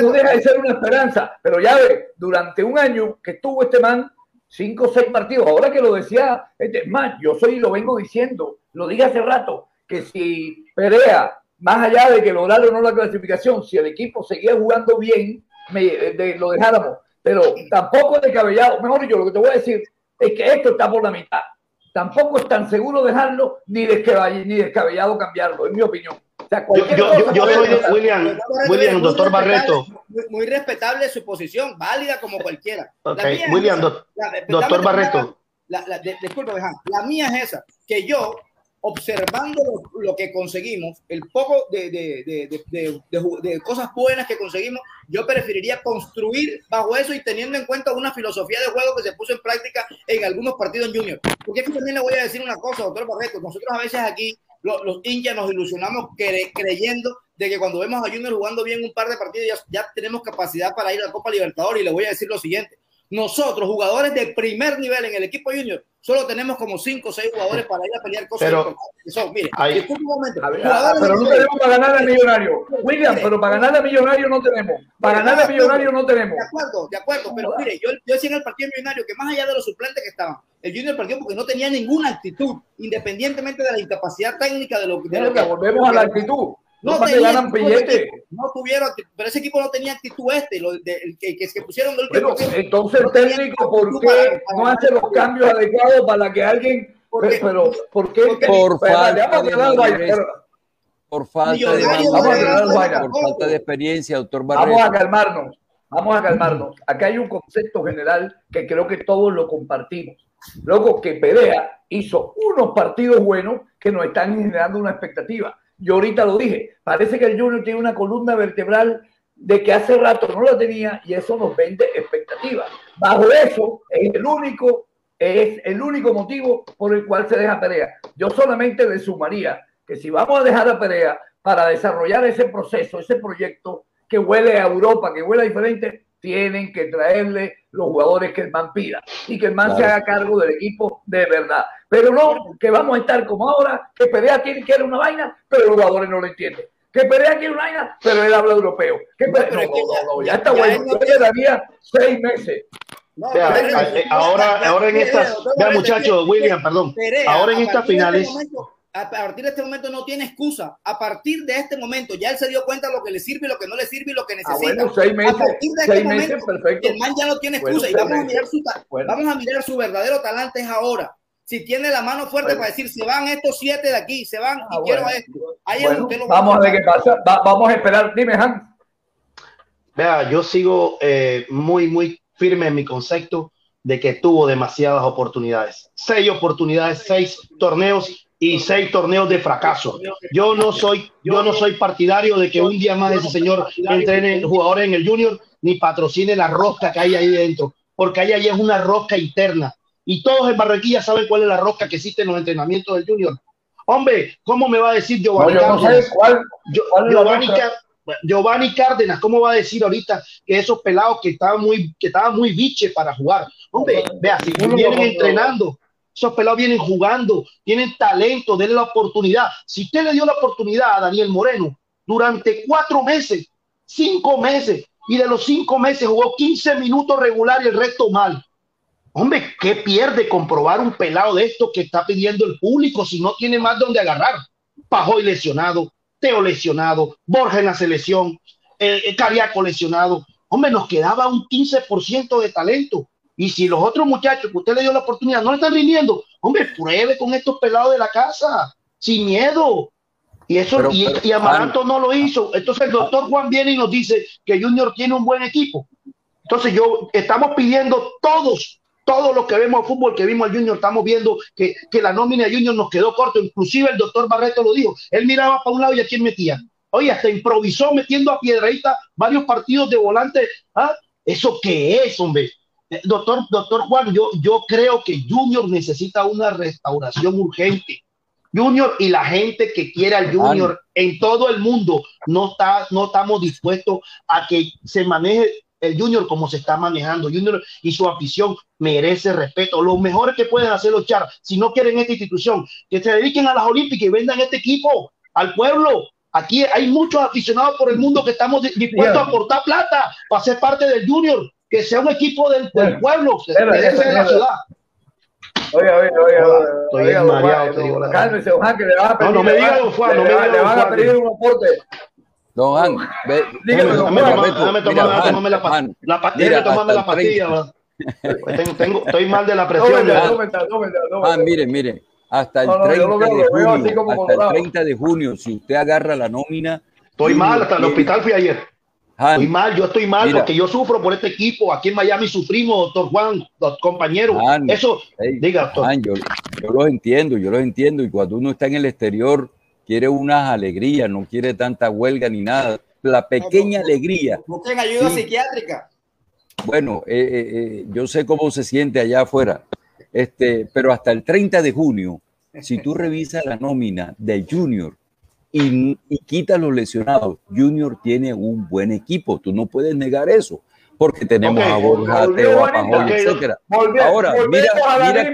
Speaker 3: no deja de ser una esperanza. Pero ya ve, durante un año que estuvo este man, cinco o seis partidos, ahora que lo decía, es más, yo soy y lo vengo diciendo, lo dije hace rato, que si Perea, más allá de que lograron o no la clasificación, si el equipo seguía jugando bien, me, de, lo dejáramos pero tampoco descabellado. Mejor dicho, lo que te voy a decir es que esto está por la mitad. Tampoco es tan seguro dejarlo ni descabellado, ni descabellado cambiarlo, en mi opinión.
Speaker 9: Yo, soy William, William, doctor Barreto.
Speaker 7: Muy, respetable su posición, válida como cualquiera.
Speaker 9: William, doctor Barreto.
Speaker 7: La, disculpe, la mía es esa, que yo observando lo, que conseguimos, el poco de, de, cosas buenas que conseguimos, yo preferiría construir bajo eso y teniendo en cuenta una filosofía de juego que se puso en práctica en algunos partidos en Junior. Porque es que también le voy a decir una cosa, doctor Barreto, nosotros a veces aquí, los, los hinchas, nos ilusionamos creyendo de que cuando vemos a Junior jugando bien un par de partidos ya, ya tenemos capacidad para ir a la Copa Libertadores. Y le voy a decir lo siguiente, nosotros, jugadores de primer nivel en el equipo junior, solo tenemos como 5 o 6 jugadores para ir a pelear cosas
Speaker 3: pero, son, mire, un momento. pero no tenemos para ganar a Millonario. William, pero para ganar a Millonario no tenemos. Para ganar a Millonario no tenemos.
Speaker 7: De acuerdo, de acuerdo. Pero mire, yo, yo decía en el partido Millonario que más allá de los suplentes que estaban, el Junior perdió porque no tenía ninguna actitud, independientemente de la incapacidad técnica de lo, de lo que.
Speaker 3: Volvemos a la actitud. No, tenían,
Speaker 7: no tuvieron, pero ese equipo no tenía actitud este, lo de, el, que, que, pusieron del
Speaker 3: último Entonces el técnico, ¿por qué no hace los cambios adecuados para que alguien... Porque, pero, ¿por qué?
Speaker 8: Por, falta de, por falta de, por falta de experiencia, doctor
Speaker 3: Barreto. Vamos a calmarnos, vamos a calmarnos. Acá hay un concepto general que creo que todos lo compartimos. Luego que Perea hizo unos partidos buenos que nos están generando una expectativa yo ahorita lo dije, parece que el Junior tiene una columna vertebral de que hace rato no la tenía y eso nos vende expectativas. Bajo eso es el único, es el único motivo por el cual se deja pelea. Yo solamente le sumaría que si vamos a dejar a Perea para desarrollar ese proceso, ese proyecto que huele a Europa, que huele a diferente, tienen que traerle los jugadores que el man pida y que el man se haga cargo del equipo de verdad. Pero no que vamos a estar como ahora, que Perea tiene que dar una vaina, pero los jugadores no lo entienden. Que Perea quiere una vaina, pero él habla europeo. Que no, no, no, ya está bueno. Yo le daría seis meses.
Speaker 9: ahora, ahora en estas, vea muchachos, William, perdón, ahora en estas finales,
Speaker 7: a partir de este momento no tiene excusa. A partir de este momento ya él se dio cuenta de lo que le sirve, lo que no le sirve y lo que necesita. Ah, bueno,
Speaker 3: seis meses,
Speaker 7: a partir de este momento, perfecto. el man ya no tiene excusa y vamos a, mirar su, vamos a mirar su verdadero talante es ahora. Si tiene la mano fuerte para decir, se van estos siete de aquí, se van y ah, quiero esto. Ahí es
Speaker 3: lo vamos a ver qué pasa. vamos a esperar. Dime, Hans.
Speaker 9: Vea, yo sigo eh, muy, muy firme en mi concepto de que tuvo demasiadas oportunidades. Seis oportunidades, seis torneos y seis torneos de fracaso. Yo no soy, yo no soy partidario de que un día más ese señor entrene jugadores en el junior ni patrocine la rosca que hay ahí dentro, porque ahí, ahí es una rosca interna. Y todos en Barranquilla saben cuál es la rosca que existe en los entrenamientos del junior. Hombre, ¿cómo me va a decir Giovanni Cárdenas? Giovanni, Cárdenas, ¿cómo va a decir ahorita que esos pelados que estaban muy, que estaban muy biche para jugar? Hombre, vea, si vienen entrenando, esos pelados vienen jugando, tienen talento, denle la oportunidad. Si usted le dio la oportunidad a Daniel Moreno durante cuatro meses, cinco meses, y de los cinco meses jugó 15 minutos regular y el resto mal. Hombre, ¿qué pierde comprobar un pelado de esto que está pidiendo el público si no tiene más donde agarrar? Pajoy lesionado, Teo lesionado, Borja en la selección, eh, Cariaco lesionado. Hombre, nos quedaba un 15% de talento. Y si los otros muchachos que usted le dio la oportunidad no le están rindiendo, hombre, pruebe con estos pelados de la casa, sin miedo. Y eso, y, Amaranto no lo hizo. Entonces el doctor Juan viene y nos dice que Junior tiene un buen equipo. Entonces yo estamos pidiendo todos, todos los que vemos fútbol, que vimos al Junior, estamos viendo que, que la nómina de Junior nos quedó corto. Inclusive el doctor Barreto lo dijo. Él miraba para un lado y a quién metía. Oye, hasta improvisó metiendo a Piedradita varios partidos de volante. ¿Ah? ¿Eso qué es, hombre? Eh, doctor, doctor Juan, yo, yo creo que Junior necesita una restauración urgente. Junior y la gente que quiere al Junior en todo el mundo no, está, no estamos dispuestos a que se maneje el Junior como se está manejando. Junior y su afición merece respeto. Los mejores que pueden hacer los char, si no quieren esta institución, que se dediquen a las Olímpicas y vendan este equipo al pueblo. Aquí hay muchos aficionados por el mundo que estamos dispuestos a aportar plata para ser parte del Junior que sea un equipo del, del pueblo, que se de la ciudad.
Speaker 3: Oye, oye, oye, estoy mareado, te digo la Cálmese, Juan, que le van a pedir. No, no me diga, don Juan, no me diga, Le van a pedir un aporte.
Speaker 8: Don Juan, ve,
Speaker 9: dígame, don Juan, déjame tomarme la pastilla, la pastilla, tomarme la pastilla, tengo, tengo, estoy mal de la presión.
Speaker 8: Ah, mire, mire, hasta el 30 de junio, hasta el 30 de junio, si usted agarra la nómina.
Speaker 9: Estoy mal, hasta el hospital fui ayer. Estoy mal, yo estoy mal porque yo sufro por este equipo. Aquí en Miami sufrimos, doctor Juan, los compañeros. Eso, diga, doctor.
Speaker 8: yo, yo los entiendo, yo los entiendo. Y cuando uno está en el exterior, quiere unas alegrías, no quiere tanta huelga ni nada. La pequeña alegría.
Speaker 7: Busquen ayuda psiquiátrica.
Speaker 8: Bueno, eh, eh, eh, yo sé cómo se siente allá afuera. Este, pero hasta el 30 de junio, si tú revisas la nómina de Junior, y, quita los lesionados. Junior tiene un buen equipo, tú no puedes negar eso, porque tenemos a Borja, Teo, a Pajón, etcétera. Ahora, mira, mira,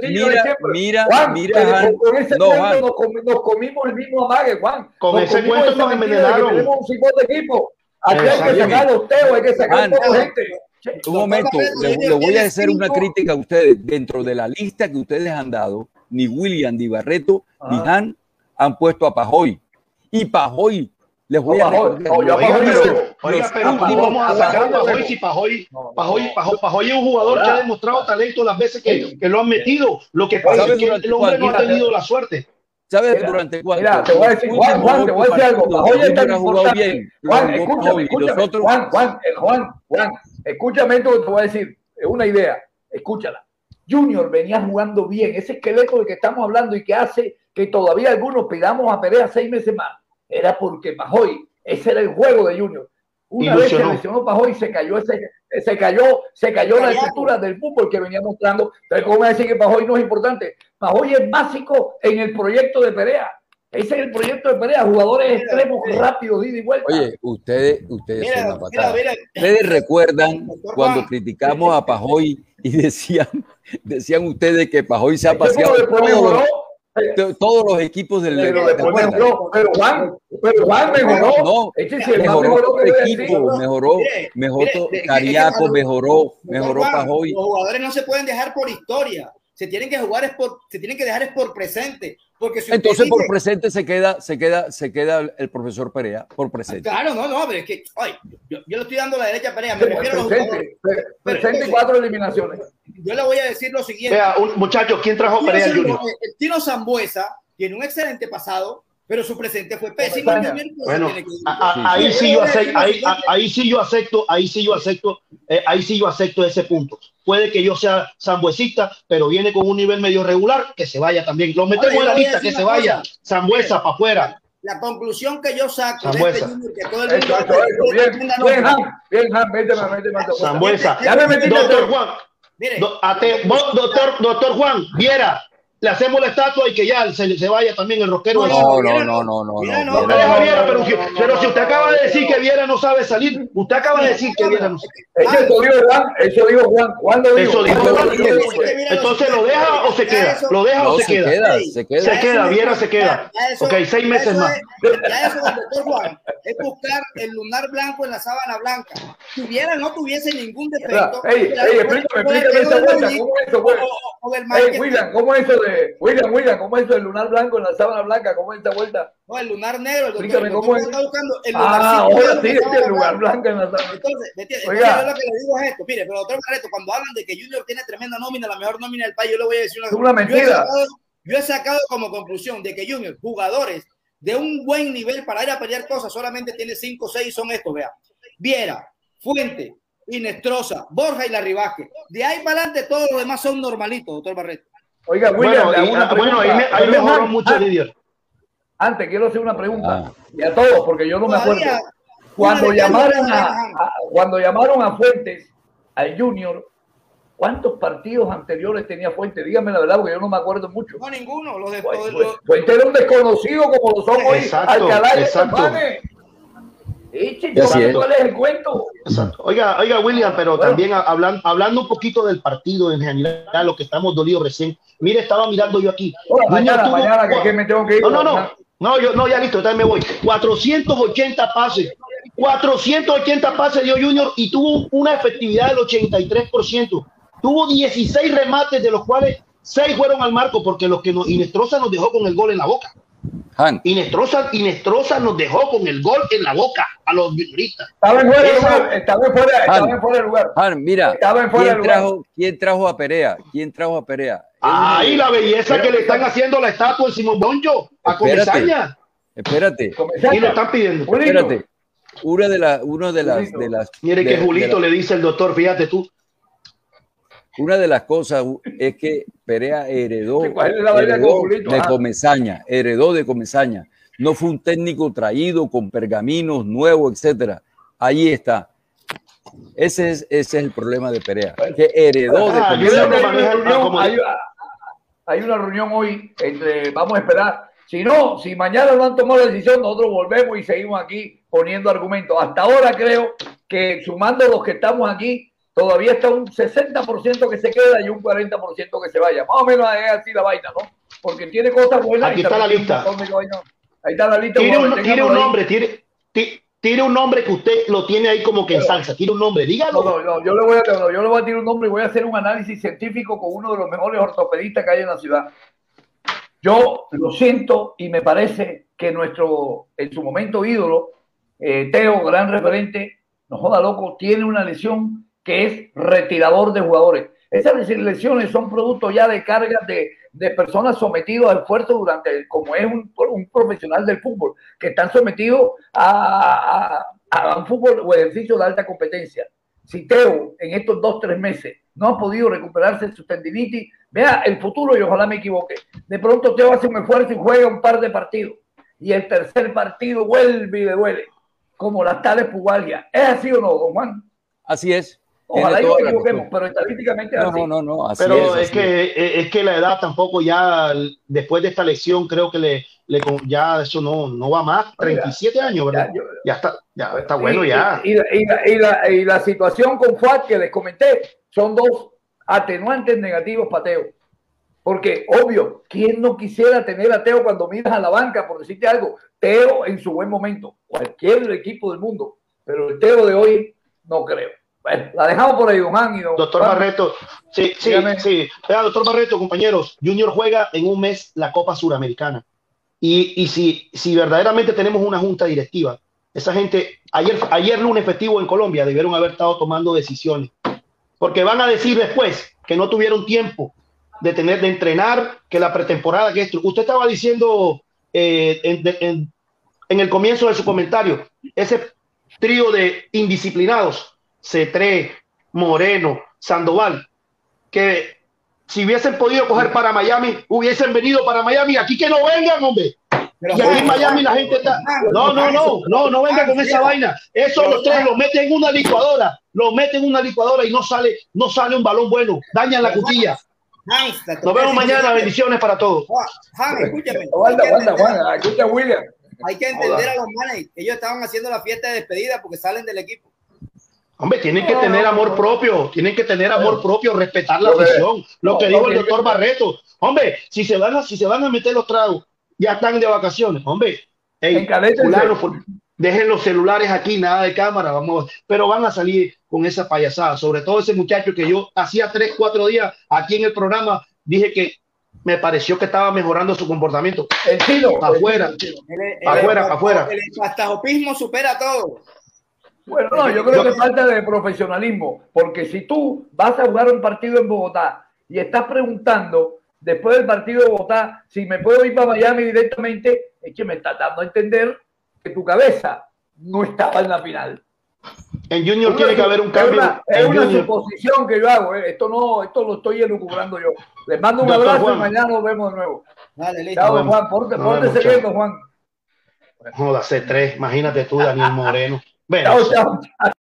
Speaker 8: que, mira, mira, Juan, mira,
Speaker 3: con ese no, Juan. Nos, nos, comimos el mismo amague, Juan.
Speaker 9: Con ese cuento nos envenenaron.
Speaker 3: Tenemos un cinco de equipo. Aquí hay que sacar los Teo, hay que sacar a toda gente.
Speaker 8: Un momento, le, le, voy a hacer una crítica a ustedes. Dentro de la lista que ustedes han dado, ni William, ni Barreto, ni Han han puesto a Pajoy y Pajoy. Les voy a recordar.
Speaker 9: Oiga, pero vamos a sacar a Pajoy si Pajoy, Pajoy, Pajoy, es un jugador que ha demostrado talento las veces que, que lo han metido. Lo que pasa es que el hombre no ha tenido la suerte.
Speaker 8: ¿Sabes durante cuánto?
Speaker 3: Mira, te voy a decir, Juan, Juan, te voy a decir algo. Pajoy es tan importante. Juan, escúchame, escúchame. Juan, Juan, eh, Juan, Juan, escúchame esto que te voy a decir. Es una idea, escúchala. Junior venía jugando bien, ese esqueleto del que estamos hablando y que hace que todavía algunos pidamos a Perea seis meses más, era porque Pajoy, ese era el juego de Junior. Una vez que lesionó Pajoy, se cayó, ese, se cayó, se cayó la estructura del fútbol que venía mostrando. Entonces, ¿cómo me decir que Pajoy no es importante? Pajoy es básico en el proyecto de Perea. Ese es el proyecto de Perea, jugadores extremos rápidos, ida y vuelta.
Speaker 8: Oye, ustedes, ustedes son la patada. Ustedes recuerdan cuando criticamos a Pajoy y decían, decían ustedes que Pajoy se ha paseado todos los equipos del
Speaker 3: pero, mejoró, pero Juan, pero Juan mejoró.
Speaker 8: No, este mejoró, el equipo, mejoró, mejoró Cariaco, mejoró, mejoró Pajoy.
Speaker 7: Los jugadores no se pueden dejar por historia se tienen que jugar es por, se tienen que dejar es por presente. Porque
Speaker 8: Entonces por presente se queda, se queda, se queda el profesor Perea, por presente.
Speaker 7: Claro, no, no, pero es que, ay, yo, yo, le estoy dando la derecha a Perea, me refiero
Speaker 3: a los Presente cuatro eliminaciones.
Speaker 7: Yo le voy a decir lo siguiente.
Speaker 9: Vea, un, muchachos, ¿quién trajo Perea Junior?
Speaker 7: El Tino Zambuesa tiene un excelente pasado, pero su presente fue pésimo.
Speaker 9: Bueno, ahí sí yo acepto, ahí, ahí sí yo acepto, ahí sí yo acepto, eh, ahí sí yo acepto ese punto. Puede que yo sea zambuesista, pero viene con un nivel medio regular, que se vaya también. Lo metemos en la lista, que se vaya. Zambuesa para afuera.
Speaker 7: La conclusión que yo saco
Speaker 9: de este
Speaker 3: que todo el mundo bien, bien, bien,
Speaker 9: Zambuesa. Doctor Juan. Mire, doctor, doctor Juan, viera, le hacemos la estatua y que ya se, se vaya también el rockero.
Speaker 8: No, no, no, no, no.
Speaker 9: No, deja Viera, pero, si, pero si usted acaba de decir que Viera no sabe salir, usted acaba de decir que Viera no sabe.
Speaker 3: Eso dijo Juan, eso dijo Juan. Juan lo dijo. Eso dijo
Speaker 9: Entonces, ¿lo deja o se queda? ¿Lo deja o se queda?
Speaker 8: Se queda,
Speaker 9: se queda, Viera se queda. Ok, seis meses más.
Speaker 7: Ya eso, doctor Juan, es buscar el lunar blanco en la sábana blanca. Si Viera no tuviese ningún defecto.
Speaker 3: Ey, ey, explícame, explícame esa vuelta. ¿Cómo es eso, William, ¿cómo es eso de William, William, ¿cómo es el lunar blanco en la sábana blanca? ¿Cómo es esta vuelta?
Speaker 7: No, el lunar negro. El
Speaker 3: Explícame cómo es.
Speaker 7: Está buscando el
Speaker 3: lunar ah, ahora sí, es el lunar blanco en la sábana.
Speaker 7: Entonces, Oiga. yo lo que le digo es esto. Mire, pero doctor Barreto, cuando hablan de que Junior tiene tremenda nómina, la mejor nómina del país, yo le voy a decir una
Speaker 3: cosa. una mentira.
Speaker 7: Yo he, sacado, como conclusión de que Junior, jugadores de un buen nivel para ir a pelear cosas, solamente tiene 5 o 6, son estos, vea. Viera, Fuente, Inestrosa, Borja y Larribaje. De ahí para adelante todos los demás son normalitos, doctor Barreto.
Speaker 3: Oiga, William,
Speaker 9: bueno, bueno ahí, me, ahí mejoró mucho Lidia.
Speaker 3: Antes quiero hacer una pregunta ah. y a todos, porque yo no me acuerdo. Cuando llamaron a, cuando llamaron a Fuentes, al Junior, ¿cuántos partidos anteriores tenía Fuentes? Dígame la verdad, porque yo no me acuerdo mucho.
Speaker 7: No, ninguno. Los de,
Speaker 3: pues, pues, Fuentes era un desconocido como lo son hoy.
Speaker 9: Exacto, exacto.
Speaker 3: ¿Cuál es el cuento?
Speaker 9: Oiga, oiga, William, pero también hablando, hablando un poquito del partido en general, lo que estamos dolidos recién. Mire, estaba mirando yo aquí.
Speaker 3: mañana, mañana, que, me tengo que ir.
Speaker 9: No, no, no. No, yo, no, ya listo, también me voy. 480 pases. 480 pases dio Junior y tuvo una efectividad del 83%. Tuvo 16 remates, de los cuales 6 fueron al marco, porque los que nos, Inestrosa nos dejó con el gol en la boca. Han. Inestrosa, Inestrosa nos dejó con el gol en la boca a los junioristas.
Speaker 3: Estaba en fuera, estaba en fuera, estaba en fuera del lugar.
Speaker 8: Han, mira, estaba en fuera ¿quién, trajo, ¿quién trajo a Perea? ¿Quién trajo a Perea?
Speaker 9: Ahí la belleza que le están haciendo la estatua de Simón Boncho a Comesaña.
Speaker 8: Espérate.
Speaker 9: Y lo están pidiendo.
Speaker 8: Espérate. Una de, la, uno de las, de las.
Speaker 9: Mire que Julito le dice el doctor, fíjate tú.
Speaker 8: Una de las cosas es que Perea heredó, de Comesaña, heredó de Comesaña. No fue un técnico traído con pergaminos nuevos, etcétera. Ahí está. Ese es, ese es el problema de Perea, que heredó de
Speaker 3: Comesaña. Hay una reunión hoy entre, vamos a esperar. Si no, si mañana no han tomado la decisión, nosotros volvemos y seguimos aquí poniendo argumentos. Hasta ahora creo que sumando los que estamos aquí, todavía está un 60% que se queda y un 40% que se vaya. Más o menos es así la vaina, ¿no? Porque tiene cosas buenas.
Speaker 9: Aquí está la lista.
Speaker 3: Ahí está la lista.
Speaker 9: Tiene un, nombre, tiene, tiene un nombre que usted lo tiene ahí como que en salsa. Tiene un nombre, dígalo.
Speaker 3: No, no, yo, le voy a, yo le voy a tirar un nombre y voy a hacer un análisis científico con uno de los mejores ortopedistas que hay en la ciudad. Yo lo siento y me parece que nuestro, en su momento ídolo, eh, Teo, gran referente, no joda loco, tiene una lesión que es retirador de jugadores. Esas lesiones son producto ya de cargas de, de personas sometidas al esfuerzo durante, como es un, un, profesional del fútbol, que están sometidos a, a, un fútbol o ejercicio de alta competencia. Si Teo en estos dos, tres meses no ha podido recuperarse su tendinitis, vea el futuro y ojalá me equivoque. De pronto Teo hace un esfuerzo y juega un par de partidos. Y el tercer partido vuelve y devuelve, como las tales Pugalia. ¿Es así o no, don Juan?
Speaker 8: Así es.
Speaker 3: Ojalá y nos equivoquemos, pero estadísticamente
Speaker 9: no, No, no, no. pero es, que, es que la edad tampoco ya, después de esta lesión, creo que le, le ya eso no, no va más. 37 años, ¿verdad? Ya, está, ya está bueno ya.
Speaker 3: Y, y, la, y, la, situación con FAT que les comenté son dos atenuantes negativos para Teo. Porque, obvio, ¿quién no quisiera tener a Teo cuando miras a la banca, por decirte algo? Teo en su buen momento, cualquier equipo del mundo, pero el Teo de hoy no creo. Bueno, la dejamos por ahí, don Juan y don
Speaker 9: Doctor Barreto, sí, sí, sí. doctor Barreto, compañeros, Junior juega en un mes la Copa Suramericana. Y, y si, si verdaderamente tenemos una junta directiva, esa gente, ayer, ayer lunes festivo en Colombia, debieron haber estado tomando decisiones. Porque van a decir después que no tuvieron tiempo de tener, de entrenar, que la pretemporada, que esto. Usted estaba diciendo eh, en, en el comienzo de su comentario, ese trío de indisciplinados Cetré, Moreno, Sandoval, que si hubiesen podido coger para Miami, hubiesen venido para Miami. Aquí que no vengan, hombre. y aquí en Miami la gente está. No, no, no, no, no venga con esa vaina. Eso los tres los meten en una licuadora, los meten en una licuadora y no sale, no sale un balón bueno. Dañan la cuchilla. Nos vemos mañana. Bendiciones para todos.
Speaker 7: Juan, escúchame. Hay que entender a los manes. Ellos estaban haciendo la fiesta de despedida porque salen del equipo.
Speaker 9: Hombre, tienen que tener amor propio, tienen que tener amor propio, respetar la visión. Lo que dijo el doctor Barreto. Hombre, si se van a, si se van a meter los tragos, ya están de vacaciones. Hombre, dejen los celulares aquí, nada de cámara, vamos, pero van a salir con esa payasada. Sobre todo ese muchacho que yo hacía tres, cuatro días aquí en el programa dije que me pareció que estaba mejorando su comportamiento.
Speaker 3: El tiro,
Speaker 9: afuera, afuera, afuera.
Speaker 7: El pastajopismo supera todo.
Speaker 3: Bueno, no, yo creo que falta de profesionalismo, porque si tú vas a jugar un partido en Bogotá y estás preguntando después del partido de Bogotá si me puedo ir para Miami directamente, es que me estás dando a entender que tu cabeza no estaba en la final.
Speaker 9: En Junior tiene que haber un cambio.
Speaker 3: Es una, suposición que yo hago, ¿eh? esto no, esto lo estoy elucubrando yo. Les mando un abrazo y mañana nos vemos de nuevo. Dale, listo. Chao, Juan, porte, Juan.
Speaker 9: Joda, C3, imagínate tú, Daniel Moreno. Bueno, chao, chao.